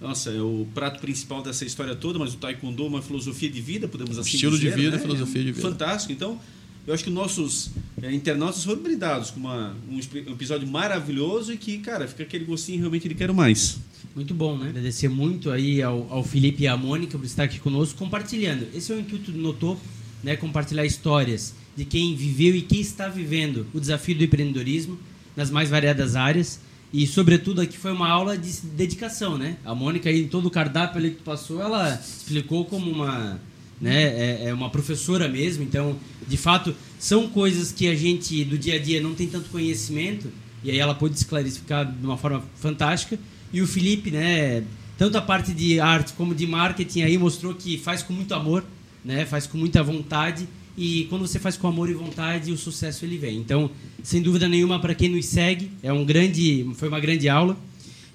nossa, é o prato principal dessa história toda, mas o taekwondo é uma filosofia de vida, podemos assim Estilo de dizer. vida, né? filosofia É de vida. Fantástico. Então, eu acho que nossos é, internautas foram brindados com uma, um um episódio maravilhoso e que, cara, fica aquele gostinho realmente de quero mais. Muito bom, né? Agradecer muito aí ao, ao Felipe e à Mônica por estar aqui conosco, compartilhando. Esse é o intuito do No Topo, né? Compartilhar histórias de quem viveu e quem está vivendo o desafio do empreendedorismo nas mais variadas áreas. E, sobretudo, aqui foi uma aula de dedicação, né? A Mônica, aí, em todo o cardápio ali que passou, ela explicou como uma, né, é, é uma professora mesmo. Então, de fato, são coisas que a gente, do dia a dia, não tem tanto conhecimento. E aí ela pôde esclarecer de uma forma fantástica. E o Felipe, né, tanto a parte de arte como de marketing aí mostrou que faz com muito amor, né, faz com muita vontade. E quando você faz com amor e vontade, o sucesso ele vem. Então, sem dúvida nenhuma, para quem nos segue, é um grande, foi uma grande aula.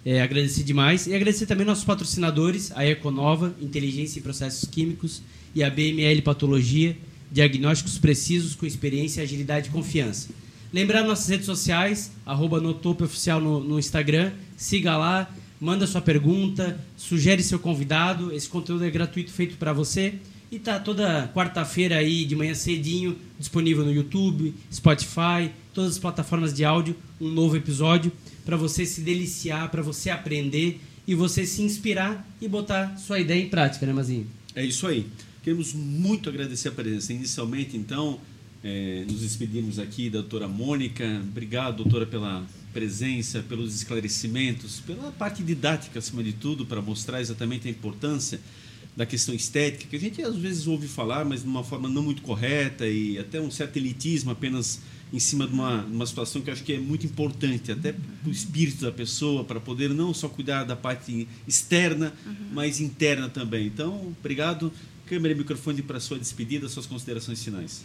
É, agradecer demais. E agradecer também nossos patrocinadores, a Econova, Inteligência e Processos Químicos, e a BML Patologia, diagnósticos precisos com experiência, agilidade e confiança. Lembrar nossas redes sociais, arroba Oficial no, no Instagram, siga lá, manda sua pergunta, sugere seu convidado, esse conteúdo é gratuito feito para você. E tá toda quarta-feira aí de manhã cedinho disponível no YouTube, Spotify, todas as plataformas de áudio, um novo episódio para você se deliciar, para você aprender e você se inspirar e botar sua ideia em prática, né, Mazinho? É isso aí. Queremos muito agradecer a presença. Inicialmente, então, eh, nos despedimos aqui da doutora Mônica. Obrigado, doutora, pela presença, pelos esclarecimentos, pela parte didática, acima de tudo, para mostrar exatamente a importância da questão estética, que a gente às vezes ouve falar, mas de uma forma não muito correta e até um certo elitismo apenas em cima de uma, uma situação que eu acho que é muito importante, até para o espírito da pessoa, para poder não só cuidar da parte externa, mas interna também. Então, obrigado. Câmera e microfone para sua despedida, suas considerações finais.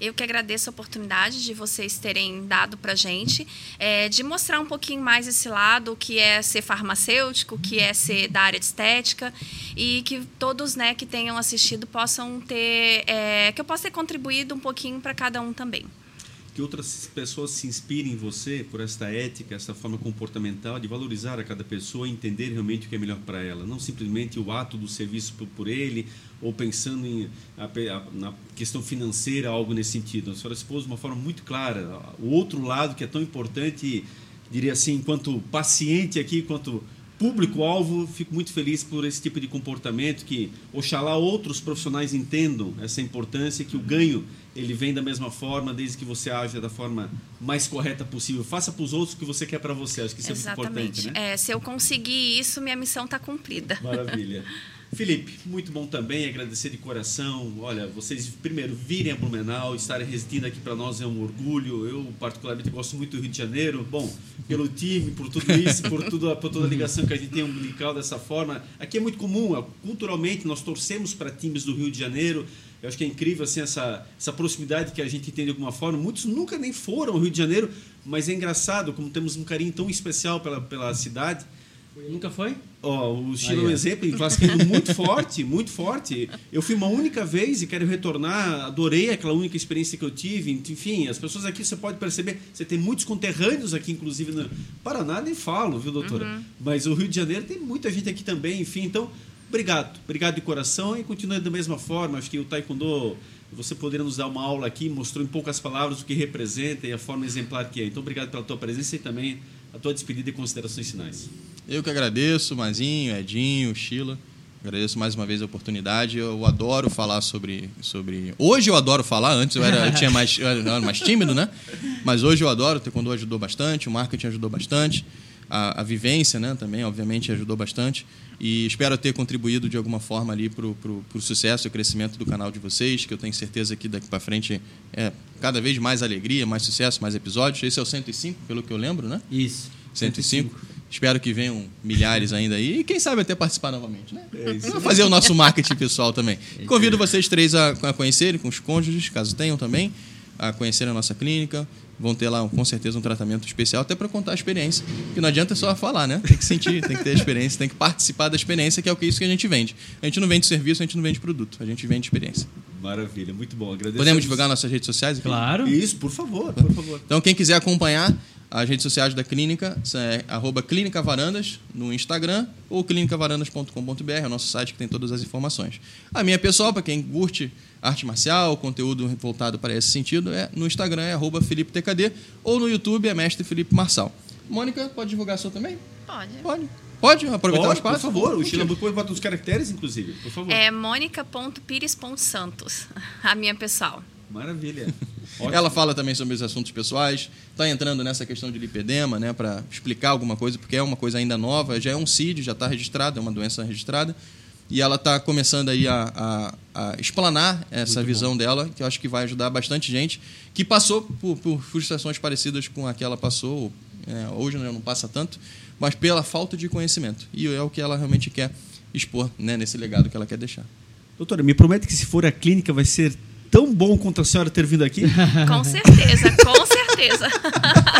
Eu que agradeço a oportunidade de vocês terem dado para gente, é, de mostrar um pouquinho mais esse lado, o que é ser farmacêutico, o que é ser da área de estética, e que todos né, que tenham assistido possam ter, é, que eu possa ter contribuído um pouquinho para cada um também. Que outras pessoas se inspirem em você por esta ética, essa forma comportamental de valorizar a cada pessoa e entender realmente o que é melhor para ela. Não simplesmente o ato do serviço por, por ele ou pensando em, a, a, na questão financeira, algo nesse sentido. A senhora expôs de uma forma muito clara o outro lado que é tão importante, diria assim, enquanto paciente aqui, enquanto público-alvo, fico muito feliz por esse tipo de comportamento que, oxalá, outros profissionais entendam essa importância, que o ganho ele vem da mesma forma, desde que você haja da forma mais correta possível. Faça para os outros o que você quer para você. Acho que isso Exatamente. é muito importante, né? É, se eu conseguir isso, minha missão está cumprida. Maravilha. <laughs> Felipe, muito bom também, agradecer de coração. Olha, vocês primeiro virem a Blumenau, estarem residindo aqui para nós é um orgulho. Eu, particularmente, gosto muito do Rio de Janeiro. Bom, pelo time, por tudo isso, por, tudo, por toda a ligação que a gente tem umbilical dessa forma. Aqui é muito comum, culturalmente, nós torcemos para times do Rio de Janeiro. Eu acho que é incrível assim, essa, essa proximidade que a gente tem de alguma forma. Muitos nunca nem foram ao Rio de Janeiro, mas é engraçado como temos um carinho tão especial pela, pela cidade. Nunca foi? Ó, o Chile é um exemplo, classificando muito <laughs> forte, muito forte. Eu fui uma única vez e quero retornar, adorei aquela única experiência que eu tive. Enfim, as pessoas aqui, você pode perceber, você tem muitos conterrâneos aqui, inclusive no Paraná, nem falo, viu, doutora? Uhum. Mas o Rio de Janeiro tem muita gente aqui também, enfim, então, obrigado, obrigado de coração e continue da mesma forma. Acho que o Taekwondo, você poderia nos dar uma aula aqui, mostrou em poucas palavras o que representa e a forma exemplar que é. Então, obrigado pela tua presença e também a tua despedida e considerações finais. Eu que agradeço, Mazinho, Edinho, Sheila. Agradeço mais uma vez a oportunidade. Eu adoro falar sobre. sobre... Hoje eu adoro falar, antes eu, era, eu tinha mais, eu era mais tímido, né? Mas hoje eu adoro, o Taekwondo ajudou bastante, o marketing ajudou bastante, a, a vivência né, também, obviamente, ajudou bastante. E espero ter contribuído de alguma forma ali para o sucesso e o crescimento do canal de vocês, que eu tenho certeza que daqui para frente é cada vez mais alegria, mais sucesso, mais episódios. Esse é o 105, pelo que eu lembro, né? Isso. 105. Espero que venham milhares ainda aí e quem sabe até participar novamente, né? É isso. Vamos fazer o nosso marketing pessoal também. Convido vocês três a, a conhecerem, com os cônjuges, caso tenham também, a conhecerem a nossa clínica. Vão ter lá, com certeza, um tratamento especial, até para contar a experiência. Porque não adianta só falar, né? Tem que sentir, tem que ter a experiência, tem que participar da experiência, que é o que isso que a gente vende. A gente não vende serviço, a gente não vende produto, a gente vende experiência. Maravilha, muito bom. Agradeço. Podemos divulgar nossas redes sociais? aqui? Claro. Isso, por favor, por favor. Então, quem quiser acompanhar as redes sociais da clínica, é arroba Clínica Varandas no Instagram ou clinicavarandas.com.br, é o nosso site que tem todas as informações. A minha pessoal, para quem curte arte marcial, conteúdo voltado para esse sentido, é no Instagram é arroba Felipe TKD ou no YouTube é Mestre Felipe Marçal. Mônica, pode divulgar a sua também? Pode. Pode. Pode aproveitar o Pode, espaço? por favor. O Sheila depois bota os caracteres, inclusive. Por favor. É mônica.pires.santos, <laughs> a minha pessoal. Maravilha. <laughs> Ótimo. Ela fala também sobre os assuntos pessoais, está entrando nessa questão de lipedema, né, para explicar alguma coisa, porque é uma coisa ainda nova, já é um CID, já está registrado, é uma doença registrada, e ela está começando aí a, a, a explanar essa Muito visão dela, que eu acho que vai ajudar bastante gente que passou por, por frustrações parecidas com a que ela passou, é, hoje né, não passa tanto, mas pela falta de conhecimento. E é o que ela realmente quer expor né, nesse legado que ela quer deixar. Doutora, me promete que se for a clínica vai ser tão bom quanto a senhora ter vindo aqui? <laughs> Com certeza, com certeza.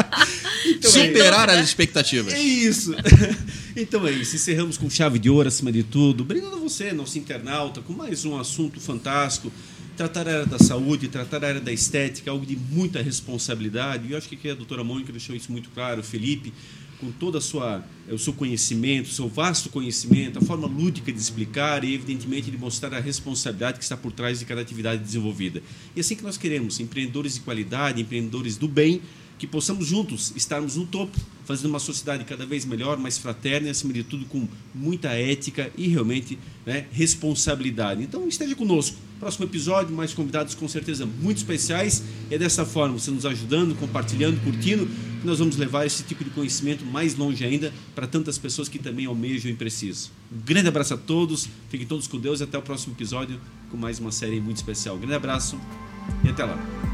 <laughs> Superar dúvida. as expectativas. É isso. <laughs> Então é isso. Encerramos com chave de ouro acima de tudo. Obrigado a você, nosso internauta, com mais um assunto fantástico. Tratar a área da saúde, tratar a área da estética, algo de muita responsabilidade. E eu acho que aqui a doutora Mônica deixou isso muito claro, o Felipe, com todo sua, o seu conhecimento, o seu vasto conhecimento, a forma lúdica de explicar e, evidentemente, de mostrar a responsabilidade que está por trás de cada atividade desenvolvida. E assim que nós queremos, empreendedores de qualidade, empreendedores do bem, que possamos juntos estarmos no topo, fazendo uma sociedade cada vez melhor, mais fraterna e, acima de tudo, com muita ética e realmente né, responsabilidade. Então, esteja conosco. Próximo episódio, mais convidados com certeza muito especiais. E é dessa forma, você nos ajudando, compartilhando, curtindo, que nós vamos levar esse tipo de conhecimento mais longe ainda para tantas pessoas que também almejam e precisam. Um grande abraço a todos, fiquem todos com Deus e até o próximo episódio com mais uma série muito especial. Um grande abraço e até lá.